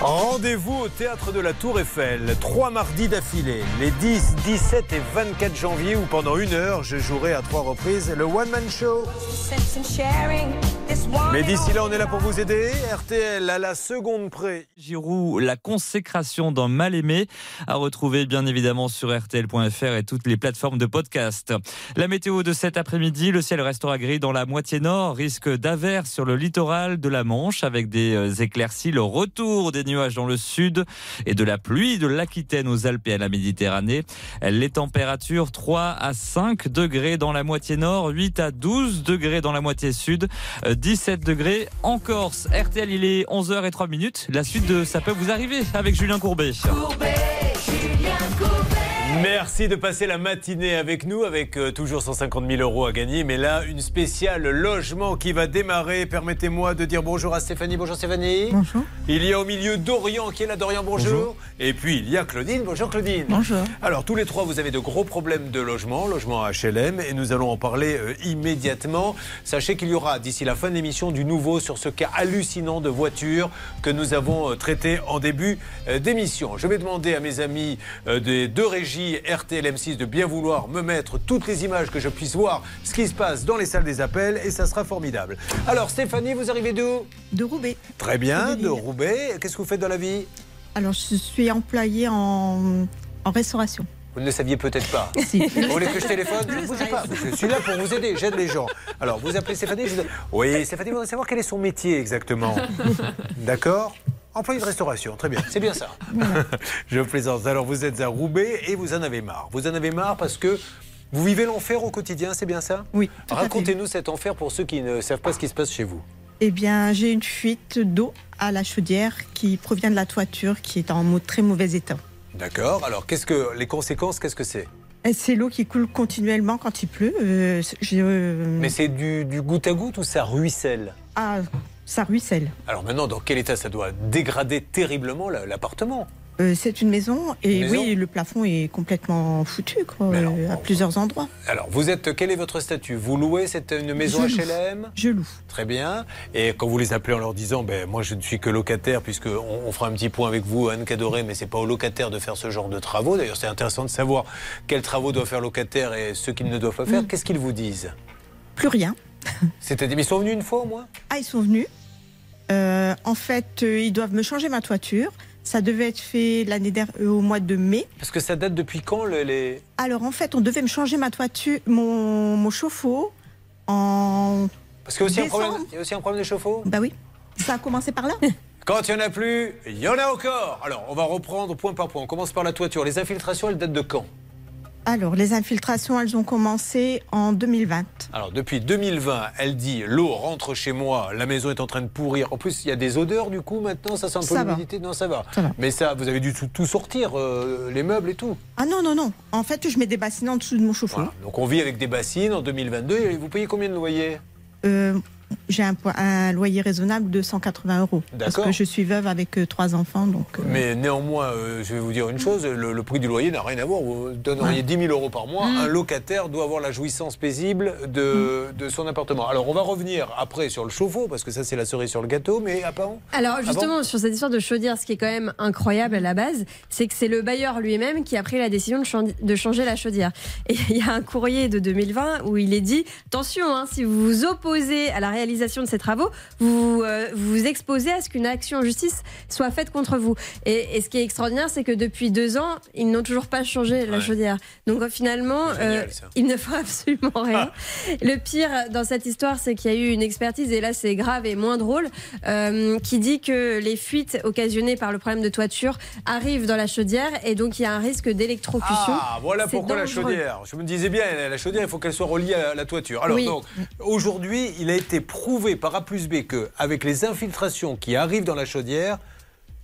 Rendez-vous au théâtre de la Tour Eiffel, trois mardis d'affilée, les 10, 17 et 24 janvier, où pendant une heure, je jouerai à trois reprises le One Man Show. Mais d'ici là, on est là pour vous aider. RTL à la seconde près. Giroud, la consécration d'un mal aimé, à retrouver bien évidemment sur RTL.fr et toutes les plateformes de podcast. La météo de cet après-midi, le ciel restera gris dans la moitié nord, risque d'averse sur le littoral de la Manche avec des euh, éclaircies, le retour des nuages dans le sud et de la pluie de l'Aquitaine aux Alpes et à la Méditerranée. Les températures 3 à 5 degrés dans la moitié nord, 8 à 12 degrés dans la moitié sud, euh, 17 degrés en Corse. RTL, il est 11h03 minutes. La suite de Ça peut vous arriver avec Julien Courbet. Merci de passer la matinée avec nous, avec euh, toujours 150 000 euros à gagner. Mais là, une spéciale logement qui va démarrer. Permettez-moi de dire bonjour à Stéphanie. Bonjour Stéphanie. Bonjour. Il y a au milieu Dorian qui est là. Dorian, bonjour. Et puis il y a Claudine. Bonjour Claudine. Bonjour. Alors tous les trois, vous avez de gros problèmes de logement, logement HLM, et nous allons en parler euh, immédiatement. Sachez qu'il y aura d'ici la fin de l'émission du nouveau sur ce cas hallucinant de voiture que nous avons euh, traité en début euh, d'émission. Je vais demander à mes amis des deux régies RTL M6 de bien vouloir me mettre toutes les images que je puisse voir ce qui se passe dans les salles des appels et ça sera formidable. Alors Stéphanie, vous arrivez d'où? De Roubaix. Très bien, De. Roubaix. Qu'est-ce que vous faites dans la vie? Alors, je suis employée en, en restauration. Vous ne le saviez peut-être pas. Si. Vous voulez que je téléphone? Je ne vous dis pas. Je suis là pour vous aider. J'aide les gens. Alors, vous appelez Stéphanie je Oui, Stéphanie voudrait savoir quel est son métier exactement? D'accord? Employé de restauration, très bien, c'est bien ça. Je plaisante. Alors vous êtes à Roubaix et vous en avez marre. Vous en avez marre parce que vous vivez l'enfer au quotidien, c'est bien ça? Oui. Racontez-nous cet enfer pour ceux qui ne savent pas ce qui se passe chez vous. Eh bien, j'ai une fuite d'eau à la chaudière qui provient de la toiture qui est en très mauvais état. D'accord Alors qu'est-ce que les conséquences, qu'est-ce que c'est? Et C'est l'eau qui coule continuellement quand il pleut. Euh, je- euh, Mais c'est du, du goutte à goutte ou ça ruisselle? Ah, ça ruisselle. Alors maintenant, dans quel état ça doit dégrader terriblement la- l'appartement? Euh, c'est une maison et Une maison oui, le plafond est complètement foutu quoi, euh, à plusieurs endroits. Alors, vous êtes, quel est votre statut? Vous louez cette, une maison Je loue. HLM Je loue. Très bien. Et quand vous les appelez en leur disant, ben, moi je ne suis que locataire, puisque on, on fera un petit point avec vous, Anne Cadoré, mais c'est pas aux locataires de faire ce genre de travaux. D'ailleurs, c'est intéressant de savoir quels travaux doivent faire locataires et ceux qu'ils ne doivent pas Mm. faire. Qu'est-ce qu'ils vous disent? Plus rien. C'est-à-dire, ils sont venus une fois au moins? Ah, ils sont venus. Euh, en fait, euh, ils doivent me changer ma toiture. Ça devait être fait l'année dernière, euh, au mois de mai. Parce que ça date depuis quand le- les... Alors en fait, on devait me changer ma toiture, mon, mon chauffe-eau en. Parce qu'il y a aussi un décembre. problème, il y a aussi un problème de chauffe-eau? Bah oui. Ça a commencé par là. Quand il n'y en a plus, il y en a encore. Alors, on va reprendre point par point. On commence par la toiture. Les infiltrations, elles datent de quand? Alors, les infiltrations, elles ont commencé en 2020. Alors, depuis 2020, elle dit l'eau rentre chez moi, la maison est en train de pourrir. En plus, il y a des odeurs du coup maintenant, ça sent un peu l'humidité. Non, ça va. Ça va. Mais ça, vous avez dû tout, tout sortir, euh, les meubles et tout. Ah non, non, non. En fait, je mets des bassines en dessous de mon chauffe-eau. Donc, on vit avec des bassines en 2022. Et vous payez combien de loyer Euh, J'ai un, loyer raisonnable de 180 euros. Parce D'accord. que je suis veuve avec euh, trois enfants. Donc, euh, Mais néanmoins, euh, je vais vous dire une chose, le, le prix du loyer n'a rien à voir. Vous donneriez 10 000 euros par mois. Mm. Un locataire doit avoir la jouissance paisible de, de son appartement. Alors, on va revenir après sur le chauffe-eau, parce que ça, c'est la cerise sur le gâteau. Mais à part Alors justement, sur cette histoire de chaudière, ce qui est quand même incroyable à la base, c'est que c'est le bailleur lui-même qui a pris la décision de changer la chaudière. Et il y a un courrier de 2020 où il est dit, attention, hein, si vous vous opposez à la réalisation de ces travaux, vous euh, vous, vous exposez à ce qu'une action en justice soit faite contre vous. Et, et ce qui est extraordinaire, c'est que depuis deux ans, ils n'ont toujours pas changé la Ouais. chaudière. Donc euh, finalement, Génial, euh, ils ne font absolument rien. Le pire dans cette histoire, c'est qu'il y a eu une expertise, et là c'est grave et moins drôle, euh, qui dit que les fuites occasionnées par le problème de toiture arrivent dans la chaudière et donc il y a un risque d'électrocution. Ah, voilà pourquoi la chaudière. Je me disais bien, la chaudière, il faut qu'elle soit reliée à la toiture. Alors, Oui. donc, aujourd'hui, il a été prouvé par A plus B qu'avec les infiltrations qui arrivent dans la chaudière,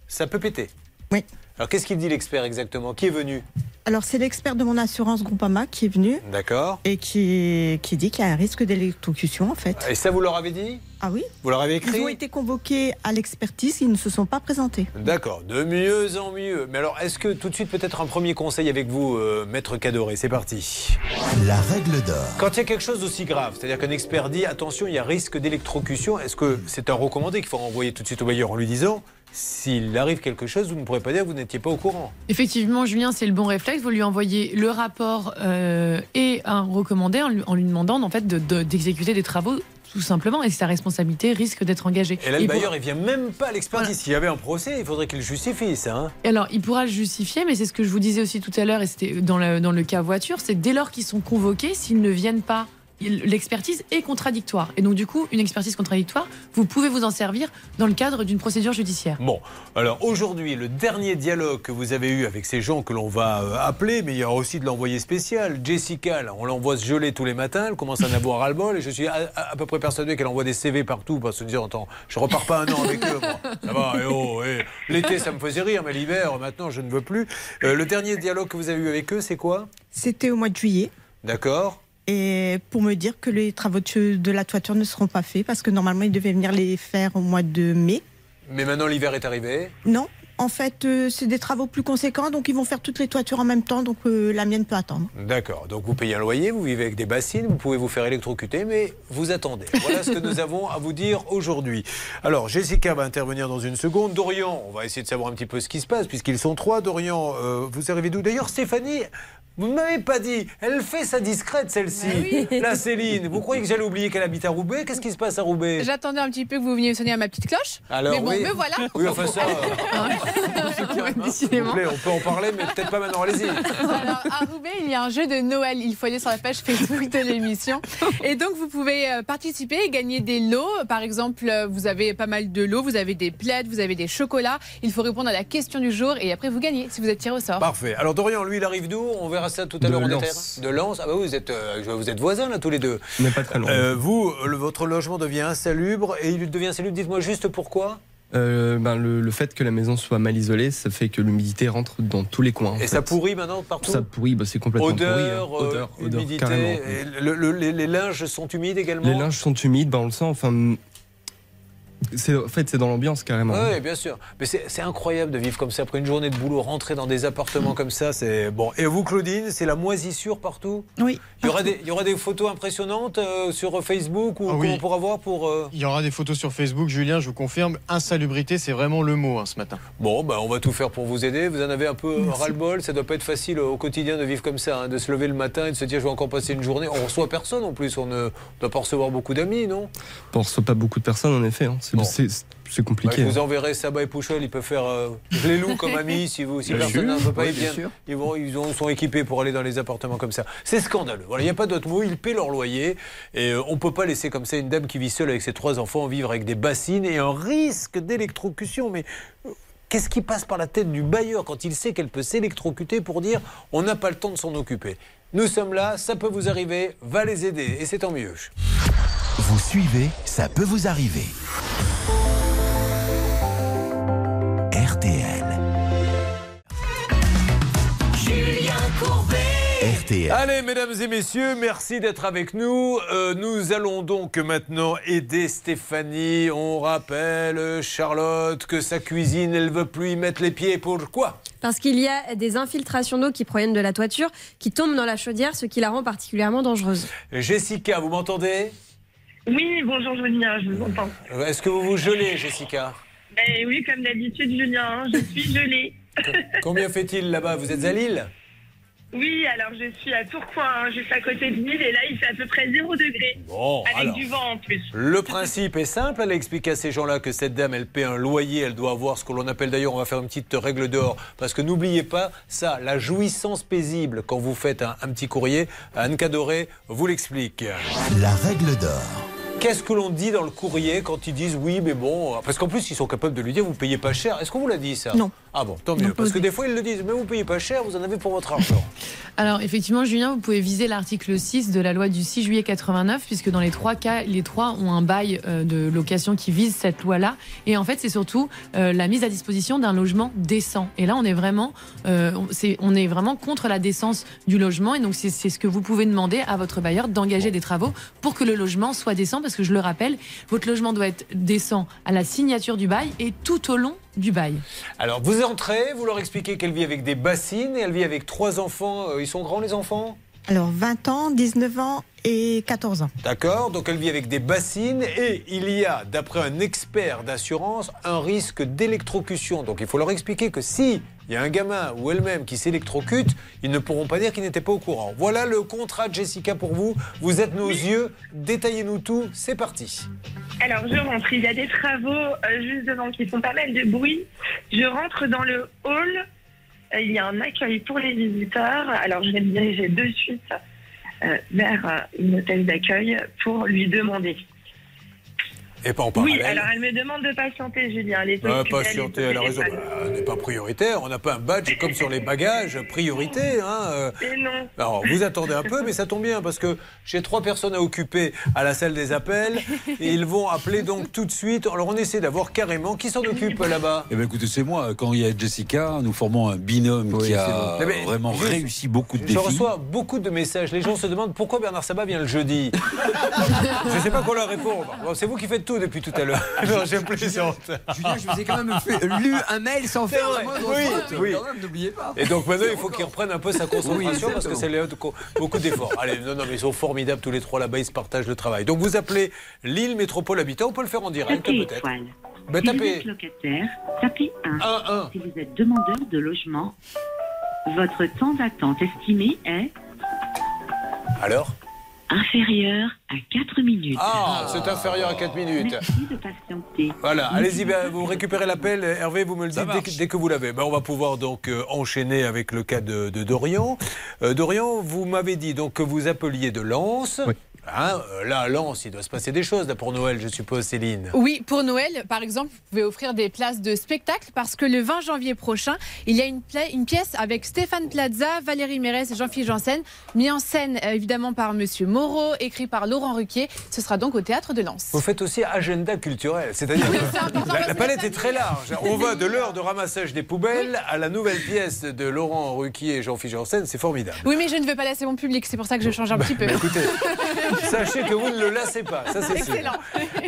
ça peut péter. Oui. Alors, qu'est-ce qu'il dit l'expert exactement? Qui est venu? Alors, c'est l'expert de mon assurance Groupama qui est venu D'accord. et qui, qui dit qu'il y a un risque d'électrocution, en fait. Et ça, vous leur avez dit? Ah oui Vous leur avez Ils ont écrit été convoqués à l'expertise, ils ne se sont pas présentés. D'accord, de mieux en mieux. Mais alors, est-ce que tout de suite, peut-être un premier conseil avec vous, euh, Maître Cadoré? C'est parti. La règle d'or. Quand il y a quelque chose d'aussi grave, c'est-à-dire qu'un expert dit attention, il y a risque d'électrocution, est-ce que c'est un recommandé qu'il faut renvoyer tout de suite au bailleur en lui disant s'il arrive quelque chose, vous ne pourrez pas dire que vous n'étiez pas au courant Effectivement, Julien, c'est le bon réflexe. Vous lui envoyez le rapport euh, et un recommandé en lui, en lui demandant en fait de- de- d'exécuter des travaux tout simplement et sa responsabilité risque d'être engagée. Et là, le bailleur, il vient même pas à l'expertise. S'il y avait un procès, il faudrait qu'il justifie ça. hein. Et alors, il pourra le justifier, mais c'est ce que je vous disais aussi tout à l'heure, et c'était dans le, dans le cas voiture, c'est dès lors qu'ils sont convoqués, s'ils ne viennent pas, l'expertise est contradictoire. Et donc, du coup, une expertise contradictoire, vous pouvez vous en servir dans le cadre d'une procédure judiciaire. Bon, alors aujourd'hui, le dernier dialogue que vous avez eu avec ces gens que l'on va euh, appeler, mais il y a aussi de l'envoyé spécial, Jessica, là, on l'envoie se geler tous les matins, elle commence à en avoir ras-le-bol, et je suis à, à- à peu près persuadé qu'elle envoie des CV partout, parce que se dire, attends, je repars pas un an avec eux, moi. Ça va, eh oh, eh. l'été ça me faisait rire, mais l'hiver, maintenant je ne veux plus. Euh, le dernier dialogue que vous avez eu avec eux, c'est quoi? C'était au mois de juillet. D'accord Et pour me dire que les travaux de, la toiture ne seront pas faits parce que normalement ils devaient venir les faire au mois de mai. Mais maintenant l'hiver est arrivé. Non, en fait euh, c'est des travaux plus conséquents donc ils vont faire toutes les toitures en même temps donc euh, la mienne peut attendre. D'accord, donc vous payez un loyer, vous vivez avec des bassines, vous pouvez vous faire électrocuter, mais vous attendez. Voilà ce que nous avons à vous dire aujourd'hui. Alors, Jessica va intervenir dans une seconde. Dorian, on va essayer de savoir un petit peu ce qui se passe, puisqu'ils sont trois. Dorian, euh, vous arrivez d'où? D'ailleurs, Stéphanie, vous ne m'avez pas dit, elle fait sa discrète celle-ci. La Céline, vous croyez que j'allais oublier qu'elle habite à Roubaix? Qu'est-ce qui se passe à Roubaix? J'attendais un petit peu que vous veniez sonner à ma petite cloche. Alors, mais bon, oui. me voilà. Oui, enfin ça, plaît, on peut en parler, mais peut-être pas maintenant, allez-y. Alors, à Roubaix, il y a un jeu de Noël. Il faut aller sur la page Facebook de l'émission. Et donc, vous pouvez euh, participer et gagner des lots. Par exemple, euh, vous avez pas mal de lots. Vous avez des plaids, vous avez des chocolats. Il faut répondre à la question du jour et après, vous gagnez si vous êtes tiré au sort. Parfait. Alors Dorian, lui, il arrive d'où? On verra ça tout à De l'heure en Lens. détail. De Lens. Ah bah oui, vous êtes, euh, vous êtes voisins là tous les deux. On n'est pas très loin. Euh, vous, le- votre logement devient insalubre et il devient insalubre. Dites-moi juste pourquoi. Euh, ben, le, le fait que la maison soit mal isolée, ça fait que l'humidité rentre dans tous les coins. Et fait. ça pourrit maintenant partout. Ça pourrit, bah, c'est complètement Odeur, pourri. hein. euh, Odeur, odeur, humidité. carrément. et le- le- les, les linges sont humides également. Les linges sont humides, bah, on le sent. Enfin, en fait c'est dans l'ambiance carrément. Oui, bien sûr. Mais c'est c'est incroyable de vivre comme ça après une journée de boulot, rentrer dans des appartements comme ça, c'est bon. Et vous, Claudine, c'est la moisissure partout? Oui. Il y aura des, il y aura des photos impressionnantes euh, sur Facebook ou Ah oui. qu'on pourra voir pour. euh, Il y aura des photos sur Facebook, Julien, je vous confirme. Insalubrité, c'est vraiment le mot hein, ce matin. Bon, bah, on va tout faire pour vous aider. Vous en avez un peu ras-le-bol. Ça doit pas être facile au quotidien de vivre comme ça, hein, de se lever le matin et de se dire je vais encore passer une journée. On reçoit personne en plus. On ne doit pas recevoir beaucoup d'amis, non? On reçoit pas beaucoup de personnes en effet. hein. C'est Bah, compliqué. Je vous enverrai Saba et Pouchol. Ils peuvent faire. euh, je les loue comme amis si, vous, si Bien personne sûr. ne peut pas Oui, y bien bien. sûr. Ils, vont, ils ont- sont équipés pour aller dans les appartements comme ça. C'est scandaleux. Voilà, il n'y a pas d'autre mot. Ils paient leur loyer. Et euh, on ne peut pas laisser comme ça une dame qui vit seule avec ses trois enfants vivre avec des bassines et un risque d'électrocution. Mais. euh, Qu'est-ce qui passe par la tête du bailleur quand il sait qu'elle peut s'électrocuter pour dire on n'a pas le temps de s'en occuper? Nous sommes là, ça peut vous arriver, va les aider et c'est tant mieux. Vous suivez, ça peut vous arriver. RTL. Julien Courbet. RTL. Allez, mesdames et messieurs, merci d'être avec nous. Euh, nous allons donc maintenant aider Stéphanie. On rappelle, Charlotte, que sa cuisine, elle veut plus y mettre les pieds. Pourquoi? Parce qu'il y a des infiltrations d'eau qui proviennent de la toiture qui tombent dans la chaudière, ce qui la rend particulièrement dangereuse. Jessica, vous m'entendez? Oui, bonjour Julien, je vous entends. Euh, Est-ce que vous vous gelez, Jessica? Eh oui, comme d'habitude Julien, je suis gelée. Combien fait-il là-bas? Vous êtes à Lille? Oui, alors je suis à Tourcoing, hein, juste à côté de Lille, et là il fait à peu près 0 degré. Bon, avec alors. du vent en plus. Le principe est simple. Elle explique à ces gens-là que cette dame, elle paie un loyer. Elle doit avoir ce que l'on appelle d'ailleurs, on va faire une petite règle d'or. Parce que n'oubliez pas ça, la jouissance paisible quand vous faites un, un petit courrier. Anne Cadoré vous l'explique. La règle d'or. Qu'est-ce que l'on dit dans le courrier quand ils disent oui, mais bon. Parce qu'en plus, ils sont capables de lui dire vous payez pas cher. Est-ce qu'on vous l'a dit ça Non. Ah bon, tant mieux. Parce que des fois, ils le disent mais vous payez pas cher, vous en avez pour votre argent. Alors effectivement, Julien, vous pouvez viser l'article 6 de la loi du 6 juillet 89, puisque dans les trois cas, les trois ont un bail euh, de location qui vise cette loi-là. Et en fait, c'est surtout euh, la mise à disposition d'un logement décent. Et là, on est vraiment, euh, on- est vraiment contre la décence du logement. Et donc, c'est ce que vous pouvez demander à votre bailleur d'engager des travaux pour que le logement soit décent. Parce que je le rappelle, votre logement doit être décent à la signature du bail et tout au long du bail. Alors, vous entrez, vous leur expliquez qu'elle vit avec des bassines et elle vit avec trois enfants. Euh, Ils sont grands, les enfants? Alors 20 ans, 19 ans et 14 ans. D'accord Donc elle vit avec des bassines et il y a, d'après un expert d'assurance, un risque d'électrocution. Donc il faut leur expliquer que si il y a un gamin ou elle-même qui s'électrocute, ils ne pourront pas dire qu'ils n'étaient pas au courant. Voilà le contrat de Jessica pour vous. Vous êtes nos yeux. Détaillez-nous tout. C'est parti. Alors je rentre, il y a des travaux euh, juste devant qui font pas mal de bruit. Je rentre dans le hall, Euh, il y a un accueil pour les visiteurs. Alors je vais me diriger de suite euh, vers une hôtel d'accueil pour lui demander. Et pas en Oui, parallèle. alors elle me demande de patienter, Julien. Elle est Ah, occupée, elle est patienter, elle a raison. Bah, On n'est pas prioritaire, on n'a pas un badge comme sur les bagages, priorité. Hein. euh. Et non. Alors, vous attendez un peu, mais ça tombe bien parce que j'ai trois personnes à occuper à la salle des appels et ils vont appeler donc tout de suite. Alors, on essaie d'avoir carrément qui s'en occupe là-bas. Eh bien, écoutez, c'est moi. Quand il y a Jessica, nous formons un binôme qui a bon. Mais vraiment juste- réussi beaucoup de Je défis. reçois beaucoup de messages. Les gens se demandent pourquoi Bernard Sabat vient le jeudi. je ne sais pas quoi leur répondre. Bon, c'est vous qui faites tout depuis tout à l'heure. Non, j'ai plaisante. Julien, je vous ai quand même fait- lu un mail sans faire la moindre Oui, faute. oui. Quand même, n'oubliez pas. Et donc maintenant, il faut qu'il reprenne un peu sa concentration Oui, parce que c'est les- beaucoup d'efforts. Allez, non, non, mais ils sont formidables tous les trois là-bas, ils se partagent le travail. Donc vous appelez Lille Métropole Habitat, on peut le faire en direct peut-être. étoile. Ben, si vous tapez. êtes locataire, tapez 1. Un, Si vous êtes demandeur de logement, votre temps d'attente estimé est Alors? inférieur à 4 minutes. Ah, c'est inférieur à 4 minutes. Merci de patienter. Voilà, allez-y, ben, vous récupérez l'appel. Hervé, vous me le dites dès que, dès que vous l'avez. Ben, on va pouvoir donc euh, enchaîner avec le cas de, de Dorian. Euh, Dorian, vous m'avez dit donc que vous appeliez de Lens. Hein, euh, là, à Lens, il doit se passer des choses là, pour Noël, je suppose, Céline. Oui, pour Noël, par exemple, vous pouvez offrir des places de spectacle parce que le 20 janvier prochain, il y a une, pla- une pièce avec Stéphane Plaza, Valérie Mérès et Jean-Philippe Janssen, mis en scène évidemment par Monsieur Moreau, écrit par Laurent Ruquier. Ce sera donc au théâtre de Lens. Vous faites aussi agenda culturel, c'est-à-dire que la, la palette est très large. On va de l'heure de ramassage des poubelles à la nouvelle pièce de Laurent Ruquier et Jean-Philippe Janssen, c'est formidable. Oui, mais je ne veux pas laisser mon public, c'est pour ça que je change un petit peu. Écoutez, Sachez que vous ne le lassez pas, ça c'est sûr. Excellent.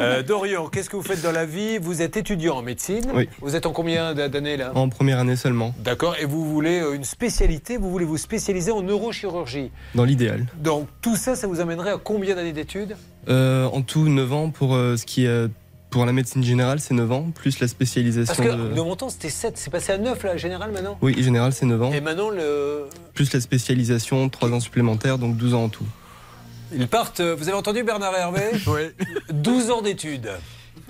Euh, Dorian, qu'est-ce que vous faites dans la vie? Vous êtes étudiant en médecine. Oui. Vous êtes en combien d'années là? En première année seulement, D'accord. Et vous voulez euh, une spécialité? Vous voulez vous spécialiser en neurochirurgie? dans l'idéal. Donc tout ça, ça vous amènerait à combien d'années d'études Euh, en tout, 9 ans pour euh, ce qui est. Pour la médecine générale, c'est 9 ans, plus la Parce spécialisation que de. de mon temps, c'était 7. C'est passé à 9 là, général maintenant? Oui, général, c'est 9 ans. Et maintenant, le... Plus la spécialisation, 3 ans supplémentaires, donc 12 ans en tout. ils partent. euh, Vous avez entendu Bernard Hervé? Oui. 12 ans d'études.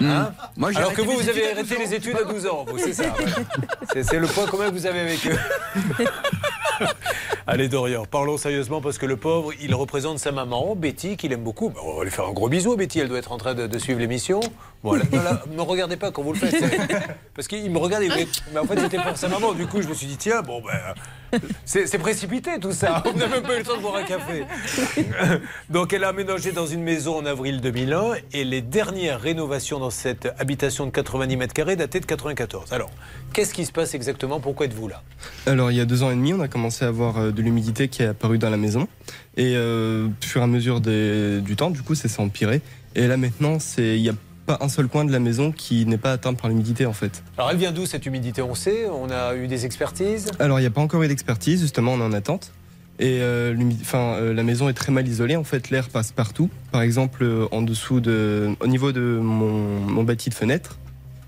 Hein Moi, j'ai Alors que vous, vous avez arrêté 12 ans, les études à pas 12 ans. vous, C'est ça. ouais. C'est- C'est le point commun que vous avez avec eux. Allez Dorian, parlons sérieusement parce que le pauvre, il représente sa maman, Betty, qu'il aime beaucoup. Bah, on va lui faire un gros bisou, Betty, elle doit être en train de, de suivre l'émission. Voilà. Non, là, ne me regardez pas quand vous le faites. c'est- Parce qu'il me me dit, mais en fait c'était pour sa maman. Du coup, je me suis dit, tiens, bon, ben, c'est c'est précipité tout ça. On n'a même pas eu le temps de boire un café. Donc elle a aménagé dans une maison en avril 2001 et les dernières rénovations dans cette habitation de 90 mètres carrés dataient de 94. Alors, qu'est-ce qui se passe exactement? Pourquoi êtes-vous là? Alors, il y a deux ans et demi, on a commencé à avoir euh, de l'humidité qui est apparue dans la maison. Et euh, au fur et à mesure des- du temps, du coup, ça s'est empiré. Et là, maintenant, c'est- il n'y a pas un seul coin de la maison qui n'est pas atteint par l'humidité, en fait. Alors, elle vient d'où cette humidité On sait, on a eu des expertises? Alors, il n'y a pas encore eu d'expertise, justement, on est en attente. Et euh, enfin, euh, la maison est très mal isolée, en fait, l'air passe partout. Par exemple, euh, en dessous de, au niveau de mon, mon bâti de fenêtre,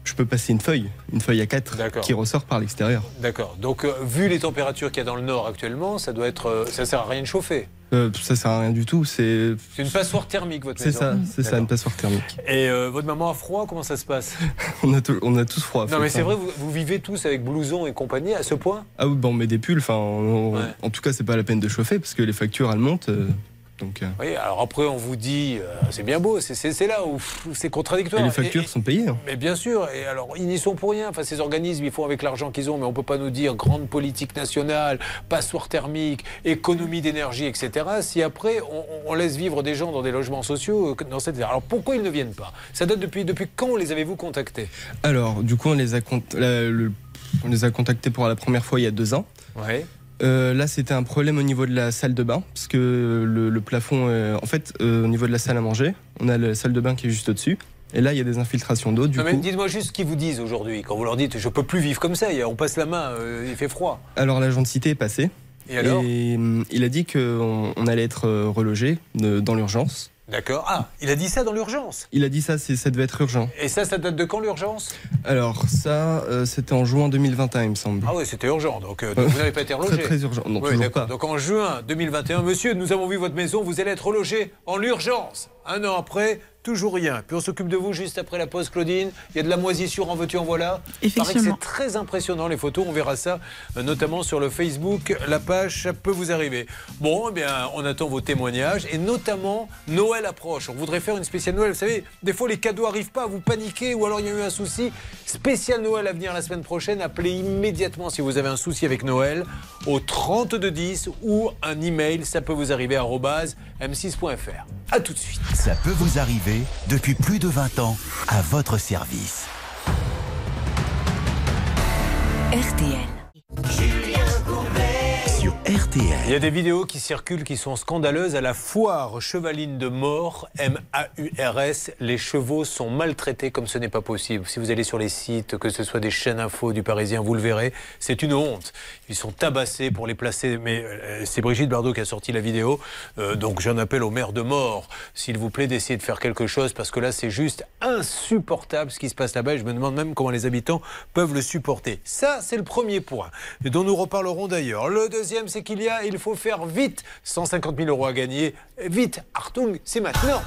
je peux passer une feuille, une feuille à 4 D'accord. qui ressort par l'extérieur. D'accord. Donc, euh, vu les températures qu'il y a dans le nord actuellement, ça doit être, euh, ça sert à rien de chauffer? Euh, ça sert à rien du tout, c'est une passoire thermique votre c'est ça, c'est ça, une passoire thermique. Et euh, votre maman a froid Comment ça se passe? On a, tout- on a tous froid. Non, mais c'est vrai, vous, vous vivez tous avec blouson et compagnie à ce point? Ah oui, bon, on met des pulls. Enfin, Ouais. en tout cas, c'est pas la peine de chauffer parce que les factures elles montent. euh, donc, euh, Oui, alors après, on vous dit, euh, c'est bien beau, c'est- là où c'est contradictoire. et les factures Et- sont payées. hein. Mais bien sûr, et alors ils n'y sont pour rien. Enfin, ces organismes, ils font avec l'argent qu'ils ont, mais on peut pas nous dire grande politique nationale, passoire thermique, économie d'énergie, etc. Si après on, on laisse vivre des gens dans des logements sociaux euh, dans cette. Alors pourquoi ils ne viennent pas? Ça date depuis depuis quand les avez-vous contactés? Alors, du coup, on les a cont- la- le- on les a contactés pour la première fois il y a deux ans. Ouais. Euh, là, c'était un problème au niveau de la salle de bain, parce que le, le plafond, euh, en fait, euh, au niveau de la salle à manger, on a la salle de bain qui est juste au-dessus. Et là, il y a des infiltrations d'eau. Du coup, dites-moi juste ce qu'ils vous disent aujourd'hui quand vous leur dites je peux plus vivre comme ça. On passe la main, euh, il fait froid. alors la gentillité est passée. Et alors hum, il a dit qu'on on allait être relogé de- dans l'urgence. D'accord. Ah, il a dit ça dans l'urgence. Il a dit ça, ça devait être urgent. Et ça, ça date de quand l'urgence? Alors ça, euh, c'était en juin 2021, il me semble. Ah oui, c'était urgent. Donc, euh, donc vous n'avez pas été relogé. Très très urgent. Non, Oui, toujours d'accord. pas. Donc en juin 2021, monsieur, nous avons vu votre maison, vous allez être relogé en urgence. Un an après, toujours rien. Puis on s'occupe de vous juste après la pause, Claudine. Il y a de la moisissure en veux-tu, en voilà. Il paraît que Effectivement. c'est très impressionnant les photos. On verra ça euh, notamment sur le Facebook. La page, ça peut vous arriver. Bon, eh bien, on attend vos témoignages et notamment Noël approche. On voudrait faire une spéciale Noël. Vous savez, des fois les cadeaux arrivent pas, vous paniquez ou alors il y a eu un souci. Spécial Noël à venir la semaine prochaine. Appelez immédiatement si vous avez un souci avec Noël au 3210 ou un email. Ça peut vous arriver à arobase m6.fr. À tout de suite. Ça peut vous arriver depuis plus de 20 ans à votre service. RTL. Sur Il y a des vidéos qui circulent qui sont scandaleuses. À la foire chevaline de mort, M-A-U-R-S, les chevaux sont maltraités comme ce n'est pas possible. Si vous allez sur les sites, que ce soit des chaînes info du Parisien, vous le verrez, c'est une honte. Ils sont tabassés pour les placer. Mais euh, c'est Brigitte Bardot qui a sorti la vidéo. Euh, donc j'en appelle au maire de mort, s'il vous plaît, d'essayer de faire quelque chose parce que là, c'est juste insupportable ce qui se passe là-bas. Je me demande même comment les habitants peuvent le supporter. Ça, c'est le premier point, dont nous reparlerons d'ailleurs. Le deuxième, c'est qu'il y a, il faut faire vite. 150 000 euros à gagner. Vite, Artung, c'est maintenant.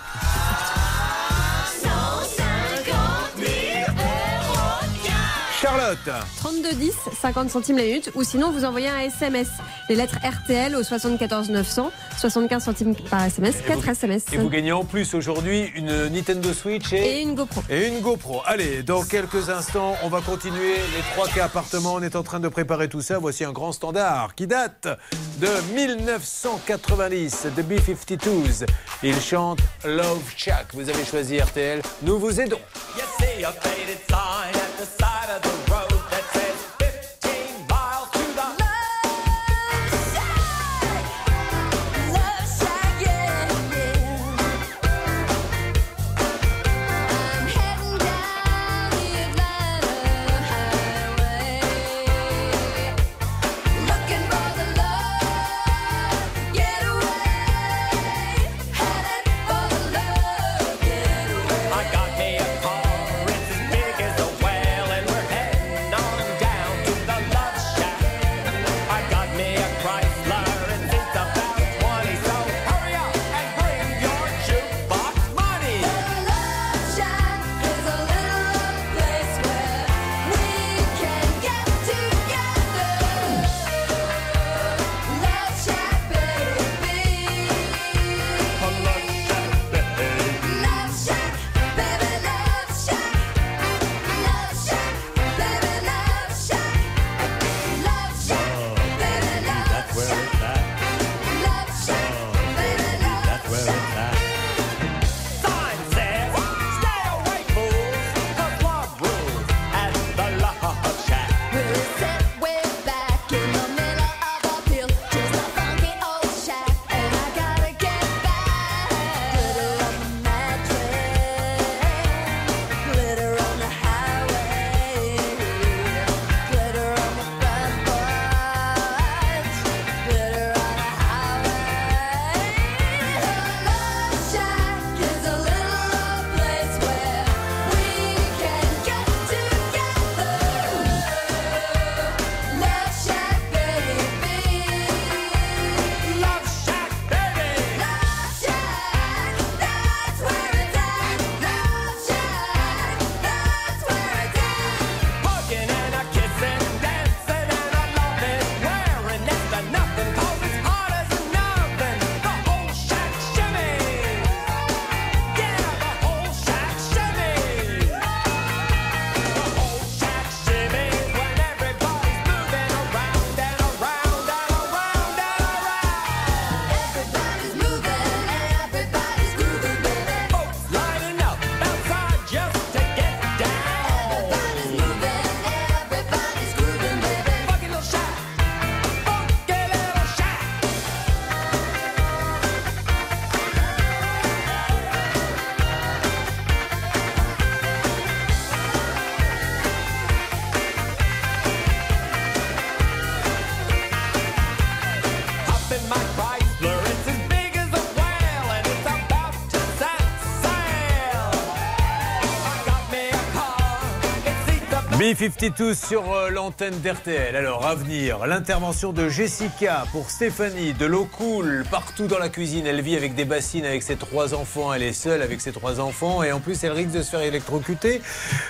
Charlotte 32 10, 50 centimes la minute, ou sinon vous envoyez un SMS. Les lettres RTL au 74 900, 75 centimes par SMS, 4 SMS. Et vous gagnez en plus aujourd'hui une Nintendo Switch et, Et une GoPro. Et une GoPro. Allez, dans quelques instants, on va continuer les trois cas appartements. On est en train de préparer tout ça. Voici un grand standard qui date de 1990 de B-52s. Il chante Love Shack. Vous avez choisi RTL. Nous vous aidons. You B52 sur euh, l'antenne d'RTL. Alors, à venir, l'intervention de Jessica pour Stéphanie, de l'eau cool partout dans la cuisine. Elle vit avec des bassines avec ses trois enfants. Elle est seule avec ses trois enfants et en plus, elle risque de se faire électrocuter.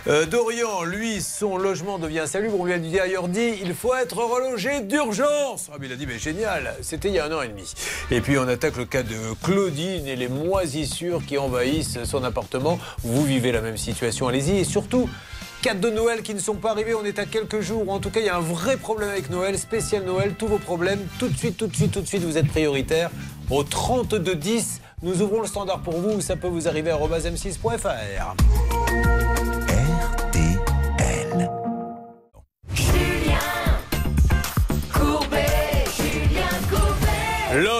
Euh, Dorian, lui, son logement devient insalubre. On lui a dit ailleurs dit il faut être relogé d'urgence. Ah, il a dit mais génial, c'était il y a un an et demi. Et puis, on attaque le cas de Claudine et les moisissures qui envahissent son appartement. Vous vivez la même situation, allez-y. Et surtout, Quatre de Noël qui ne sont pas arrivés, on est à quelques jours. En tout cas, il y a un vrai problème avec Noël, spécial Noël. Tous vos problèmes, tout de suite, tout de suite, tout de suite, vous êtes prioritaire. Au 3210, nous ouvrons le standard pour vous. Ça peut vous arriver à m6.fr.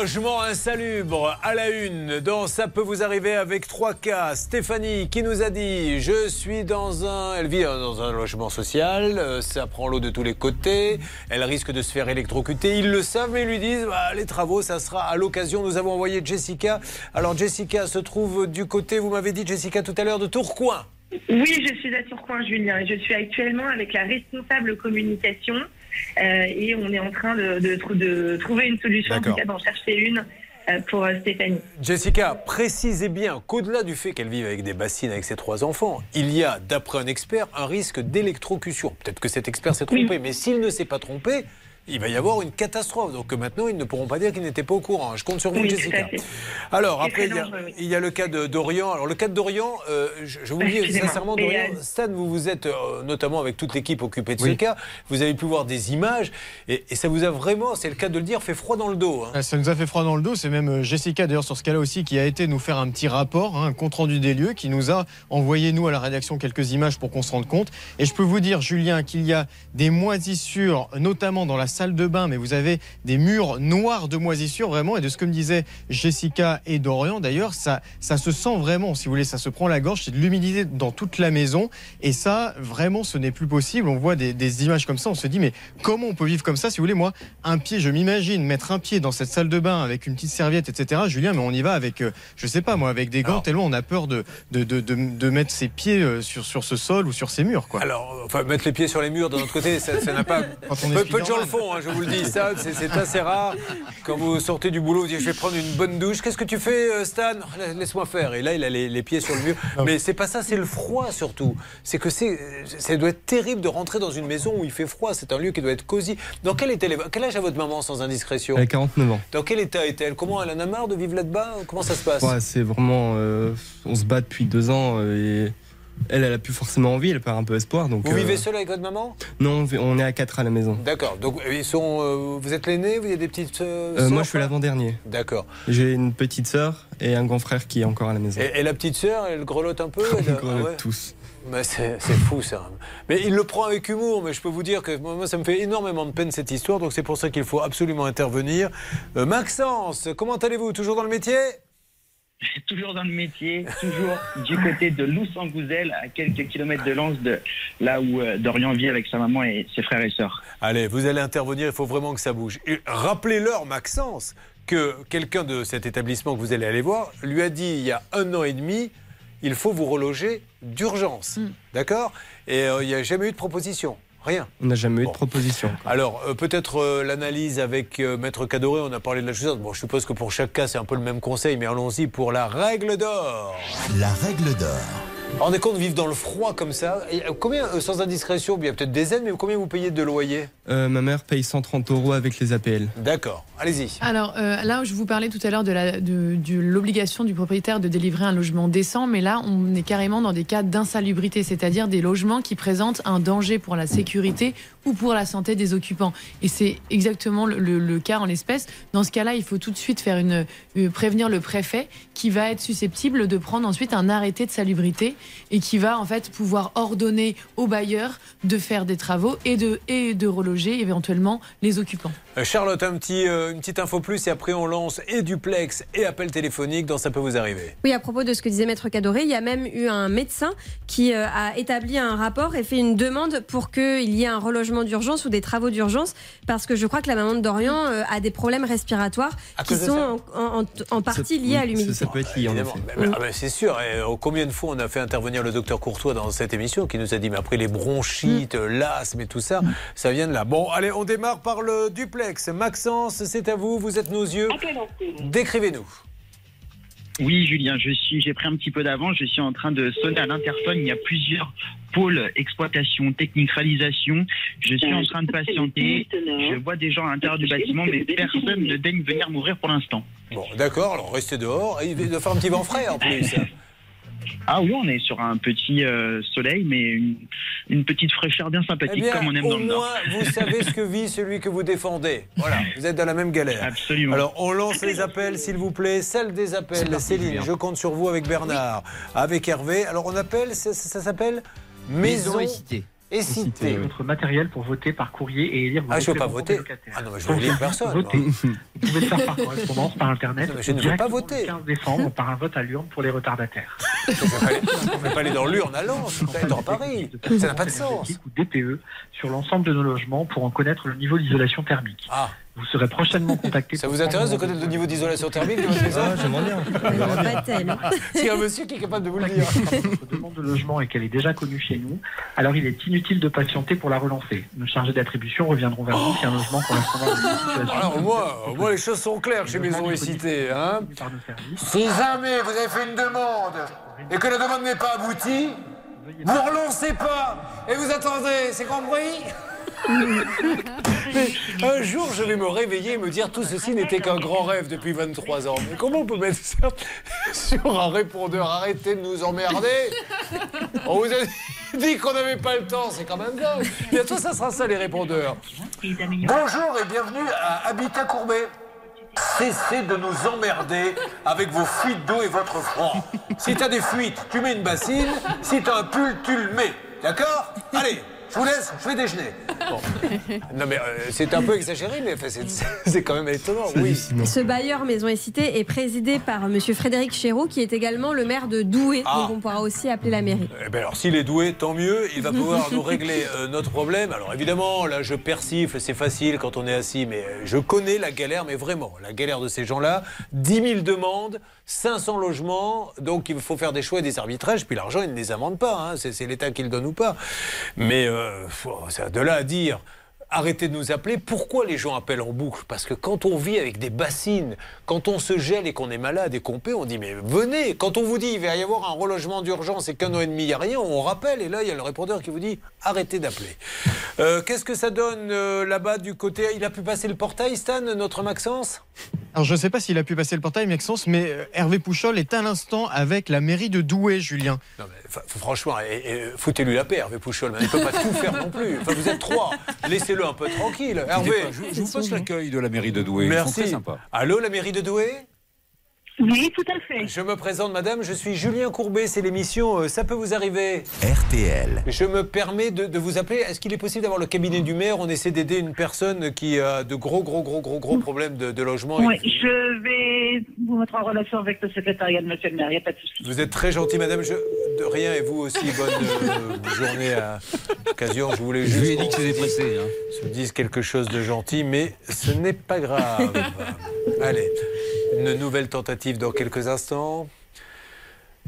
Logement insalubre à la une dans Ça peut vous arriver avec trois cas. Stéphanie qui nous a dit Je suis dans un. Elle vit dans un logement social, euh, ça prend l'eau de tous les côtés, elle risque de se faire électrocuter. Ils le savent, mais ils lui disent Bah, Les travaux, ça sera à l'occasion. Nous avons envoyé Jessica. Alors, Jessica se trouve du côté, vous m'avez dit, Jessica, tout à l'heure, de Tourcoing. Oui, je suis à Tourcoing, Julien, je suis actuellement avec la responsable communication. Euh, et on est en train de, de trou- de trouver une solution, en tout cas d'en chercher une euh, pour euh, Stéphanie. Jessica, précisez bien qu'au-delà du fait qu'elle vive avec des bassines avec ses trois enfants, il y a, d'après un expert, un risque d'électrocution. Peut-être que cet expert s'est trompé, mais s'il ne s'est pas trompé, il va y avoir une catastrophe. Donc euh, maintenant, ils ne pourront pas dire qu'ils n'étaient pas au courant. Je compte sur vous, Oui, Jessica. Alors, après, il y, a, dangereux, oui. il y a le cas de d'Orient. Alors, le cas de d'Orient, euh, je, je vous le dis sincèrement, Dorian, euh, Stan, vous vous êtes, euh, notamment avec toute l'équipe occupée de ce Oui. cas, vous avez pu voir des images, et, et ça vous a vraiment, c'est le cas de le dire, fait froid dans le dos. hein. Ça nous a fait froid dans le dos. C'est même Jessica, d'ailleurs, sur ce cas-là aussi, qui a été nous faire un petit rapport, hein, un compte-rendu des lieux, qui nous a envoyé, nous, à la rédaction, quelques images pour qu'on se rende compte. Et je peux vous dire, Julien, qu'il y a des moisissures, notamment dans la salle de bain, mais vous avez des murs noirs de moisissures, vraiment. Et de ce que me disaient Jessica et Dorian, d'ailleurs, ça, ça se sent vraiment, si vous voulez, ça se prend la gorge. C'est de l'humidité dans toute la maison. Et ça, vraiment, ce n'est plus possible. On voit des, des images comme ça, on se dit, mais comment on peut vivre comme ça? Si vous voulez, moi, un pied, je m'imagine mettre un pied dans cette salle de bain avec une petite serviette, etc. Julien, mais on y va avec, euh, je sais pas moi, avec des gants, tellement on a peur de, de, de, de- de mettre ses pieds euh, sur, sur ce sol ou sur ces murs. Quoi. Alors, enfin, mettre les pieds sur les murs de notre côté, ça n'a pas. Quand on est peu, peu de gens le font, hein, je vous le dis. Ça, c'est assez rare. Quand vous sortez du boulot, vous dites Je vais prendre une bonne douche. Qu'est-ce que tu fais, euh, Stan? Laisse-moi faire. Et là, il a les, les pieds sur le mur. Mais c'est pas ça, c'est le froid surtout. C'est que c'est, ça doit être terrible de rentrer dans une maison où il fait froid. C'est un lieu qui doit être cosy. Dans quel, quel âge a votre maman, sans indiscrétion? Elle a 49 ans. Dans quel état est-elle? Comment elle en a marre de vivre là-bas? Comment ça se passe? Ouais, c'est vraiment. euh, on se bat depuis deux ans euh, et elle, elle a plus forcément envie, elle perd un peu espoir. Donc, Vous euh, vivez seul avec votre maman? Non, on est à quatre à la maison. D'accord. Donc, ils sont, euh, vous êtes l'aîné Vous avez des petites. euh, Euh, sœurs, moi, je suis l'avant-dernier. D'accord. J'ai une petite sœur et un grand frère qui est encore à la maison. Et, et la petite sœur, elle grelotte un peu elle- On grelotte ah ouais? tous. Mais c'est c'est fou ça. Mais il le prend avec humour, mais je peux vous dire que moi ça me fait énormément de peine cette histoire, donc c'est pour ça qu'il faut absolument intervenir. Euh, Maxence, comment allez-vous? Toujours dans le métier? Toujours dans le métier, toujours du côté de Loussangouzel, à quelques kilomètres de Lens, de là où euh, Dorian vit avec sa maman et ses frères et sœurs. Allez, vous allez intervenir, il faut vraiment que ça bouge. Et Rappelez-leur, Maxence, que quelqu'un de cet établissement que vous allez aller voir lui a dit il y a un an et demi, il faut vous reloger d'urgence. D'accord? Et euh, il n'y a jamais eu de proposition. Rien. On n'a jamais eu de proposition. Alors, euh, peut-être euh, l'analyse avec euh, Maître Cadoré, on a parlé de la chose. Bon, je suppose que pour chaque cas, c'est un peu le même conseil, mais allons-y pour la règle d'or. La règle d'or. Rendez compte de vivre dans le froid comme ça. Et, euh, combien, euh, sans indiscrétion, il y a peut-être des aides, mais combien vous payez de loyer Euh, ma mère paye 130 euros avec les APL. D'accord, allez-y. Alors euh, là, je vous parlais tout à l'heure de la- de- de l'obligation du propriétaire de délivrer un logement décent, mais là, on est carrément dans des cas d'insalubrité, c'est-à-dire des logements qui présentent un danger pour la sécurité ou pour la santé des occupants. Et c'est exactement le, le- le cas en l'espèce. Dans ce cas-là, il faut tout de suite faire une, euh, prévenir le préfet qui va être susceptible de prendre ensuite un arrêté de salubrité et qui va en fait pouvoir ordonner aux bailleurs de faire des travaux et de, et de reloger éventuellement les occupants. Euh, Charlotte, un petit, euh, une petite info plus et après on lance et duplex et appel téléphonique dans Ça peut vous arriver. Oui, à propos de ce que disait Maître Cadoré, il y a même eu un médecin qui euh, a établi un rapport et fait une demande pour qu'il y ait un relogement d'urgence ou des travaux d'urgence, parce que je crois que la maman de Dorian euh, a des problèmes respiratoires À qui sont en, en- en partie liés à l'humidité. peut être lié, en effet. Ah ben, c'est sûr. Et, euh, combien de fois on a fait intervenir le docteur Courtois dans cette émission qui nous a dit mais après les bronchites, Mm. l'asthme et tout ça, ça vient de là. Bon, allez, on démarre par le duplex. Maxence, c'est à vous. Vous êtes nos yeux. Décrivez-nous. Oui, Julien, je suis, j'ai pris un petit peu d'avance. Je suis en train de sonner à l'interphone. Il y a plusieurs pôles exploitation, technique, réalisation. Je suis en train de patienter. Je vois des gens à l'intérieur du bâtiment, mais personne ne daigne venir m'ouvrir pour l'instant. Bon, d'accord. Alors restez dehors. Il va faire un petit vent frais en plus. Ah oui, on est sur un petit euh, soleil, mais une, une petite fraîcheur bien Eh sympathique, bien, comme on aime au dans le Nord. moins, vous savez ce que vit celui que vous défendez. Voilà, vous êtes dans la même galère. Absolument. Alors, on lance les appels, s'il vous plaît. Celle des appels, Céline, je compte sur vous avec Bernard, avec Hervé. Alors, on appelle, ça s'appelle Maison, Maison et Cité. Et Cité. votre matériel pour voter par courrier et élire vos Ah, je ne veux pas voter. Ah non, mais je veux élire personne. Votez. moi. Vous pouvez le faire par correspondance, par internet. Non, mais je ne veux pas voter. Le 15 décembre par un vote à l'urne pour les retardataires. Je ne vais pas aller dans l'urne à Lens, dans Paris. Ça n'a pas de sens. Ou DPE sur l'ensemble de nos logements pour en connaître le niveau d'isolation thermique. Ah. Vous serez prochainement contacté. Ça vous intéresse de connaître le niveau d'isolation thermique Ah, j'aimerais bien. C'est un monsieur qui est capable de vous le dire. Votre demande de logement et qu'elle est déjà connue chez nous, alors il est inutile de patienter pour la relancer. Nos chargés d'attribution reviendront vers vous si un logement correspondant à situation. Alors moi, moi, les choses sont claires chez Maison et Cité. Hein. Si jamais vous avez fait une demande et que la demande n'est pas aboutie, vous relancez pas et vous attendez, c'est compris Mais un jour, je vais me réveiller et me dire tout ceci n'était qu'un grand rêve depuis 23 ans. Mais comment on peut mettre ça sur un répondeur? Arrêtez de nous emmerder On vous a dit qu'on n'avait pas le temps, c'est quand même dingue. Bientôt, ça sera ça les répondeurs. Bonjour et bienvenue à Habitat Courbet. Cessez de nous emmerder avec vos fuites d'eau et votre froid. Si t'as des fuites, tu mets une bassine. Si t'as un pull, tu le mets. D'accord? Allez, je vous laisse, je vais déjeuner. Bon. Non mais euh, c'est un peu exagéré, mais enfin, c'est- quand même étonnant. Oui. Ce bailleur Maison et Cité est présidé par Monsieur Frédéric Chéreau, qui est également le maire de Douai, Ah. donc on pourra aussi appeler la mairie. Eh ben alors, s'il est doué, tant mieux. Il va pouvoir nous régler euh, notre problème. Alors, évidemment, là, je persifle, c'est facile quand on est assis, mais euh, je connais la galère, mais vraiment, la galère de ces gens-là. 10 000 demandes, 500 logements, donc il faut faire des choix et des arbitrages, puis l'argent, il ne les amende pas. hein. C'est c'est l'État qui le donne ou pas. Mais euh, faut- ça, de là à dire. Arrêtez de nous appeler. Pourquoi les gens appellent en boucle? Parce que quand on vit avec des bassines, quand on se gèle et qu'on est malade et qu'on paie, on dit mais venez. Quand on vous dit il va y avoir un relogement d'urgence et qu'un an et demi il n'y a rien, on rappelle. Et là il y a le répondeur qui vous dit arrêtez d'appeler. Euh, Qu'est-ce que ça donne euh, là-bas du côté? Il a pu passer le portail, Stan, notre Maxence? Alors je ne sais pas s'il a pu passer le portail Maxence, mais euh, Hervé Pouchol est à l'instant avec la mairie de Douai, Julien. Non, mais, franchement, et- et foutez-lui la paix, Hervé Pouchol. Il ne peut pas tout faire non plus. Enfin, vous êtes trois. Laissez-le un peu tranquille. Hervé. Je, je vous passe l'accueil de la mairie de Douai. Ils sont Merci. très sympas. Allô, la mairie de Douai? Oui, tout à fait. Je me présente, madame, je suis Julien Courbet, c'est l'émission euh, Ça peut vous arriver. RTL. Je me permets de, de vous appeler. Est-ce qu'il est possible d'avoir le cabinet du maire? On essaie d'aider une personne qui a de gros, gros, gros, gros, gros problèmes de, de logement. Oui, je vais vous mettre en relation avec le secrétariat de monsieur le maire, il n'y a pas de souci. Vous êtes très gentil, madame. Je, de rien, et vous aussi, bonne euh, journée à l'occasion. Je voulais juste. Je lui ai dit que c'était se pressé, hein. Se dise quelque chose de gentil, mais ce n'est pas grave. Allez, une nouvelle tentative dans quelques instants.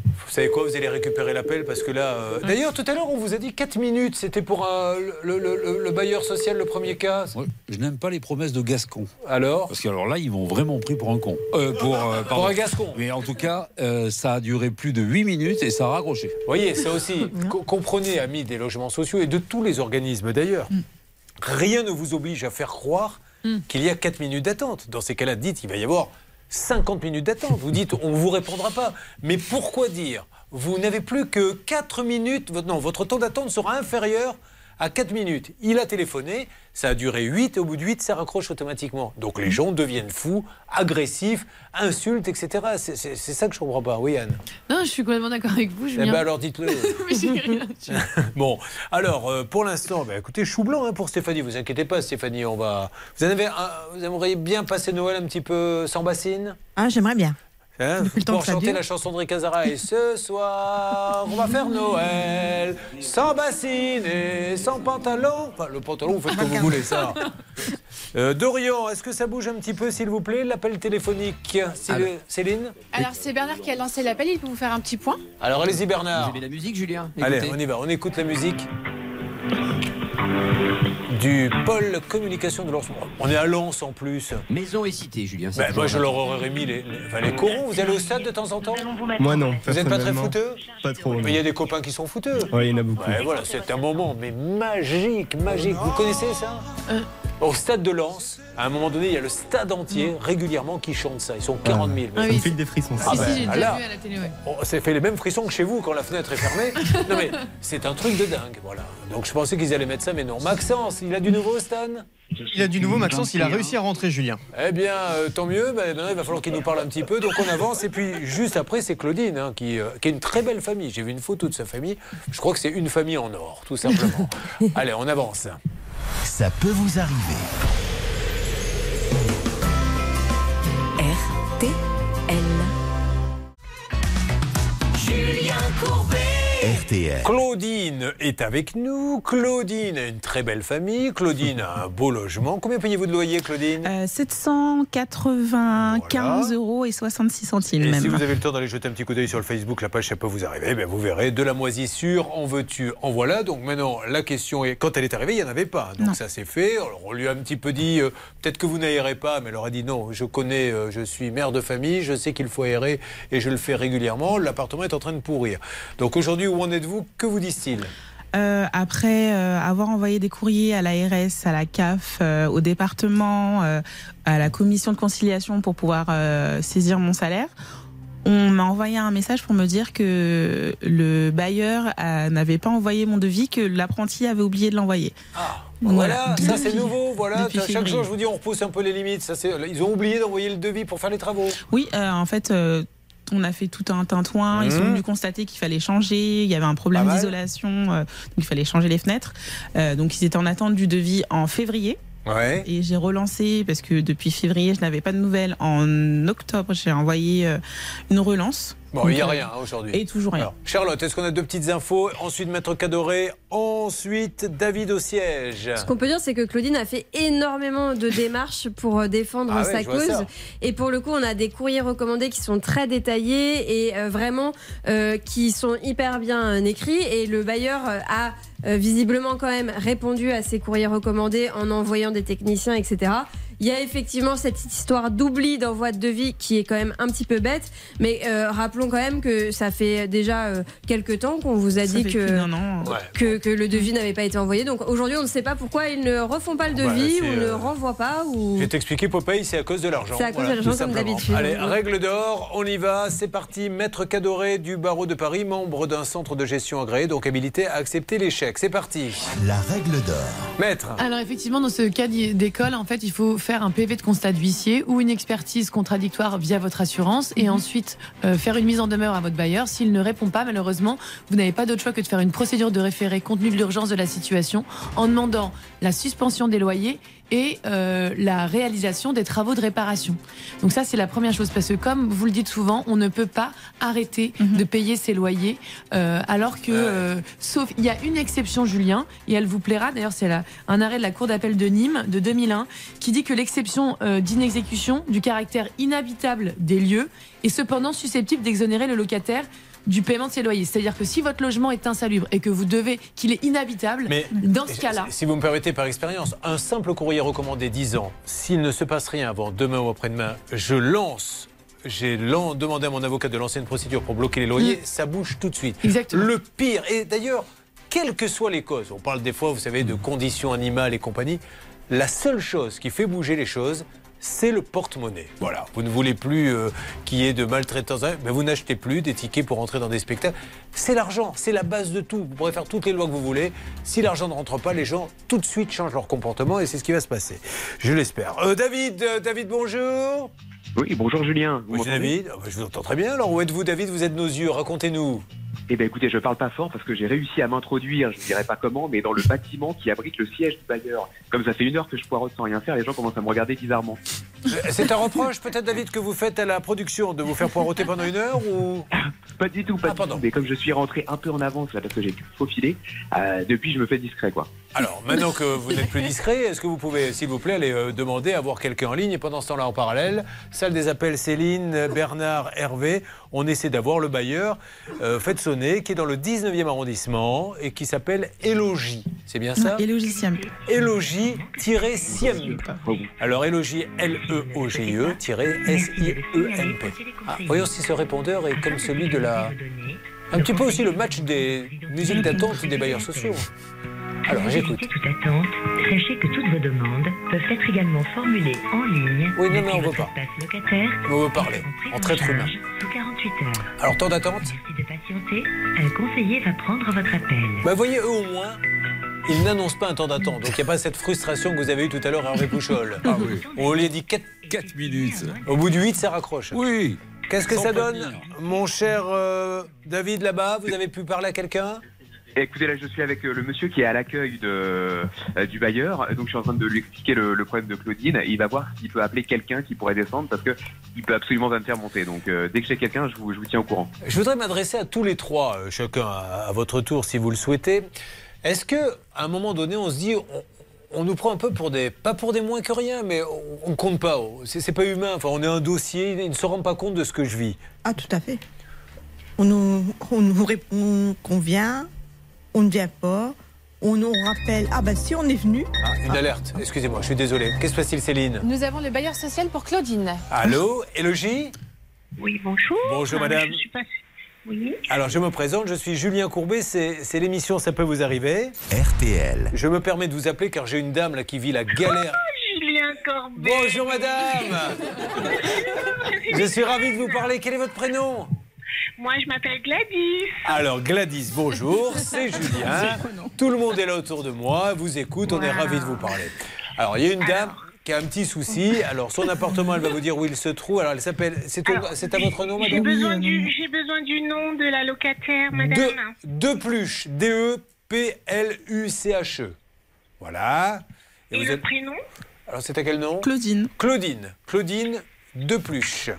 Vous savez quoi, vous allez récupérer l'appel parce que là. euh, D'ailleurs, tout à l'heure, on vous a dit 4 minutes. C'était pour un- le, le- le- le bailleur social, le premier cas. Ouais, je n'aime pas les promesses de Gascon. Alors Parce que alors là, ils m'ont vraiment pris pour un con. Euh, pour, euh, un Gascon. Mais en tout cas, euh, ça a duré plus de 8 minutes et ça a raccroché. Vous voyez, ça aussi, co- comprenez, amis des logements sociaux et de tous les organismes d'ailleurs, rien ne vous oblige à faire croire qu'il y a 4 minutes d'attente. Dans ces cas-là, dites il va y avoir 50 minutes d'attente. Vous dites on ne vous répondra pas. Mais pourquoi dire? Vous n'avez plus que 4 minutes, non, votre temps d'attente sera inférieur À 4 minutes, il a téléphoné, ça a duré 8, et au bout de 8, ça raccroche automatiquement. Donc les gens deviennent fous, agressifs, insultent, etc. C'est ça que je comprends pas. Oui, Anne Non, je suis complètement d'accord avec vous, Eh ben alors dites-le. Bon, alors euh, pour l'instant, bah, écoutez, chou blanc hein, pour Stéphanie. Vous inquiétez pas, Stéphanie, on va. Vous en avez, un- vous aimeriez bien passer Noël un petit peu sans bassine? Ah, j'aimerais bien. Hein, pour chanter la chanson de Ricazara. Et ce soir, on va faire Noël. Sans bassine et sans pantalon. Enfin, le pantalon, vous faites comme vous voulez, ça. Euh, Dorian, est-ce que ça bouge un petit peu, s'il vous plaît, l'appel téléphonique Cél- Céline Alors c'est Bernard qui a lancé l'appel, il peut vous faire un petit point Alors allez-y, Bernard. Vous aimez la musique, Julien? Allez, on y va, on écoute la musique du pôle communication de Lens. On est à Lens en plus. Maison et cité, Julien. Ben, moi, je leur aurais mis les, les, enfin, les corons. Vous allez au stade de temps en temps Moi non. Vous n'êtes pas très fouteux Pas trop. Mais il y a des copains qui sont fouteux. Ouais, il y en a beaucoup. Ouais, voilà, c'est un moment mais magique, magique. Vous connaissez ça Au stade de Lens, à un moment donné, il y a le stade entier régulièrement qui chante ça. Ils sont 40 000. Ah Ça oui, file des frissons. Ah si, ben, si, j'ai déjà là, vu à la télé, ouais. Oh, ça fait les mêmes frissons que chez vous quand la fenêtre est fermée. non mais c'est un truc de dingue, voilà. Donc je pensais qu'ils allaient mettre ça, mais non. Maxence, il a du nouveau, Stan? Il a du nouveau, Maxence, il a réussi à rentrer, Julien. Eh bien, euh, tant mieux. Ben, il va falloir qu'il nous parle un petit peu. Donc on avance. Et puis juste après, c'est Claudine, hein, qui, euh, qui a une très belle famille. J'ai vu une photo de sa famille. Je crois que c'est une famille en or, tout simplement. Allez, on avance. Ça peut vous arriver. RTL. Julien Courbet. RTL. Claudine est avec nous. Claudine a une très belle famille. Claudine a un beau logement. Combien payez-vous de loyer, Claudine? Euh, 795 euros et 66 centimes Et même. si vous avez le temps d'aller jeter un petit coup d'œil sur le Facebook, la page, ça peut vous arriver, ben vous verrez de la moisissure, en veux-tu, en voilà. Donc maintenant, la question est, quand elle est arrivée, il n'y en avait pas. Donc Non. ça s'est fait. Alors, on lui a un petit peu dit, euh, peut-être que vous n'aérez pas, mais elle leur a dit non, je connais, euh, je suis mère de famille, je sais qu'il faut aérer et je le fais régulièrement. L'appartement est en train de pourrir. Donc aujourd'hui, où en êtes-vous? Que vous disent-ils? Euh, après euh, avoir envoyé des courriers à l'ARS, à la CAF, euh, au département, euh, à la commission de conciliation pour pouvoir saisir mon salaire, on m'a envoyé un message pour me dire que le bailleur n'avait pas envoyé mon devis, que l'apprenti avait oublié de l'envoyer. Voilà, ça c'est nouveau. Voilà, chaque février. jour, je vous dis, on repousse un peu les limites. Ça, ils ont oublié d'envoyer le devis pour faire les travaux. Oui, euh, en fait, euh, on a fait tout un tintouin. Ils sont Mhm. venus constater qu'il fallait changer. Il y avait un problème d'isolation, euh, donc il fallait changer les fenêtres. Euh, donc ils étaient en attente du devis en février. Ouais. Et j'ai relancé parce que depuis février, je n'avais pas de nouvelles. En octobre, j'ai envoyé euh, une relance. Bon, il n'y a rien hein, aujourd'hui. Et toujours rien. Alors, Charlotte, est-ce qu'on a deux petites infos Ensuite, Maître Cadoré. Ensuite, David au siège. Ce qu'on peut dire, c'est que Claudine a fait énormément de démarches pour euh, défendre Ah ouais, sa cause. Et pour le coup, on a des courriers recommandés qui sont très détaillés et euh, vraiment euh, qui sont hyper bien écrits. Et le bailleur a visiblement quand même répondu à ces courriers recommandés en envoyant des techniciens, etc. Il y a effectivement cette histoire d'oubli d'envoi de devis qui est quand même un petit peu bête, mais euh, rappelons quand même que ça fait déjà euh, quelques temps qu'on vous a Ça dit que, que, que le devis n'avait pas été envoyé. Donc aujourd'hui, on ne sait pas pourquoi ils ne refont pas le Bah, devis ou ne euh, renvoient pas. Ou... Je vais t'expliquer, Popeye, c'est à cause de l'argent. C'est à cause de l'argent, comme simplement. d'habitude. Allez, règle d'or, on y va, c'est parti. Maître Cadoré du barreau de Paris, membre d'un centre de gestion agréé, donc habilité à accepter les chèques. C'est parti. La règle d'or. Maître. Alors effectivement, dans ce cas d'école, en fait, il faut faire un PV de constat d'huissier ou une expertise contradictoire via votre assurance et ensuite euh, faire une mise en demeure à votre bailleur. S'il ne répond pas, malheureusement, vous n'avez pas d'autre choix que de faire une procédure de référé compte tenu de l'urgence de la situation en demandant la suspension des loyers et euh, la réalisation des travaux de réparation. Donc ça, c'est la première chose, parce que comme vous le dites souvent, on ne peut pas arrêter de payer ses loyers, euh, alors que, euh, sauf, il y a une exception, Julien, et elle vous plaira, d'ailleurs c'est un arrêt de la Cour d'appel de Nîmes de 2001, qui dit que l'exception euh, d'inexécution du caractère inhabitable des lieux est cependant susceptible d'exonérer le locataire du paiement de ses loyers. C'est-à-dire que si votre logement est insalubre et que vous devez qu'il est inhabitable, Mais dans ce cas-là, Si vous me permettez par expérience, un simple courrier recommandé disant s'il ne se passe rien avant demain ou après-demain, je lance. J'ai demandé à mon avocat de lancer une procédure pour bloquer les loyers, ça bouge tout de suite. Mm. Exactement. Le pire, et d'ailleurs, quelles que soient les causes, on parle des fois, vous savez, de conditions animales et compagnie, la seule chose qui fait bouger les choses, c'est le porte-monnaie. Voilà, vous ne voulez plus euh, qu'il y ait de maltraitance, hein, mais vous n'achetez plus des tickets pour entrer dans des spectacles. C'est l'argent, c'est la base de tout. Vous pourrez faire toutes les lois que vous voulez. Si l'argent ne rentre pas, les gens tout de suite changent leur comportement et c'est ce qui va se passer. Je l'espère. Euh, David, euh, David, bonjour. Oui, bonjour Julien. Vous Bonjour David. Ah bah, je vous entends très bien. Alors où êtes-vous David? Vous êtes nos yeux. Racontez-nous. Eh bien écoutez, je parle pas fort parce que j'ai réussi à m'introduire, je ne dirais pas comment, mais dans le bâtiment qui abrite le siège du bailleur. Comme ça fait une heure que je poireaute sans rien faire, les gens commencent à me regarder bizarrement. Euh, C'est un reproche peut-être David que vous faites à la production de vous faire poireauter pendant une heure ou? Pas du tout, pas du tout. Mais comme je suis rentré un peu en avance là parce que j'ai pu me faufiler, euh, depuis je me fais discret quoi. Alors, maintenant que vous n'êtes plus discret, est-ce que vous pouvez, s'il vous plaît, aller euh, demander à voir quelqu'un en ligne Et pendant ce temps-là, en parallèle, salle des appels Céline, Bernard, Hervé, on essaie d'avoir le bailleur euh, Faites sonner, qui est dans le 19e arrondissement et qui s'appelle Élogie. C'est bien ça? Élogicium. Élogie-Siem. Alors, Élogie, L-E-O-G-E-S-I-E-M-P. Ah, voyons si ce répondeur est comme celui de la. Un petit peu aussi le match des musiques d'attente des bailleurs sociaux. Alors, j'écoute. toute attente, sachez que toutes vos demandes peuvent être également formulées en ligne. Oui, non, mais on veut pas. locataire. On veut parler, en traître humain. Sous 48 heures. Alors, temps d'attente Merci de patienter. Un conseiller va prendre votre appel. Bah, vous voyez, eux au moins, ils n'annoncent pas un temps d'attente. Donc il n'y a pas cette frustration que vous avez eue tout à l'heure, Hervé Pouchol. Ah oui. On lui a dit 4, minutes. Au bout du 8, ça raccroche. Oui. Qu'est-ce que Sans ça donne, mon cher euh, David, là-bas Vous avez pu parler à quelqu'un? Écoutez, là je suis avec euh, le monsieur qui est à l'accueil de, euh, du bailleur, donc je suis en train de lui expliquer le, le problème de Claudine. Il va voir s'il peut appeler quelqu'un qui pourrait descendre parce que il peut absolument pas me faire monter. Donc euh, dès que j'ai quelqu'un, je vous, je vous tiens au courant. Je voudrais m'adresser à tous les trois, chacun à, à votre tour, si vous le souhaitez. Est-ce que, à un moment donné, on se dit, on, on nous prend un peu pour des, pas pour des moins que rien, mais on, on compte pas. C'est c'est pas humain. Enfin, on est un dossier. Ils ne se rendent pas compte de ce que je vis. Ah, tout à fait. On nous, on nous répond qu'on vient, on ne vient pas, on nous rappelle, ah ben si on est venu. Ah, une alerte. Excusez-moi, je suis désolé. Qu'est-ce qui se passe-t-il, Céline Nous avons le bailleur social pour Claudine. Allô, Élogie? Oui, bonjour. Bonjour, Euh, madame. Je suis pas... Oui. Alors, je me présente, je suis Julien Courbet, c'est c'est l'émission Ça peut vous arriver. RTL. Je me permets de vous appeler car j'ai une dame là qui vit la galère. Julien Corbet. Bonjour madame Je suis ravi de vous parler. Quel est votre prénom? Moi, je m'appelle Gladys. Alors Gladys, bonjour, c'est Julien. Tout le monde est là autour de moi, vous écoute, on est ravi de vous parler. Alors, il y a une dame qui a un petit souci. Alors, son appartement, elle va vous dire où il se trouve. Alors, elle s'appelle. C'est c'est à votre nom, J'ai madame besoin, du, j'ai besoin du nom de la locataire, madame. De, de pluche. E D-E-P-L-U-C-H-E. E. Voilà. Et, vous le êtes- prénom Alors, c'était quel nom Claudine. Claudine. Claudine de pluche.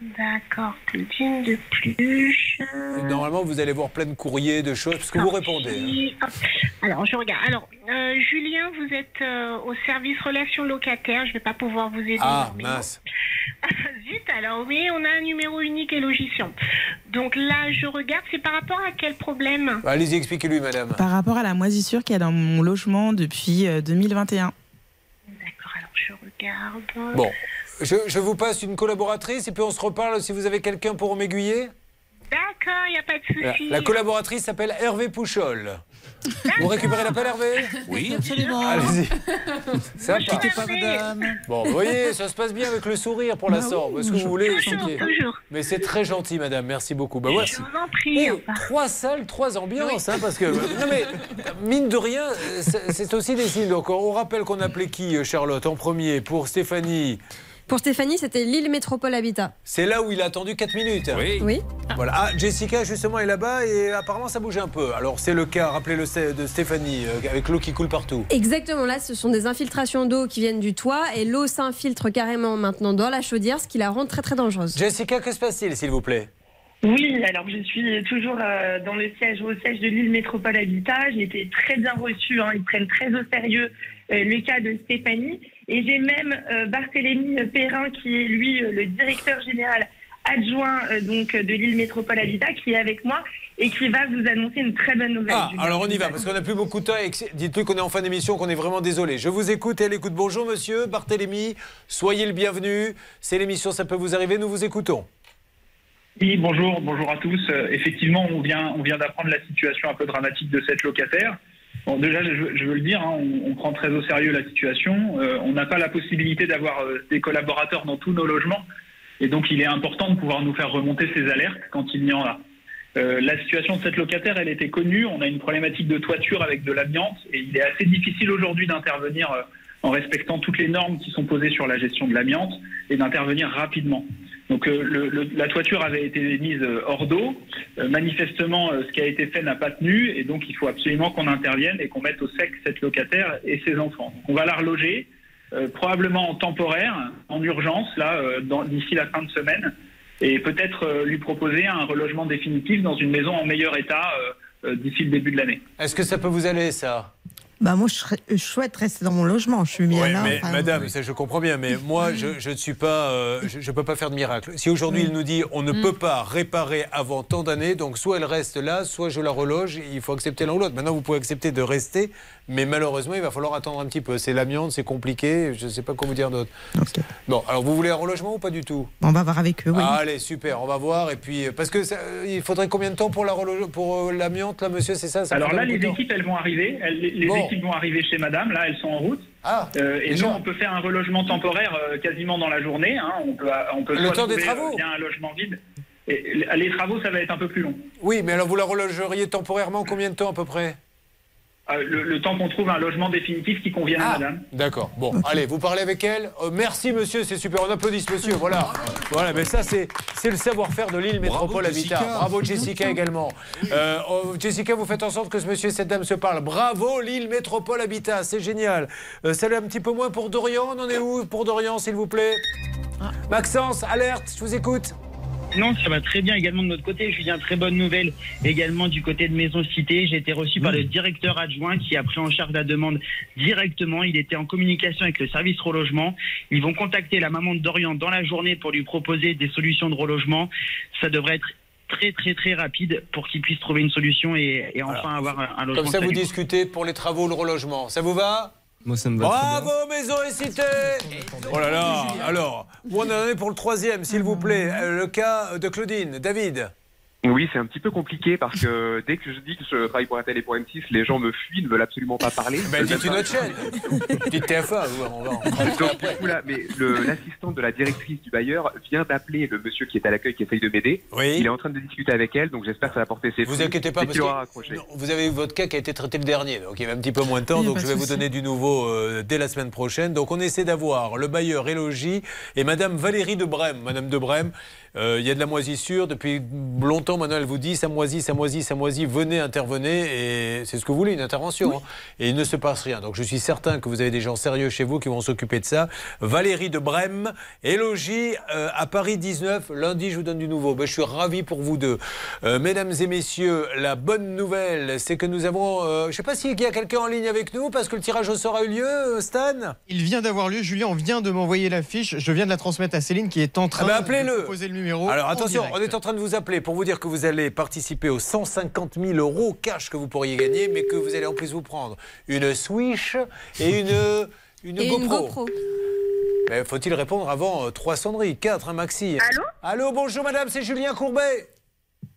D'accord, Claudine de Pluche. Normalement, vous allez voir plein de courriers, de choses, parce que vous répondez. hein. Alors, je regarde. Alors, euh, Julien, vous êtes euh, au service relations locataires. Je ne vais pas pouvoir vous aider. Ah, mince. Zut, alors, oui, on a un numéro unique et logiciant. Donc là, je regarde. C'est par rapport à quel problème? Bah, Allez-y, expliquez-lui, madame. Par rapport à la moisissure qu'il y a dans mon logement depuis euh, 2021. D'accord, alors je regarde. Bon, je, je vous passe une collaboratrice et puis on se reparle si vous avez quelqu'un pour m'aiguiller. D'accord, il n'y a pas de La, souci. la collaboratrice s'appelle Hervé Pouchol. Vous récupérez l'appel, Hervé? Oui, absolument. Allez-y. Ça Bonjour, part. Hervé. Bon, vous voyez, ça se passe bien avec le sourire pour Bah l'instant. Parce que vous voulez. Toujours, c'est- toujours. Mais c'est très gentil, madame. Merci beaucoup. Bah, Je voilà. vous en prie. Oh, trois salles, trois ambiances, hein, parce que non mais mine de rien, c'est c'est aussi des signes. Donc on rappelle qu'on appelait qui, euh, Charlotte, en premier pour Stéphanie. Pour Stéphanie, c'était l'île Métropole Habitat. C'est là où il a attendu 4 minutes. Oui. Oui. Voilà. Ah, Jessica justement est là-bas et apparemment ça bouge un peu. Alors c'est le cas, rappelez-le, de Stéphanie euh, avec l'eau qui coule partout. Exactement, là, ce sont des infiltrations d'eau qui viennent du toit et l'eau s'infiltre carrément maintenant dans la chaudière, ce qui la rend très très dangereuse. Jessica, que se passe-t-il, s'il vous plaît? Oui, alors je suis toujours euh, dans le siège au siège de l'île Métropole Habitat. J'ai été très bien reçue. hein. Ils prennent très au sérieux euh, le cas de Stéphanie. Et j'ai même euh, Barthélémy Perrin, qui est lui euh, le directeur général adjoint euh, donc de l'île Métropole Habitat, qui est avec moi et qui va vous annoncer une très bonne nouvelle. Ah, alors on y va, parce qu'on n'a plus beaucoup de temps. Dites-lui qu'on est en fin d'émission, qu'on est vraiment désolé. Je vous écoute et elle écoute. Bonjour monsieur, Barthélémy, soyez le bienvenu. C'est l'émission Ça peut vous arriver, nous vous écoutons. Oui, bonjour, bonjour à tous. Euh, effectivement, on vient, on vient d'apprendre la situation un peu dramatique de cette locataire. Déjà, je, veux le dire, hein, on, prend très au sérieux la situation. Euh, on n'a pas la possibilité d'avoir euh, des collaborateurs dans tous nos logements. Et donc, il est important de pouvoir nous faire remonter ces alertes quand il y en a. Euh, la situation de cette locataire, elle était connue. On a une problématique de toiture avec de l'amiante. Et il est assez difficile aujourd'hui d'intervenir en respectant toutes les normes qui sont posées sur la gestion de l'amiante et d'intervenir rapidement. Donc euh, la toiture avait été mise euh, hors d'eau. Euh, manifestement, ce qui a été fait n'a pas tenu et donc il faut absolument qu'on intervienne et qu'on mette au sec cette locataire et ses enfants. Donc, on va la reloger, probablement en temporaire, en urgence, là, d'ici la fin de semaine, et peut-être lui proposer un relogement définitif dans une maison en meilleur état d'ici le début de l'année. Est-ce que ça peut vous aller, ça? Bah moi, je, serais- je souhaite rester dans mon logement. Je suis bien là. mais enfin, madame, ça, je comprends bien, mais moi, je, ne suis pas, euh, je, je peux pas faire de miracle. Si aujourd'hui il nous dit on ne peut pas réparer avant tant d'années, donc soit elle reste là, soit je la reloge, il faut accepter l'un ou l'autre. Maintenant, vous pouvez accepter de rester, mais malheureusement, il va falloir attendre un petit peu. C'est l'amiante, c'est compliqué, je ne sais pas quoi vous dire d'autre. Bon, alors vous voulez un relogement ou pas du tout? On va voir avec eux, oui. Allez, super, on va voir. Et puis, parce que ça, euh, il faudrait combien de temps pour la reloge- pour euh, l'amiante, là, monsieur, c'est ça, ça Alors là, les équipes, elles vont arriver. Elles- les les Bon. équipes vont arriver chez madame. Là, elles sont en route. Ah, Euh, et déjà nous, on peut faire un relogement temporaire euh, quasiment dans la journée. hein. On peut, on peut Le temps des travaux. euh, bien un logement vide. Et les les travaux, ça va être un peu plus long. Oui, mais alors vous la relogeriez temporairement combien de temps à peu près? Euh, le, le temps qu'on trouve un logement définitif qui convienne Ah. à madame. D'accord. Bon, allez, vous parlez avec elle. Euh, merci, monsieur, c'est super. On applaudit ce monsieur. Voilà. Voilà, mais ça, c'est c'est le savoir-faire de l'île Métropole Habitat. Jessica. Bravo, Jessica, également. Euh, oh, Jessica, vous faites en sorte que ce monsieur et cette dame se parlent. Bravo, l'île Métropole Habitat. C'est génial. Euh, ça l'est un petit peu moins pour Dorian. On en est où pour Dorian, s'il vous plaît? Maxence, alerte, je vous écoute. Non, ça va très bien également de notre côté. Julien, très bonne nouvelle également du côté de Maison Cité. J'ai été reçu par le directeur adjoint qui a pris en charge la demande directement. Il était en communication avec le service relogement. Ils vont contacter la maman de Dorian dans la journée pour lui proposer des solutions de relogement. Ça devrait être très très très rapide pour qu'il puisse trouver une solution et, et enfin avoir un, un logement. Comme ça, vous discutez pour les travaux, le relogement. Ça vous va? Bravo, Maison et Cité. Oh là là Alors, on en est pour le troisième, s'il vous plaît? Euh, Le cas de Claudine. David Oui, c'est un petit peu compliqué parce que dès que je dis que je travaille pour RTL et pour M6, les gens me fuient, ne veulent absolument pas parler. Ben, Euh, dites une autre chaîne Dites TF1, on va en pas- Donc, du coup, là, mais l'assistante de la directrice du bailleur vient d'appeler le monsieur qui est à l'accueil, qui essaye de m'aider. Oui. Il est en train de discuter avec elle, donc j'espère que ça va porter ses Vous fruits. inquiétez pas, parce que non, vous avez eu votre cas qui a été traité le dernier, donc il y avait un petit peu moins de temps, donc pas je vais vous donner du nouveau euh, dès la semaine prochaine. Donc on essaie d'avoir le bailleur Élogie et Madame Valérie de Brême. Madame de Brême, euh, il y a de la moisissure depuis longtemps. Maintenant, elle vous dit ça moisit, ça moisit, ça moisit. Venez, intervenez et c'est ce que vous voulez, une intervention. hein. Et il ne se passe rien. Donc je suis certain que vous avez des gens sérieux chez vous qui vont s'occuper de ça. Valérie de Brême, Élogie euh, à Paris 19. Lundi, je vous donne du nouveau. Ben, je suis ravi pour vous deux. Euh, mesdames et messieurs, la bonne nouvelle, c'est que nous avons. euh, je ne sais pas s'il y a quelqu'un en ligne avec nous parce que le tirage au sort a eu lieu, Stan? Il vient d'avoir lieu. Julien vient de m'envoyer la fiche. Je viens de la transmettre à Céline qui est en train Ah ben, de appelez-le. Numéro. Alors en attention, direct. on est en train de vous appeler pour vous dire que vous allez participer aux 150 000 euros cash que vous pourriez gagner, mais que vous allez en plus vous prendre une Switch et une, une Et GoPro. une GoPro. Mais faut-il répondre avant euh, trois sonneries, quatre, un maxi Allô? Allô, bonjour madame, c'est Julien Courbet.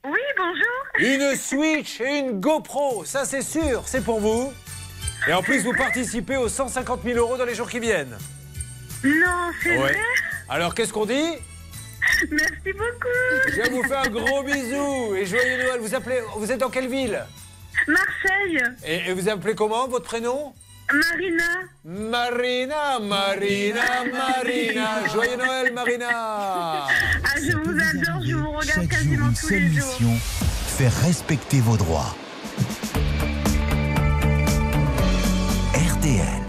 Oui, bonjour. Une Switch et une GoPro, ça c'est sûr, c'est pour vous. Et en plus, vous participez aux 150 000 euros dans les jours qui viennent. Non, c'est Ouais. vrai? Alors, qu'est-ce qu'on dit? Merci beaucoup. Je vous fais un gros bisou et joyeux Noël. Vous, appelez, vous êtes dans quelle ville? Marseille. et, et vous appelez comment votre prénom? Marina. Marina, Marina, Marina. Joyeux Noël, Marina. Ah, je vous adore, je vous regarde Chaque jour, quasiment une tous seule les jours. mission faire respecter vos droits. RTL.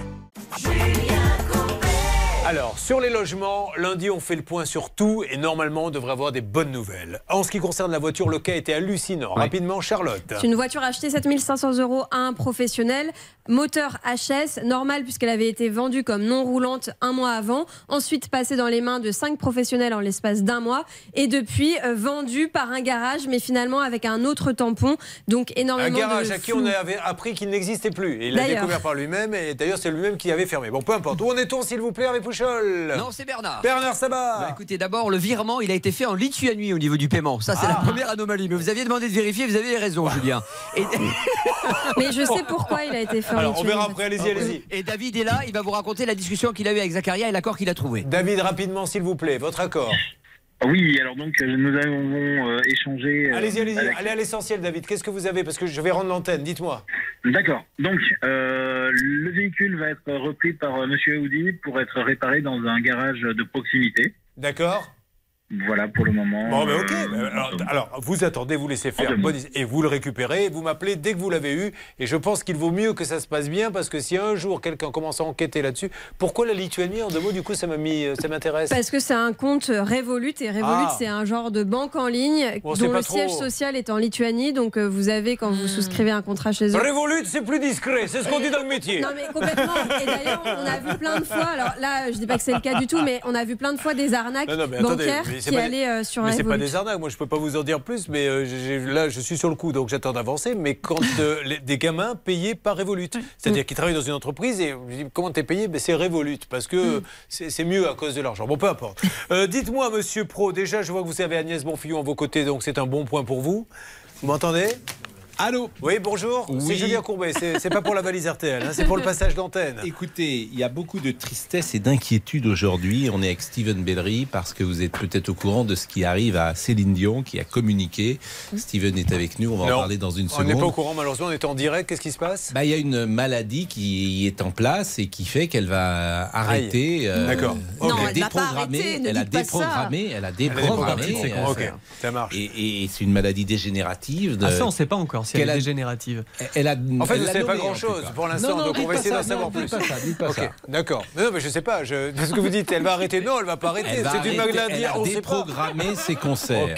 Alors, sur les logements, lundi, on fait le point sur tout et normalement, on devrait avoir des bonnes nouvelles. En ce qui concerne la voiture, le cas était hallucinant. Rapidement, Charlotte. C'est une voiture achetée 7500 euros à un professionnel. Moteur HS, normal puisqu'elle avait été vendue comme non roulante un mois avant. Ensuite passée dans les mains de cinq professionnels en l'espace d'un mois. Et depuis euh, vendue par un garage, mais finalement avec un autre tampon. Donc Un énormément garage de à qui flou. on avait appris qu'il n'existait plus. Et il l'a découvert par lui-même et d'ailleurs c'est lui-même qui avait fermé. Bon, peu importe. Où en est-on s'il vous plaît, Hervé Pouchel Maréchal. Non, c'est Bernard. Bernard Sabat. Bah, écoutez, d'abord, le virement, il a été fait en Lituanie au niveau du paiement. Ça, c'est la Ah. première anomalie. Mais vous aviez demandé de vérifier, vous avez raison, Julien. Et... Mais je sais pourquoi il a été fait en Alors, on Lituanie. verra après, allez-y, allez-y. Et David est là, il va vous raconter la discussion qu'il a eue avec Zacharia et l'accord qu'il a trouvé. David, rapidement, s'il vous plaît, votre accord. Oui, alors donc euh, nous avons euh, échangé. euh, Allez-y, allez-y, avec- allez à l'essentiel, David. Qu'est-ce que vous avez? Parce que je vais rendre l'antenne, dites-moi. D'accord. Donc euh, le véhicule va être repris par euh, Monsieur Aoudi pour être réparé dans un garage de proximité. D'accord. Voilà pour le moment. Bon, mais ok. euh, mais alors, alors, vous attendez, vous laissez faire. bonne- et vous le récupérez, vous m'appelez dès que vous l'avez eu. Et je pense qu'il vaut mieux que ça se passe bien parce que si un jour quelqu'un commence à enquêter là-dessus, pourquoi la Lituanie En deux mots, du coup, ça m'a mis, ça m'intéresse? Parce que c'est un compte Revolut et Revolut Ah. c'est un genre de banque en ligne Bon, dont le trop. siège social est en Lituanie. Donc euh, vous avez quand vous souscrivez un contrat chez eux. Revolut, c'est plus discret. C'est ce qu'on dit dans le métier. Non mais complètement. Et d'ailleurs on a vu plein de fois. Alors là je dis pas que c'est le cas du tout, mais on a vu plein de fois des arnaques Non, non, mais attendez, bancaires mais c'est qui pas des- euh, sur Mais c'est pas des arnaques, moi je peux pas vous en dire plus, mais euh, là je suis sur le coup, donc j'attends d'avancer. Mais quand euh, les- des gamins payés par Revolut, c'est-à-dire qu'ils travaillent dans une entreprise et je dis comment t'es payé? Ben, C'est Revolut, parce que c'est c'est mieux à cause de l'argent. Bon, peu importe. Euh, Dites-moi, monsieur Pro, déjà je vois que vous avez Agnès Bonfillon à vos côtés, donc c'est un bon point pour vous. Vous m'entendez? Allô Oui, bonjour. C'est Oui. Julien Courbet, c'est c'est pas pour la valise RTL, hein, c'est pour le passage d'antenne. Écoutez, il y a beaucoup de tristesse et d'inquiétude aujourd'hui. On est avec Steven Bellery parce que vous êtes peut-être au courant de ce qui arrive à Céline Dion qui a communiqué. Steven est avec nous, on va Non, en parler dans une On seconde. n'est pas au courant, malheureusement, on est en direct. Qu'est-ce qui se passe? Bah, il y a une maladie qui est en place et qui fait qu'elle va arrêter. euh, D'accord. elle Non, a elle va pas déprogrammé, elle a déprogrammé, elle a Elle a déprogrammé. ça marche. Et, et c'est une maladie dégénérative. de- Ah, ça, on ne sait pas encore si elle qu'elle est a- dégénérative. Elle a, En fait, elle vous ne savez pas grand-chose pour l'instant, donc on va essayer d'en savoir plus. ça, dites pas Ok, ça. D'accord. Mais non, mais je sais pas. Je... Parce que vous dites, elle va arrêter. Non, elle va pas arrêter. Elle va C'est une arrêter, maladie. elle a déprogrammé ses concerts.